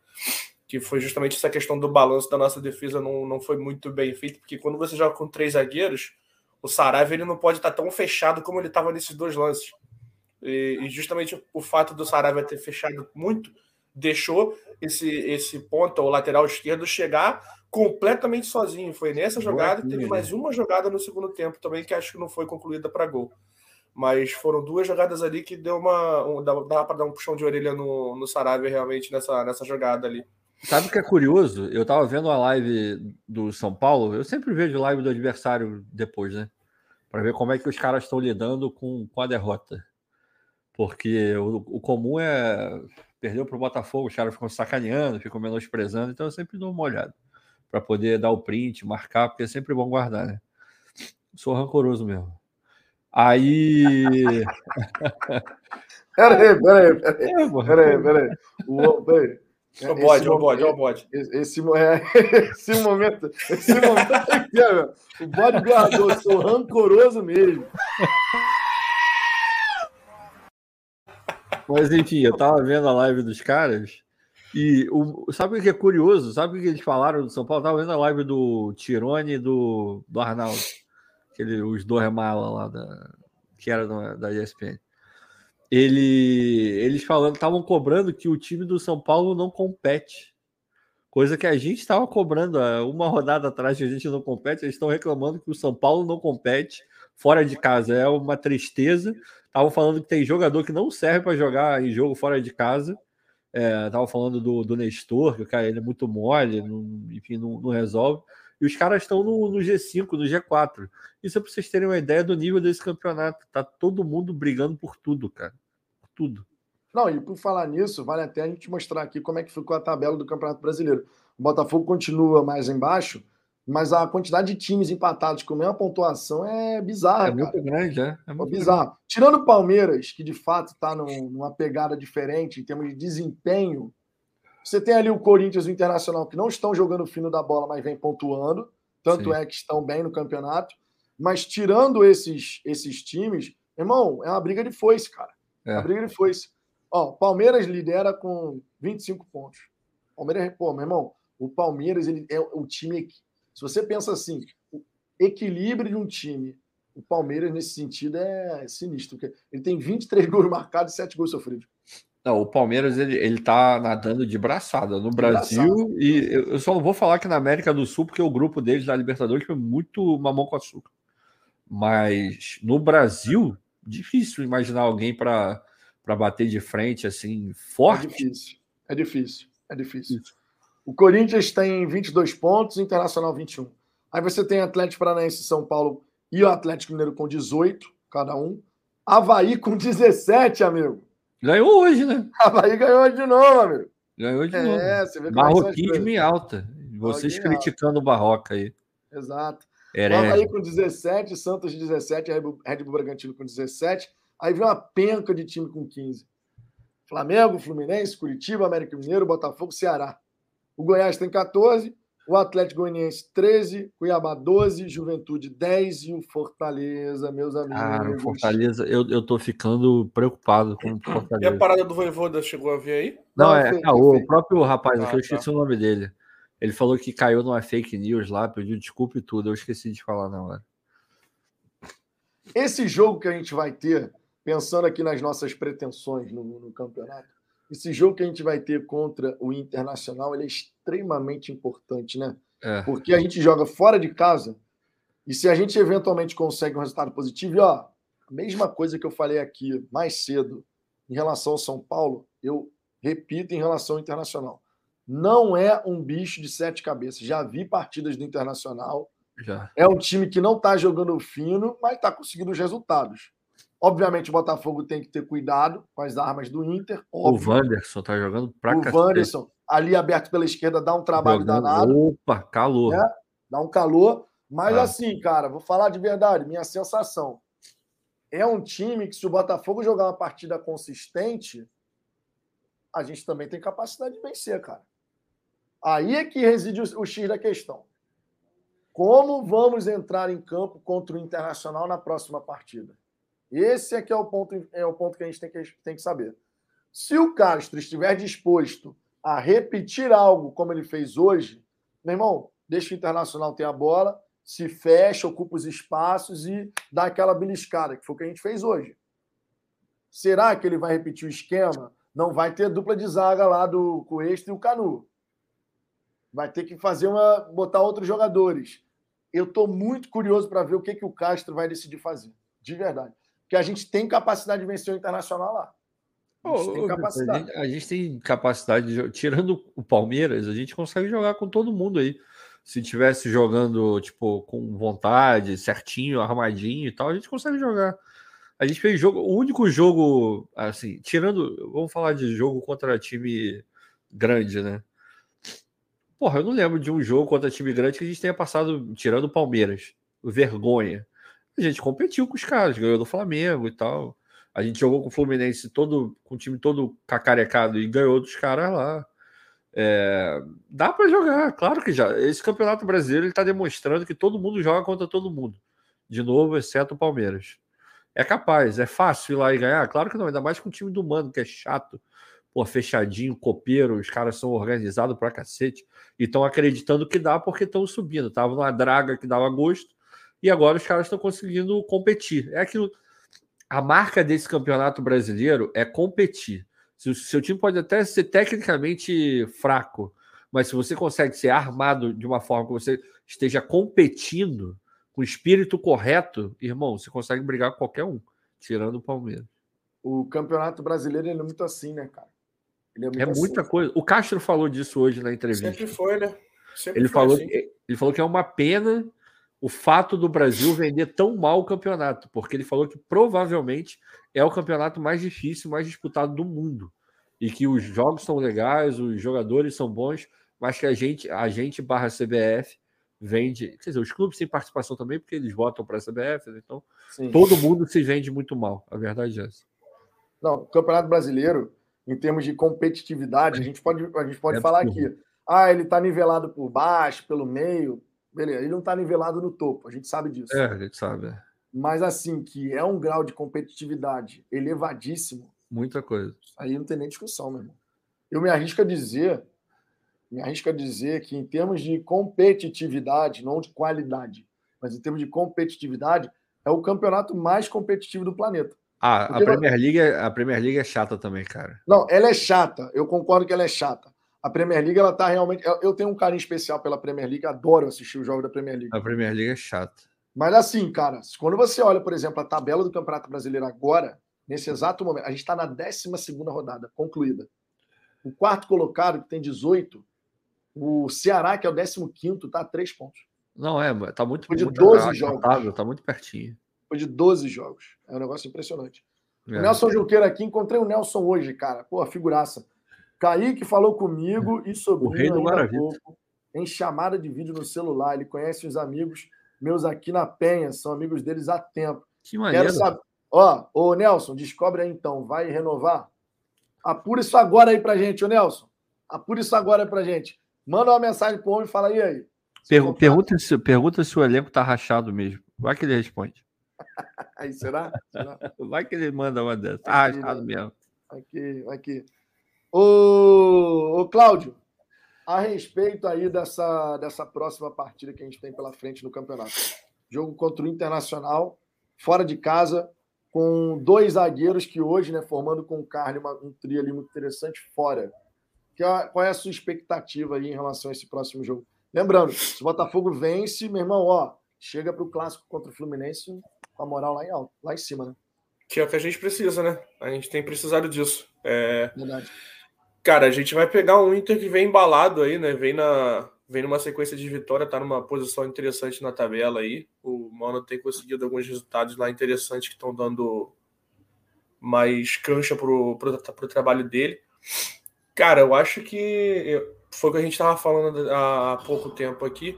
Que foi justamente essa questão do balanço da nossa defesa não, não foi muito bem feito, porque quando você joga com três zagueiros, o Saraiva ele não pode estar tão fechado como ele estava nesses dois lances. E, e justamente o fato do Saraiva ter fechado muito deixou esse, esse ponto, o lateral esquerdo, chegar completamente sozinho. Foi nessa jogada e teve mais uma jogada no segundo tempo também, que acho que não foi concluída para gol. Mas foram duas jogadas ali que deu uma. Um, dava para dar um puxão de orelha no, no Sarabia realmente nessa, nessa jogada ali. Sabe o que é curioso? Eu tava vendo a live do São Paulo, eu sempre vejo live do adversário depois, né? Para ver como é que os caras estão lidando com, com a derrota. Porque o, o comum é perdeu para o Botafogo, os caras ficam sacaneando, ficam menosprezando, então eu sempre dou uma olhada para poder dar o print, marcar, porque é sempre bom guardar, né? Sou rancoroso mesmo. Aí. peraí, peraí, peraí. É, peraí, peraí. O, peraí. É o bode, o bode, o bode. Esse, é, esse momento, esse momento aqui, o bode guardou, sou rancoroso mesmo. Mas enfim, eu tava vendo a live dos caras e o, sabe o que é curioso? Sabe o que eles falaram do São Paulo? Eu tava vendo a live do Tirone e do, do Arnaldo, aquele, os dois malas lá da, que era da, da ESPN. Ele, eles falando, estavam cobrando que o time do São Paulo não compete. Coisa que a gente estava cobrando uma rodada atrás que a gente não compete, eles estão reclamando que o São Paulo não compete fora de casa. É uma tristeza. Estavam falando que tem jogador que não serve para jogar em jogo fora de casa é, tava falando do, do Nestor, que o cara ele é muito mole, não, enfim, não, não, resolve. E os caras estão no, no G5, no G4. Isso é para vocês terem uma ideia do nível desse campeonato. Tá todo mundo brigando por tudo, cara. Por tudo. Não, e por falar nisso, vale até a gente mostrar aqui como é que ficou a tabela do Campeonato Brasileiro. O Botafogo continua mais embaixo, mas a quantidade de times empatados com a mesma pontuação é bizarra. É muito cara. grande, é. É, muito é bizarro. Grande. Tirando o Palmeiras, que de fato está numa pegada diferente em termos de desempenho, você tem ali o Corinthians e o Internacional que não estão jogando fino da bola, mas vem pontuando. Tanto Sim. é que estão bem no campeonato. Mas tirando esses, esses times, irmão, é uma briga de foice, cara. É. Uma briga de foice. Ó, Palmeiras lidera com 25 pontos. Palmeiras, pô, meu irmão, o Palmeiras ele é o time. Se você pensa assim, o equilíbrio de um time, o Palmeiras nesse sentido é sinistro. Ele tem 23 gols marcados e 7 gols sofridos. Não, o Palmeiras ele, ele tá nadando de braçada no Brasil e eu só não vou falar que na América do Sul, porque o grupo deles da Libertadores foi muito mamão com açúcar. Mas no Brasil, difícil imaginar alguém para bater de frente assim, forte. É difícil, é difícil, é difícil. Isso. O Corinthians tem 22 pontos, Internacional 21. Aí você tem Atlético Paranaense São Paulo e o Atlético Mineiro com 18, cada um. Havaí com 17, amigo. Ganhou hoje, né? Havaí ganhou de novo, amigo. Ganhou de é, novo. Você vê Barroquismo em alta. Vocês criticando o Barroca aí. Exato. Herege. Havaí com 17, Santos 17, Red Bull Bragantino com 17. Aí vem uma penca de time com 15. Flamengo, Fluminense, Curitiba, América Mineiro, Botafogo, Ceará. O Goiás tem 14, o Atlético Goianiense 13, Cuiabá 12, Juventude 10 e o Fortaleza, meus amigos. Cara, o Fortaleza, eu, eu tô ficando preocupado com o Fortaleza. E a parada do Voivoda chegou a ver aí? Não, Não é, caô, o próprio rapaz, ah, eu esqueci tá. o nome dele. Ele falou que caiu numa fake news lá, pediu desculpa e tudo, eu esqueci de falar na hora. Esse jogo que a gente vai ter, pensando aqui nas nossas pretensões no, no campeonato, esse jogo que a gente vai ter contra o Internacional é extremamente importante, né? É. Porque a gente joga fora de casa e se a gente eventualmente consegue um resultado positivo, e ó, a mesma coisa que eu falei aqui mais cedo em relação ao São Paulo, eu repito em relação ao Internacional. Não é um bicho de sete cabeças. Já vi partidas do Internacional. Já. É um time que não está jogando fino, mas está conseguindo os resultados. Obviamente, o Botafogo tem que ter cuidado com as armas do Inter. Óbvio. O Wanderson tá jogando pra O cacete. Wanderson, ali aberto pela esquerda, dá um trabalho jogando. danado. Opa, calor. Né? Dá um calor. Mas ah. assim, cara, vou falar de verdade, minha sensação. É um time que, se o Botafogo jogar uma partida consistente, a gente também tem capacidade de vencer, cara. Aí é que reside o, o X da questão. Como vamos entrar em campo contra o Internacional na próxima partida? Esse é que é o ponto, é o ponto que a gente tem que, tem que saber. Se o Castro estiver disposto a repetir algo como ele fez hoje, meu irmão, deixa o Internacional ter a bola, se fecha, ocupa os espaços e dá aquela beliscada, que foi o que a gente fez hoje. Será que ele vai repetir o esquema? Não vai ter dupla de zaga lá do Coesta e o Canu. Vai ter que fazer uma. botar outros jogadores. Eu estou muito curioso para ver o que, que o Castro vai decidir fazer. De verdade que a gente tem capacidade de vencer o Internacional lá. A gente, tem, capacidade. A gente, a gente tem capacidade de, tirando o Palmeiras, a gente consegue jogar com todo mundo aí. Se tivesse jogando tipo com vontade, certinho, armadinho e tal, a gente consegue jogar. A gente fez jogo, o único jogo assim, tirando, vamos falar de jogo contra time grande, né? Porra, eu não lembro de um jogo contra time grande que a gente tenha passado tirando o Palmeiras. Vergonha a gente competiu com os caras, ganhou do Flamengo e tal. A gente jogou com o Fluminense todo, com o time todo cacarecado e ganhou dos caras lá. É, dá para jogar, claro que já. Esse campeonato brasileiro está demonstrando que todo mundo joga contra todo mundo. De novo, exceto o Palmeiras. É capaz, é fácil ir lá e ganhar? Claro que não, ainda mais com o time do Mano, que é chato, pô, fechadinho, copeiro, os caras são organizados pra cacete e estão acreditando que dá porque estão subindo. Tava numa draga que dava gosto, e agora os caras estão conseguindo competir. É aquilo. A marca desse campeonato brasileiro é competir. Se o seu time pode até ser tecnicamente fraco, mas se você consegue ser armado de uma forma que você esteja competindo com o espírito correto, irmão, você consegue brigar com qualquer um, tirando o Palmeiras. O campeonato brasileiro é muito assim, né, cara? é, é muita assim. coisa. O Castro falou disso hoje na entrevista. Sempre foi, né? ele falou, assim. ele falou que é uma pena o fato do Brasil vender tão mal o campeonato, porque ele falou que provavelmente é o campeonato mais difícil, mais disputado do mundo. E que os jogos são legais, os jogadores são bons, mas que a gente, a gente barra CBF vende. Quer dizer, os clubes têm participação também, porque eles votam para a CBF, né? então Sim. todo mundo se vende muito mal. A verdade é essa. Não, o Campeonato Brasileiro, em termos de competitividade, a gente pode, a gente pode é falar aqui. Ah, ele está nivelado por baixo, pelo meio. Beleza, ele não está nivelado no topo, a gente sabe disso. É, a gente sabe. É. Mas assim, que é um grau de competitividade elevadíssimo. Muita coisa. Aí não tem nem discussão, meu irmão. Eu me arrisco a dizer, me arrisco a dizer que em termos de competitividade, não de qualidade, mas em termos de competitividade, é o campeonato mais competitivo do planeta. Ah, a Premier, League, é, a Premier League é chata também, cara. Não, ela é chata. Eu concordo que ela é chata. A Premier League, ela tá realmente. Eu tenho um carinho especial pela Premier League, adoro assistir os jogos da Premier League. A Premier League é chata. Mas assim, cara, quando você olha, por exemplo, a tabela do Campeonato Brasileiro agora, nesse exato momento, a gente está na 12 rodada, concluída. O quarto colocado, que tem 18, o Ceará, que é o 15, está a 3 pontos. Não, é, tá muito Foi de muito 12 jogos. Tá muito pertinho. Foi de 12 jogos. É um negócio impressionante. É. O Nelson Junqueira aqui, encontrei o Nelson hoje, cara. Pô, figuraça. Kaique falou comigo e sobre o rei do pouco, em chamada de vídeo no celular. Ele conhece os amigos meus aqui na Penha, são amigos deles há tempo. Que maneiro. Quero saber. Ó, ô Nelson, descobre aí então, vai renovar? Apura isso agora aí pra gente, ô Nelson. Apura isso agora aí pra gente. Manda uma mensagem pro homem e fala aí aí. Per pergunta, se, pergunta se o elenco tá rachado mesmo. Vai que ele responde. aí será? será? Vai que ele manda uma dessas. Tá rachado mesmo. Aqui, aqui. Ô, ô Cláudio, a respeito aí dessa, dessa próxima partida que a gente tem pela frente no campeonato. Jogo contra o Internacional, fora de casa, com dois zagueiros que hoje, né, formando com o Carne uma, um trio ali muito interessante fora. Que, é qual é a sua expectativa aí em relação a esse próximo jogo? Lembrando, se o Botafogo vence, meu irmão, ó, chega para o clássico contra o Fluminense com a moral lá em alto, lá em cima, né? Que é o que a gente precisa, né? A gente tem precisado disso. É... Verdade. Cara, a gente vai pegar um Inter que vem embalado aí, né? Vem na vem numa sequência de vitória, tá numa posição interessante na tabela aí. O Mano tem conseguido alguns resultados lá interessantes que estão dando mais cancha pro, pro, pro trabalho dele. Cara, eu acho que foi o que a gente estava falando há pouco tempo aqui.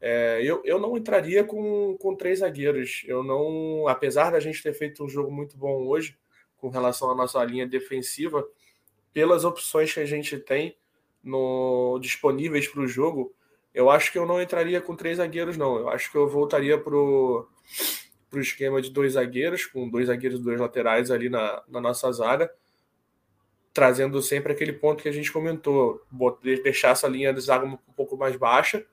É, eu, eu não entraria com, com três zagueiros. Eu não, apesar da gente ter feito um jogo muito bom hoje com relação à nossa linha defensiva, pelas opções que a gente tem no, disponíveis para o jogo, eu acho que eu não entraria com três zagueiros, não. Eu acho que eu voltaria para o esquema de dois zagueiros, com dois zagueiros e dois laterais ali na, na nossa zaga, trazendo sempre aquele ponto que a gente comentou, deixar essa linha de zaga um pouco mais baixa,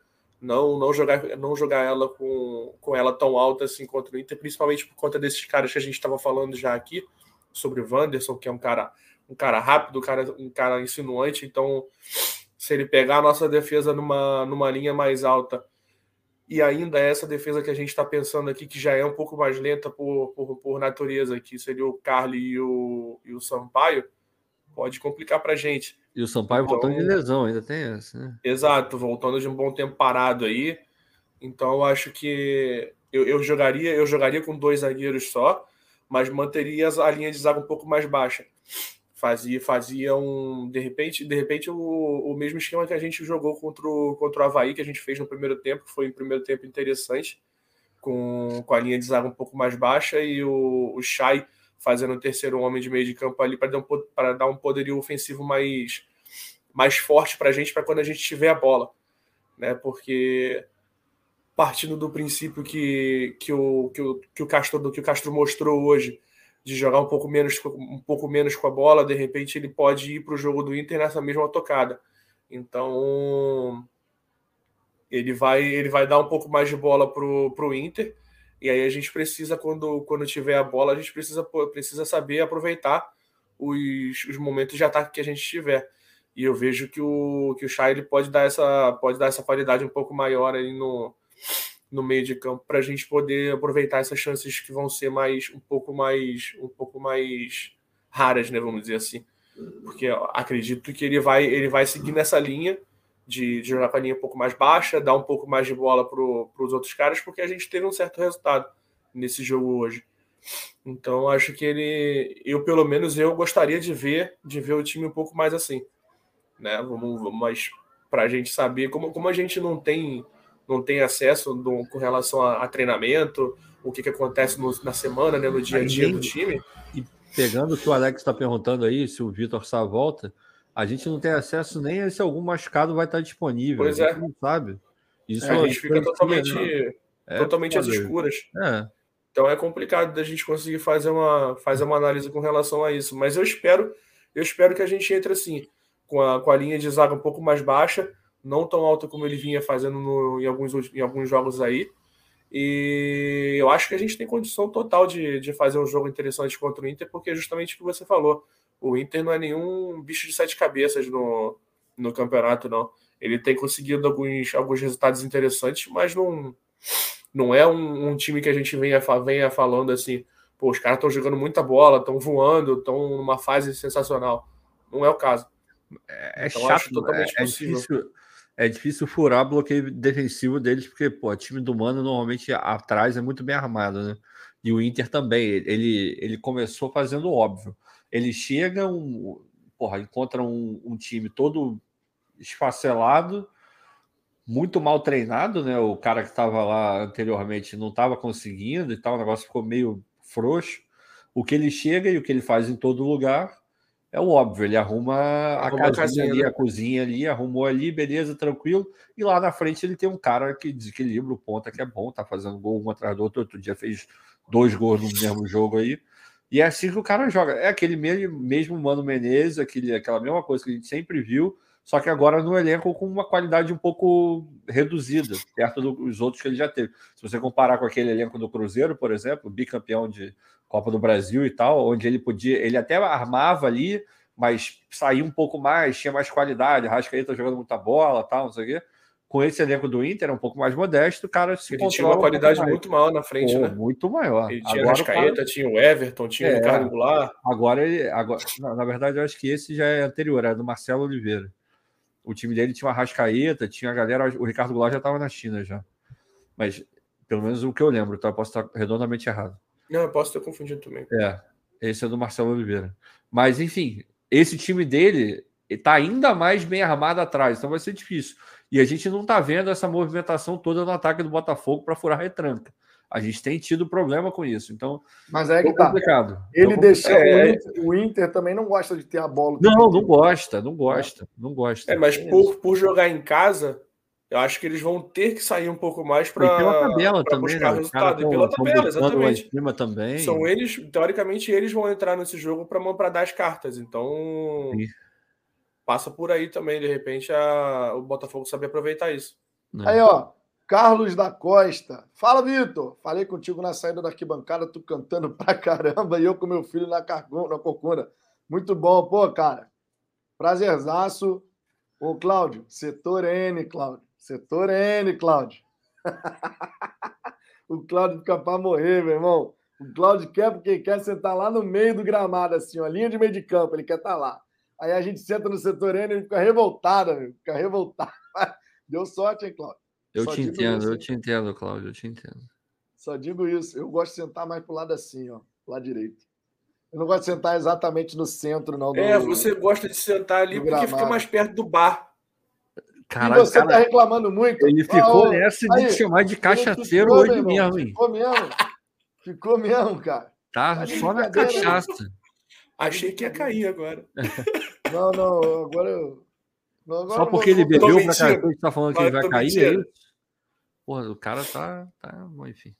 não não jogar não jogar ela com, com ela tão alta assim contra o Inter, principalmente por conta desses caras que a gente estava falando já aqui sobre o Wanderson, que é um cara um cara rápido, um cara, um cara insinuante. Então, se ele pegar a nossa defesa numa, numa linha mais alta e ainda essa defesa que a gente está pensando aqui, que já é um pouco mais lenta por, por, por natureza, que seria o Carly e o, e o Sampaio, pode complicar para a gente. E o Sampaio então, voltando de lesão, ainda tem essa, né? Exato, voltando de um bom tempo parado aí. Então eu acho que eu, eu jogaria, eu jogaria com dois zagueiros só, mas manteria a linha de zaga um pouco mais baixa fazia fazia um de repente de repente o, o mesmo esquema que a gente jogou contra o, contra o Havaí que a gente fez no primeiro tempo que foi um primeiro tempo interessante com, com a linha de zaga um pouco mais baixa e o, o Chay fazendo o terceiro homem de meio de campo ali para dar um dar um poderio ofensivo mais mais forte para a gente para quando a gente tiver a bola né? Porque partindo do princípio que, que, o, que, o, que o Castro que o Castro mostrou hoje de jogar um pouco menos um pouco menos com a bola, de repente ele pode ir para o jogo do Inter nessa mesma tocada. Então ele vai ele vai dar um pouco mais de bola pro, pro Inter e aí a gente precisa quando quando tiver a bola a gente precisa precisa saber aproveitar os, os momentos de ataque que a gente tiver e eu vejo que o que o Chay ele pode dar essa pode dar essa qualidade um pouco maior aí no no meio de campo para a gente poder aproveitar essas chances que vão ser mais um pouco mais um pouco mais raras, né, vamos dizer assim. Porque acredito que ele vai ele vai seguir nessa linha de, de jogar com a linha um pouco mais baixa, dar um pouco mais de bola para os outros caras, porque a gente teve um certo resultado nesse jogo hoje. Então acho que ele, eu pelo menos eu gostaria de ver, de ver o time um pouco mais assim, né? Vamos, vamos mas para a gente saber como, como a gente não tem não tem acesso com relação a, a, treinamento, o que, que acontece no, na semana, né, no dia a dia do time. E pegando o que o Alex está perguntando aí, se o Vitor só volta, a gente não tem acesso nem a se algum machucado vai estar disponível. Pois é. não sabe. Isso é, a gente fica totalmente, é, totalmente às escuras. É. Então é complicado da gente conseguir fazer uma, fazer uma análise com relação a isso. Mas eu espero, eu espero que a gente entre assim, com a, com a linha de zaga um pouco mais baixa, não tão alta como ele vinha fazendo no, em, alguns, em alguns jogos aí. E eu acho que a gente tem condição total de, de fazer um jogo interessante contra o Inter, porque é justamente o que você falou o Inter não é nenhum bicho de sete cabeças no, no campeonato, não. Ele tem conseguido alguns, alguns resultados interessantes, mas não, não é um, um time que a gente venha, venha falando assim, pô, os caras estão jogando muita bola, estão voando, estão numa fase sensacional. Não é o caso. É, é então, chato, totalmente é, é difícil, é difícil furar bloqueio defensivo deles, porque pô, o time do Mano normalmente atrás é muito bem armado, né? E o Inter também, ele, ele começou fazendo óbvio. Ele chega, um, porra, encontra um, um time todo esfacelado, muito mal treinado, né? O cara que estava lá anteriormente não estava conseguindo e tal, o negócio ficou meio frouxo. O que ele chega e o que ele faz em todo lugar é o óbvio, ele arruma, arruma a casinha ali, né? a cozinha ali, arrumou ali, beleza, tranquilo. E lá na frente ele tem um cara que desequilibra o ponta, que é bom, tá fazendo gol um atrás do outro. Outro dia fez dois gols no mesmo jogo aí. E é assim que o cara joga. É aquele mesmo, mesmo Mano Menezes, aquele, aquela mesma coisa que a gente sempre viu, só que agora no elenco com uma qualidade um pouco reduzida, perto dos outros que ele já teve. Se você comparar com aquele elenco do Cruzeiro, por exemplo, bicampeão de Copa do Brasil e tal, onde ele podia, ele até armava ali, mas saía um pouco mais, tinha mais qualidade, Rascaeta jogando muita bola, tal, não sei o quê com esse elenco do Inter, é um pouco mais modesto, o cara se Ele tinha uma qualidade muito maior na frente, Pô, né? Muito maior. Ele tinha agora, Rascaeta, cara... tinha o Everton, tinha é, o Ricardo Goulart. Agora ele. Agora, na, verdade, eu acho que esse já é anterior, é do Marcelo Oliveira. O time dele tinha o Rascaeta, tinha a galera. O Ricardo Goulart já estava na China já. Mas, pelo menos o que eu lembro, tá? Eu posso estar redondamente errado. Não, eu posso ter confundido também. É, esse é do Marcelo Oliveira. Mas, enfim, esse time dele está ainda mais bem armado atrás, então vai ser difícil. E a gente não está vendo essa movimentação toda no ataque do Botafogo para furar a retranca. A gente tem tido problema com isso. Então, mas é que tá. complicado. Ele deixa é... o, Inter, o, Inter, também não gosta de ter a bola. Não, não gosta, não gosta, não gosta. É, mas por, por jogar em casa, eu acho que eles vão ter que sair um pouco mais para pela tabela também, buscar né? resultado. E pela tabela, exatamente. Cima também. São eles, teoricamente, eles vão entrar nesse jogo para dar as cartas. Então, Sim passa por aí também, de repente, a, o Botafogo saber aproveitar isso. É. Aí, ó, Carlos da Costa. Fala, Vitor. Falei contigo na saída da arquibancada, tu cantando pra caramba, e eu com meu filho na, cargona, na cocuna. Muito bom, pô, cara. Prazerzaço. Ô, Cláudio, setor N, Cláudio. Setor N, Cláudio. o Cláudio fica pra morrer, meu irmão. O Cláudio quer porque quer sentar lá no meio do gramado, assim, ó, linha de meio de campo, ele quer estar tá lá. Aí a gente senta no setor N e fica revoltado, amigo. fica revoltado. Deu sorte, hein, Cláudio? Eu Só te entendo, isso. eu te entendo, Cláudio, eu te entendo. Só digo isso. Eu gosto de sentar mais pro lado assim, ó, pro lado direito. Eu não gosto de sentar exatamente no centro, não. Do, é, você gosta de sentar ali porque fica mais perto do bar. Caralho, e você cara, tá reclamando muito. Ele ficou ah, nessa de aí, chamar de cachaceiro hoje mesmo, hein? Ficou mesmo. Ficou mesmo, cara. Tá, tá só na cachaça. Achei que ia cair agora. Não, não, agora eu. Não, agora Só porque ele bebeu pra caramba, você tá falando que ele vai cair aí? Porra, o cara tá. tá bom, enfim.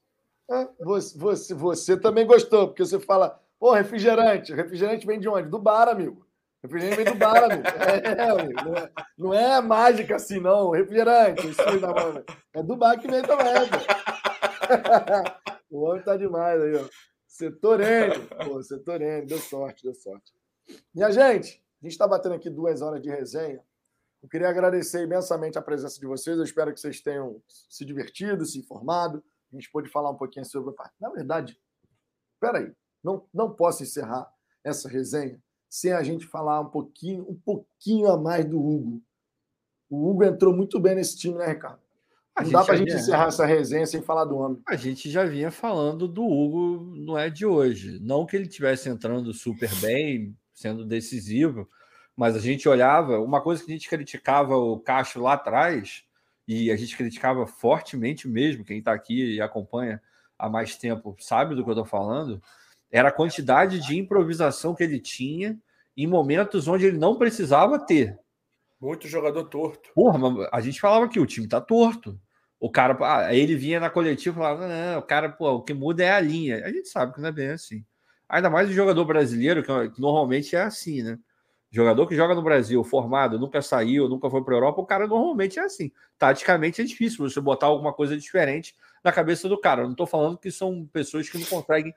É, você, você, você também gostou, porque você fala, pô, refrigerante. Refrigerante vem de onde? Do bar, amigo. Refrigerante vem do bar, amigo. É, amigo. Não, é, não é mágica assim, não. Refrigerante, na mão. É do bar que vem também, O homem tá demais aí, ó. Setor N. Pô, setor N. Deu sorte, deu sorte. Minha gente, a gente está batendo aqui duas horas de resenha. Eu queria agradecer imensamente a presença de vocês. Eu espero que vocês tenham se divertido, se informado. A gente pôde falar um pouquinho sobre. Na verdade, peraí, não, não posso encerrar essa resenha sem a gente falar um pouquinho, um pouquinho a mais do Hugo. O Hugo entrou muito bem nesse time, né, Ricardo? A não dá para a gente encerrar essa resenha sem falar do homem. A gente já vinha falando do Hugo, não é de hoje. Não que ele estivesse entrando super bem, sendo decisivo, mas a gente olhava. Uma coisa que a gente criticava o Cacho lá atrás, e a gente criticava fortemente mesmo, quem está aqui e acompanha há mais tempo sabe do que eu estou falando, era a quantidade de improvisação que ele tinha em momentos onde ele não precisava ter. Muito jogador torto. Porra, a gente falava que o time tá torto. O cara, ah, ele vinha na coletiva e falava: não, o cara, pô, o que muda é a linha. A gente sabe que não é bem assim. Ainda mais o jogador brasileiro, que normalmente é assim, né? Jogador que joga no Brasil, formado, nunca saiu, nunca foi para Europa, o cara normalmente é assim. Taticamente é difícil você botar alguma coisa diferente na cabeça do cara. Eu não estou falando que são pessoas que não conseguem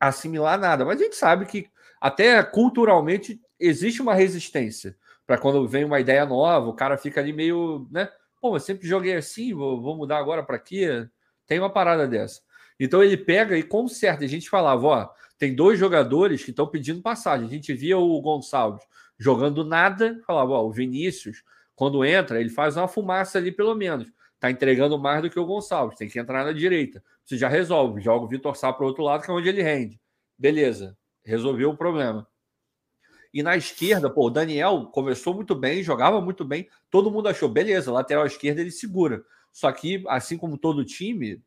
assimilar nada, mas a gente sabe que até culturalmente existe uma resistência para quando vem uma ideia nova, o cara fica ali meio, né? Pô, eu sempre joguei assim, vou, vou mudar agora para quê? Tem uma parada dessa. Então ele pega e conserta. A gente falava, ó, tem dois jogadores que estão pedindo passagem. A gente via o Gonçalves jogando nada, falava, ó, o Vinícius, quando entra, ele faz uma fumaça ali pelo menos. Tá entregando mais do que o Gonçalves, tem que entrar na direita. Você já resolve, joga o Vitor Sá para o outro lado, que é onde ele rende. Beleza, resolveu o problema. E na esquerda, pô, o Daniel começou muito bem, jogava muito bem. Todo mundo achou, beleza, lateral esquerda ele segura. Só que, assim como todo time,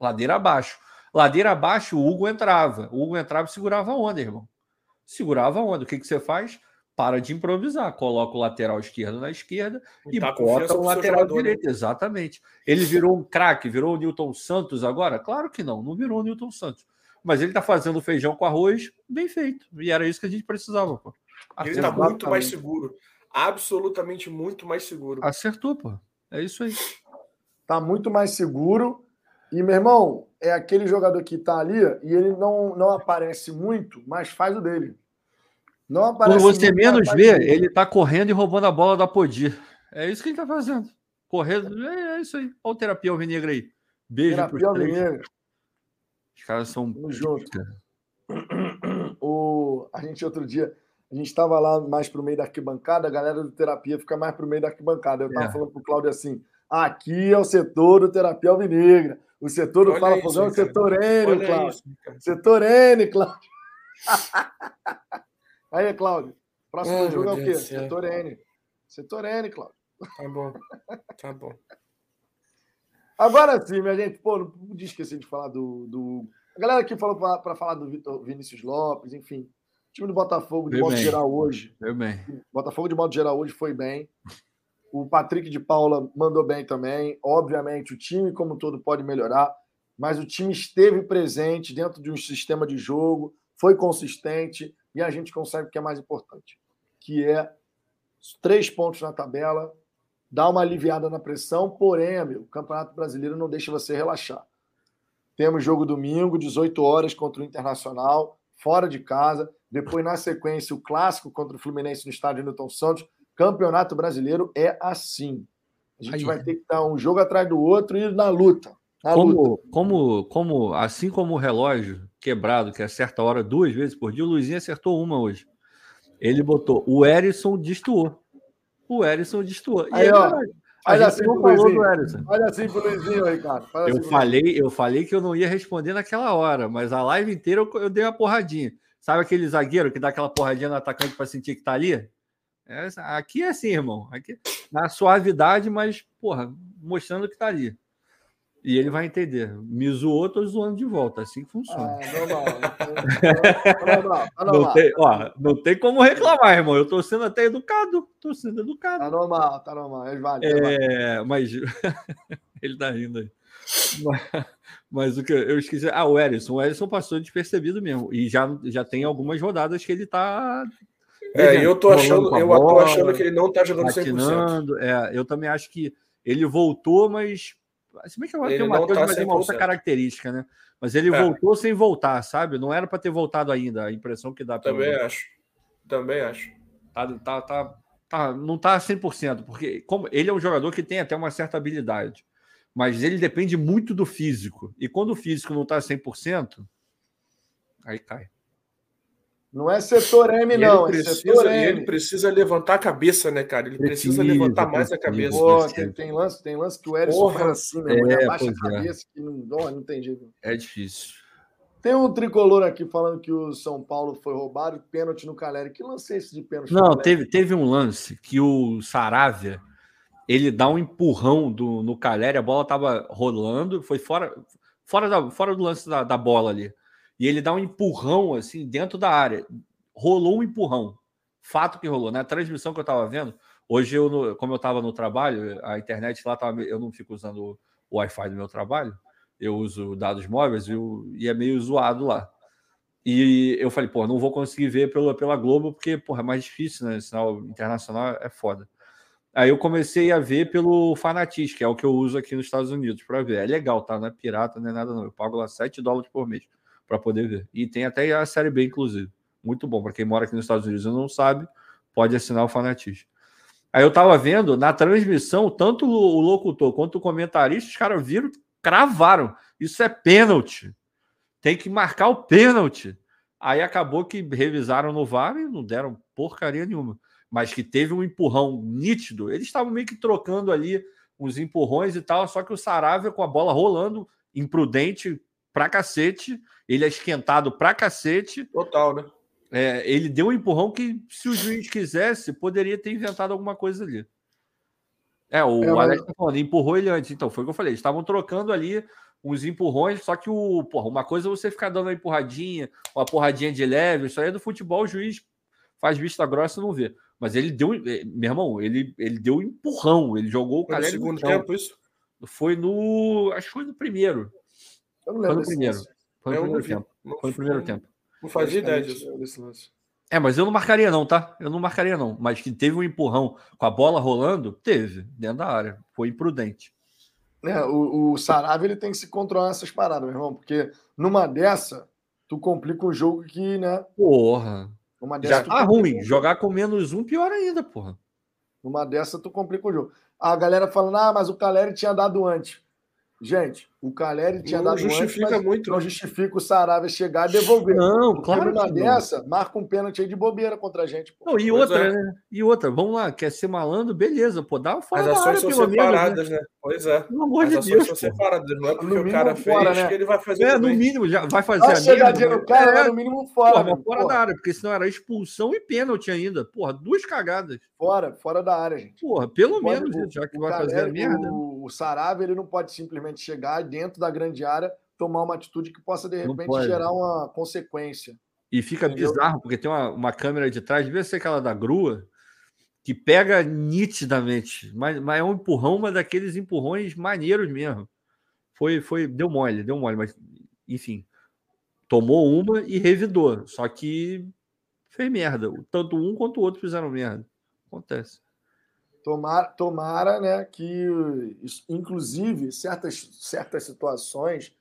ladeira abaixo. Ladeira abaixo, o Hugo entrava. O Hugo entrava e segurava a onda, irmão. Segurava a onda. O que, que você faz? Para de improvisar. Coloca o lateral esquerdo na esquerda e, e tá bota o lateral jogador, né? direito. Né? Exatamente. Ele virou um craque, virou o Newton Santos agora? Claro que não, não virou o Newton Santos mas ele está fazendo feijão com arroz bem feito. E era isso que a gente precisava, pô. Ele está muito mais seguro. Absolutamente muito mais seguro. Acertou, pô. É isso aí. Tá muito mais seguro. E, meu irmão, é aquele jogador que tá ali e ele não, não aparece muito, mas faz o dele. Não aparece Quando você menos vê, ele tá correndo e roubando a bola da Podir. É isso que ele tá fazendo. Correndo. É, é isso aí. Olha o terapia alvinegra aí. Beijo terapia alvinegra. Os caras são. junto. O... A gente, outro dia, a gente estava lá mais para o meio da arquibancada, a galera do terapia fica mais para o meio da arquibancada. Eu estava é. falando para o Cláudio assim: aqui é o setor do terapia alvinegra. O setor do Fala Fogão é o setor N, Cláudio. setor N, Cláudio. Aí, Cláudio. Próximo oh, jogo é o quê? Setor N. Setor N, Cláudio. Tá bom. Tá bom. Agora sim, minha gente, pô, não podia esquecer de falar do. do... A galera aqui falou para falar do Vitor Vinícius Lopes, enfim. O time do Botafogo, de foi modo bem. geral, hoje. Foi bem. Botafogo, de modo geral, hoje foi bem. O Patrick de Paula mandou bem também. Obviamente, o time, como todo, pode melhorar, mas o time esteve presente dentro de um sistema de jogo, foi consistente e a gente consegue o que é mais importante, que é três pontos na tabela, dá uma aliviada na pressão, porém, amigo, o Campeonato Brasileiro não deixa você relaxar. Temos jogo domingo, 18 horas contra o Internacional, fora de casa. Depois, na sequência, o clássico contra o Fluminense no estádio Newton Santos. Campeonato Brasileiro é assim. A gente Aí. vai ter que dar um jogo atrás do outro e ir na luta. Como, como, como, assim como o relógio quebrado, que acerta a hora duas vezes por dia, o Luizinho acertou uma hoje. Ele botou o Erisson destoou o Erisson destoou. Aí, ó, olha assim pro Luizinho. Olha assim pro Luizinho aí, cara. Olha eu, assim falei, eu falei que eu não ia responder naquela hora, mas a live inteira eu, eu dei uma porradinha. Sabe aquele zagueiro que dá aquela porradinha no atacante para sentir que tá ali? É, aqui é assim, irmão. Aqui, na suavidade, mas, porra, mostrando que tá ali. E ele vai entender. Me zoou, tô zoando de volta. Assim que funciona. Ah, normal. normal, tá normal. Não, tem, ó, não tem como reclamar, irmão. Eu tô sendo até educado. Tô sendo educado. Tá normal, tá normal. É, vale, é, mas ele tá rindo aí. Mas, mas, o que eu esqueci. Ah, o Erisson. O Erisson passou despercebido mesmo. E já, já tem algumas rodadas que ele tá. É, eu tô achando, eu bola, tô achando que ele não tá jogando patinando. 100%. É, eu também acho que ele voltou, mas se bem que agora ele tem o Matheus, tá mas tem uma outra característica, né? Mas ele é. voltou sem voltar, sabe? Não era para ter voltado ainda, a impressão que dá. Também acho. Também acho. Tá, tá, tá, tá, não tá 100%, porque como ele é um jogador que tem até uma certa habilidade, mas ele depende muito do físico. E quando o físico não tá 100%, aí cai. Não é setor M, não. Ele é precisa, setor M. ele precisa levantar a cabeça, né, cara? Ele precisa, Precisa, levantar mais a precisa. cabeça. Pô, Precisa. tem, tem lance, tem lance que o Erisson Porra. faz assim, né? É? Abaixa a é. cabeça que não, não, não tem jeito. É difícil. Tem um tricolor aqui falando que o São Paulo foi roubado, pênalti no Caleri. Que lance é esse de pênalti? Não, teve, teve um lance que o Saravia ele dá um empurrão do, no Caleri, a bola tava rolando, foi fora, fora, da, fora do lance da, da bola ali. E ele dá um empurrão assim dentro da área. Rolou um empurrão. Fato que rolou. Na transmissão que eu tava vendo, hoje eu, como eu tava no trabalho, a internet lá tava, eu não fico usando o Wi-Fi do meu trabalho, eu uso dados móveis e, é meio zoado lá. E eu falei, pô, não vou conseguir ver pela, pela Globo, porque, porra, é mais difícil, né? Sinal internacional é foda. Aí eu comecei a ver pelo Fanatiz, que é o que eu uso aqui nos Estados Unidos para ver. É legal, tá? Não é pirata, não é nada, não. Eu pago lá 7 dólares por mês para poder ver. E tem até a série B, inclusive. Muito bom. Para quem mora aqui nos Estados Unidos e não sabe, pode assinar o Fanatiz. Aí eu tava vendo, na transmissão, tanto o locutor quanto o comentarista, os caras viram, cravaram. Isso é pênalti. Tem que marcar o pênalti. Aí acabou que revisaram no VAR e não deram porcaria nenhuma. Mas que teve um empurrão nítido. Eles estavam meio que trocando ali uns empurrões e tal, só que o Saravia com a bola rolando, imprudente pra cacete, ele é esquentado pra cacete. Total, né? É, ele deu um empurrão que, se o juiz quisesse, poderia ter inventado alguma coisa ali. É, o É, mas- Alex tá falando, empurrou ele antes. Então, foi o que eu falei. Eles estavam trocando ali uns empurrões, só que o, porra, uma coisa é você ficar dando uma empurradinha, uma porradinha de leve, isso aí é do futebol, o juiz faz vista grossa e não vê. Mas ele deu, eh, meu irmão, ele, ele deu um empurrão, ele jogou o Foi no segundo tempo, isso? Foi no, acho que foi no primeiro. Eu não Foi lembro no desse primeiro. lance. Foi no Eu primeiro vi. tempo. Não, Foi no primeiro não- tempo. Não fazia ideia disso. desse lance. É, mas eu não marcaria não, tá? Eu não marcaria não. Mas que teve um empurrão com a bola rolando, teve, dentro da área. Foi imprudente. É, o, o Sarabia ele tem que se controlar nessas paradas, meu irmão, porque numa dessa, tu complica um jogo que, né? Porra. Numa dessa, Já tá ruim. um. Jogar com menos um, pior ainda, porra. Numa dessa, tu complica o jogo. A galera falando, ah, mas o Caleri tinha dado antes. Gente, o Caleri tinha Não dado justifica antes, muito, não justifica o Saravia chegar e devolver. Não, Porque claro que não. dessa, marca um pênalti aí de bobeira contra a gente. pô. Não, e Pois outra, é. né? E outra, vamos lá, quer ser malandro, beleza, pô, dá fora As área, ações são pelo menos, né? separadas, né? Pois é. Pelo amor As de ações Deus, são pô. separadas. Não é porque No o cara mínimo fora, fez né? que ele vai fazer É, no mínimo, já vai fazer Vai a né? no cara, É, no mínimo fora. Porra, fora Porra, da área, porque senão era expulsão e pênalti ainda. Porra, duas cagadas. fora, fora da área, gente. Porra, pelo menos, o- já que vai fazer a merda. O, Sarabia, ele não pode simplesmente chegar dentro da grande área, tomar uma atitude que possa, de repente, gerar uma consequência. E fica Entendeu? bizarro, porque tem uma, uma câmera de trás, devia ser aquela da grua, que pega nitidamente. Mas, mas é um empurrão, mas daqueles empurrões maneiros mesmo. Foi, foi, deu mole, deu mole, mas enfim. Tomou uma e revidou. Só que fez merda. Tanto um quanto o outro fizeram merda. Acontece. Tomara, tomara né, que, inclusive, certas, certas situações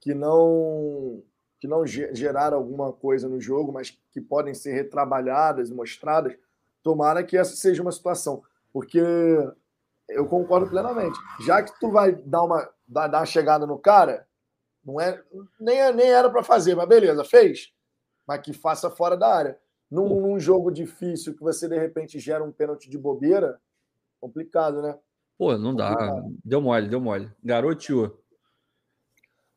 que não, que não ge- geraram alguma coisa no jogo, mas que podem ser retrabalhadas mostradas, tomara que essa seja uma situação. Porque eu concordo plenamente. Já que tu vai dar uma, dar uma chegada no cara, não é, nem, nem era para fazer, mas beleza, fez. Mas que faça fora da área. Num, num jogo difícil que você de repente gera um pênalti de bobeira, complicado, né? Pô, não dá. Deu mole, deu mole. Garoteou.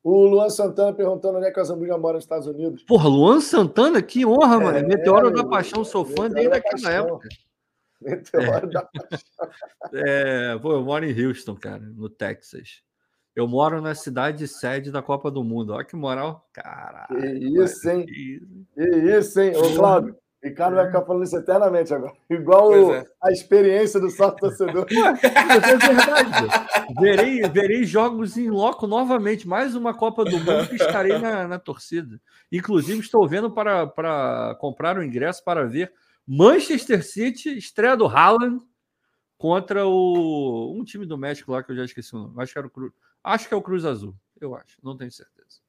O Luan Santana perguntando onde é que o Zambuja mora nos Estados Unidos. Porra, Luan Santana, que honra, É, mano. Meteoro da meu, Paixão, sou fã desde da aquela Paixão. época. Meteoro da- É, pô, eu moro em Houston, cara, no Texas. Eu moro na cidade sede da Copa do Mundo. Olha que moral. Caralho. Que isso, hein? que- isso, hein? Ô, Cláudio, Ricardo vai ficar falando isso eternamente agora. Igual é. a experiência do sócio torcedor. É verdade. verei, verei jogos em loco novamente. Mais uma Copa do Mundo que estarei na, na torcida. Inclusive, estou vendo para, para comprar o ingresso para ver Manchester City, estreia do Haaland contra o um time do México lá que eu já esqueci o nome. Acho que, era o Cru, acho que é o Cruz Azul. Eu acho, não tenho certeza.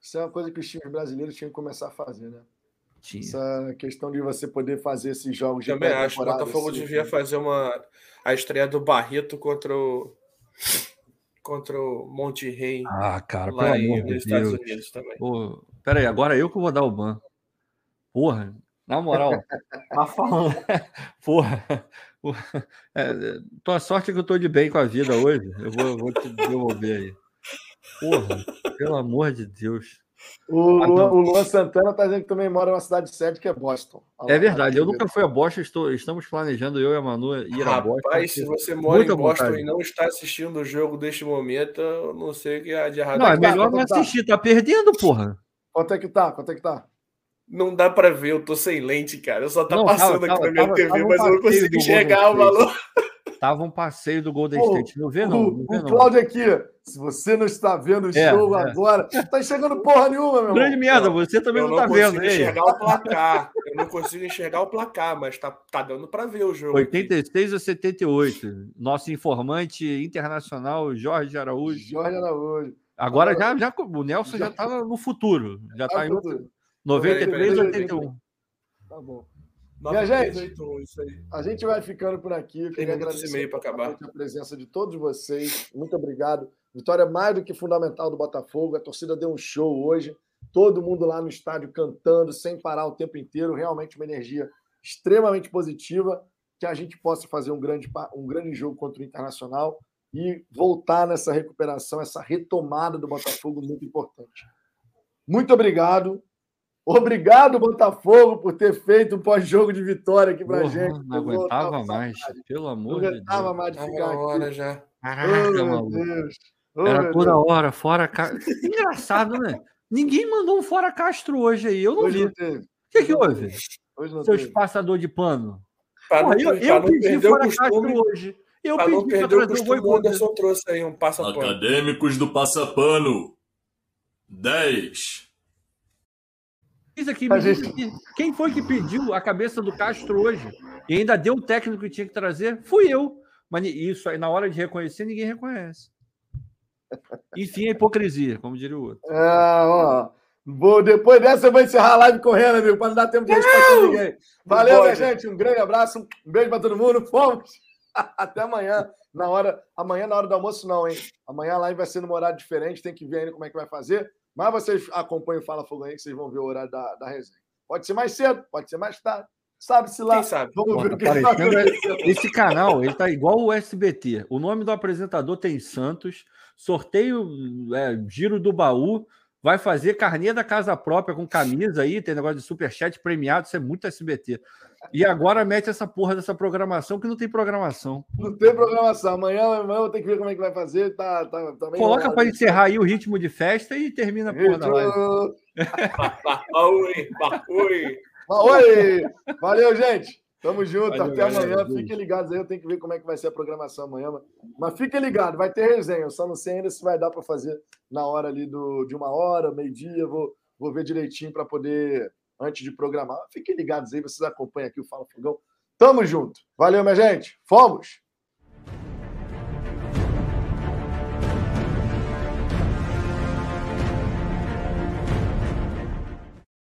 Isso é uma coisa que os times brasileiros tinham que começar a fazer, né? Tinha. Essa questão de você poder fazer esses jogos de Também acho. O pré-temporada, Botafogo assim, devia fazer uma a estreia do Barreto contra o contra o Monte Rei Ah, cara, pelo em- amor de nos Estados Deus. Unidos também. Pô, pera aí, agora eu que vou dar o ban. Porra, Na moral, tá falando. Porra. porra. É, tua sorte é que eu tô de bem com a vida hoje. Eu vou, vou te devolver aí. Porra, pelo amor de Deus. O, o Luan Santana está dizendo que também mora numa cidade sede que é Boston. É verdade, eu nunca fui a Boston, estou, estamos planejando, eu e a Manu, ir a Boston. Rapaz, se você mora em Boston vontade. e não está assistindo o jogo deste momento, eu não sei o que há de errado. Não, é melhor não assistir, tá perdendo, porra. Quanto é que tá? Quanto é que tá? Não dá para ver, eu tô sem lente, cara. Eu só tá não, passando tava, aqui tava, na minha tava, TV, mas eu não consigo enxergar o valor. Tava um passeio do Golden State. Não vê, não. não vê, o Cláudio aqui, se você não está vendo o é, jogo é. agora, tá enxergando porra nenhuma, meu Grande merda, você também não, não tá vendo. Eu não consigo enxergar o placar. Eu não consigo enxergar o placar, mas tá, tá dando para ver o jogo. 86 aqui. a 78. Nosso informante internacional, Jorge Araújo. Jorge Araújo. Agora já, já o Nelson já, já tá no futuro. Já tá, tá em 93 a 81. Tá bom. Minha gente, a gente vai ficando por aqui. Eu queria agradecer para acabar. a presença de todos vocês. Muito obrigado. Vitória mais do que fundamental do Botafogo. A torcida deu um show hoje. Todo mundo lá no estádio cantando, sem parar o tempo inteiro. Realmente uma energia extremamente positiva. Que a gente possa fazer um grande, um grande jogo contra o Internacional e voltar nessa recuperação, essa retomada do Botafogo muito importante. Muito obrigado. Obrigado, Botafogo, por ter feito um pós-jogo de vitória aqui pra Porra, gente. Não aguentava mais, pelo amor de Deus. Não aguentava mais de ficar hora aqui. já. Caraca, oh, meu Deus. Oh, Era toda Deus. hora, fora Castro. Engraçado, né? Ninguém mandou um fora Castro hoje aí. Eu não hoje vi. o que, que houve? Hoje Seu espaçador de pano. Porra, não, eu, eu pedi fora Castro hoje. Eu pedi não perder o costume, o Anderson trouxe aí um passapano. Acadêmicos do passapano. 10 aqui, gente... quem foi que pediu a cabeça do Castro hoje? E ainda deu o técnico que tinha que trazer? Fui eu. Mas isso aí, na hora de reconhecer, ninguém reconhece. Enfim, a hipocrisia, como diria o outro. É, ó. Vou, depois dessa eu vou encerrar a live correndo, amigo, para não dar tempo de responder ninguém. Valeu, minha gente. Um grande abraço, um beijo para todo mundo. Fomos! Até amanhã, na hora. Amanhã, na hora do almoço, não, hein? Amanhã a live vai ser num horário diferente, tem que ver ainda como é que vai fazer. Mas vocês acompanham o Fala Fogo aí, que vocês vão ver o horário da, da resenha. Pode ser mais cedo, pode ser mais tarde. Sabe-se lá. Quem sabe? Vamos Pô, ver tá o que tá Esse canal, ele tá igual o SBT. O nome do apresentador tem Santos, sorteio, é, giro do baú, vai fazer carninha da casa própria com camisa aí, tem negócio de superchat premiado, isso é muito SBT. E agora mete essa porra dessa programação que não tem programação. Não tem programação. Amanhã, amanhã eu tenho que ver como é que vai fazer. Tá, tá, tá Coloca para encerrar aí o ritmo de festa e termina a porra da live. Oi, oi. Valeu, gente. Tamo junto. Valeu, Até amanhã. Valeu, fiquem ligados aí. Eu tenho que ver como é que vai ser a programação amanhã. Mas fiquem ligados. Vai ter resenha. Eu só não sei ainda se vai dar para fazer na hora ali do, de uma hora, meio-dia. Vou, vou ver direitinho para poder antes de programar. Fiquem ligados aí, vocês acompanham aqui o Fala Fogão. Tamo junto. Valeu, minha gente. Fomos!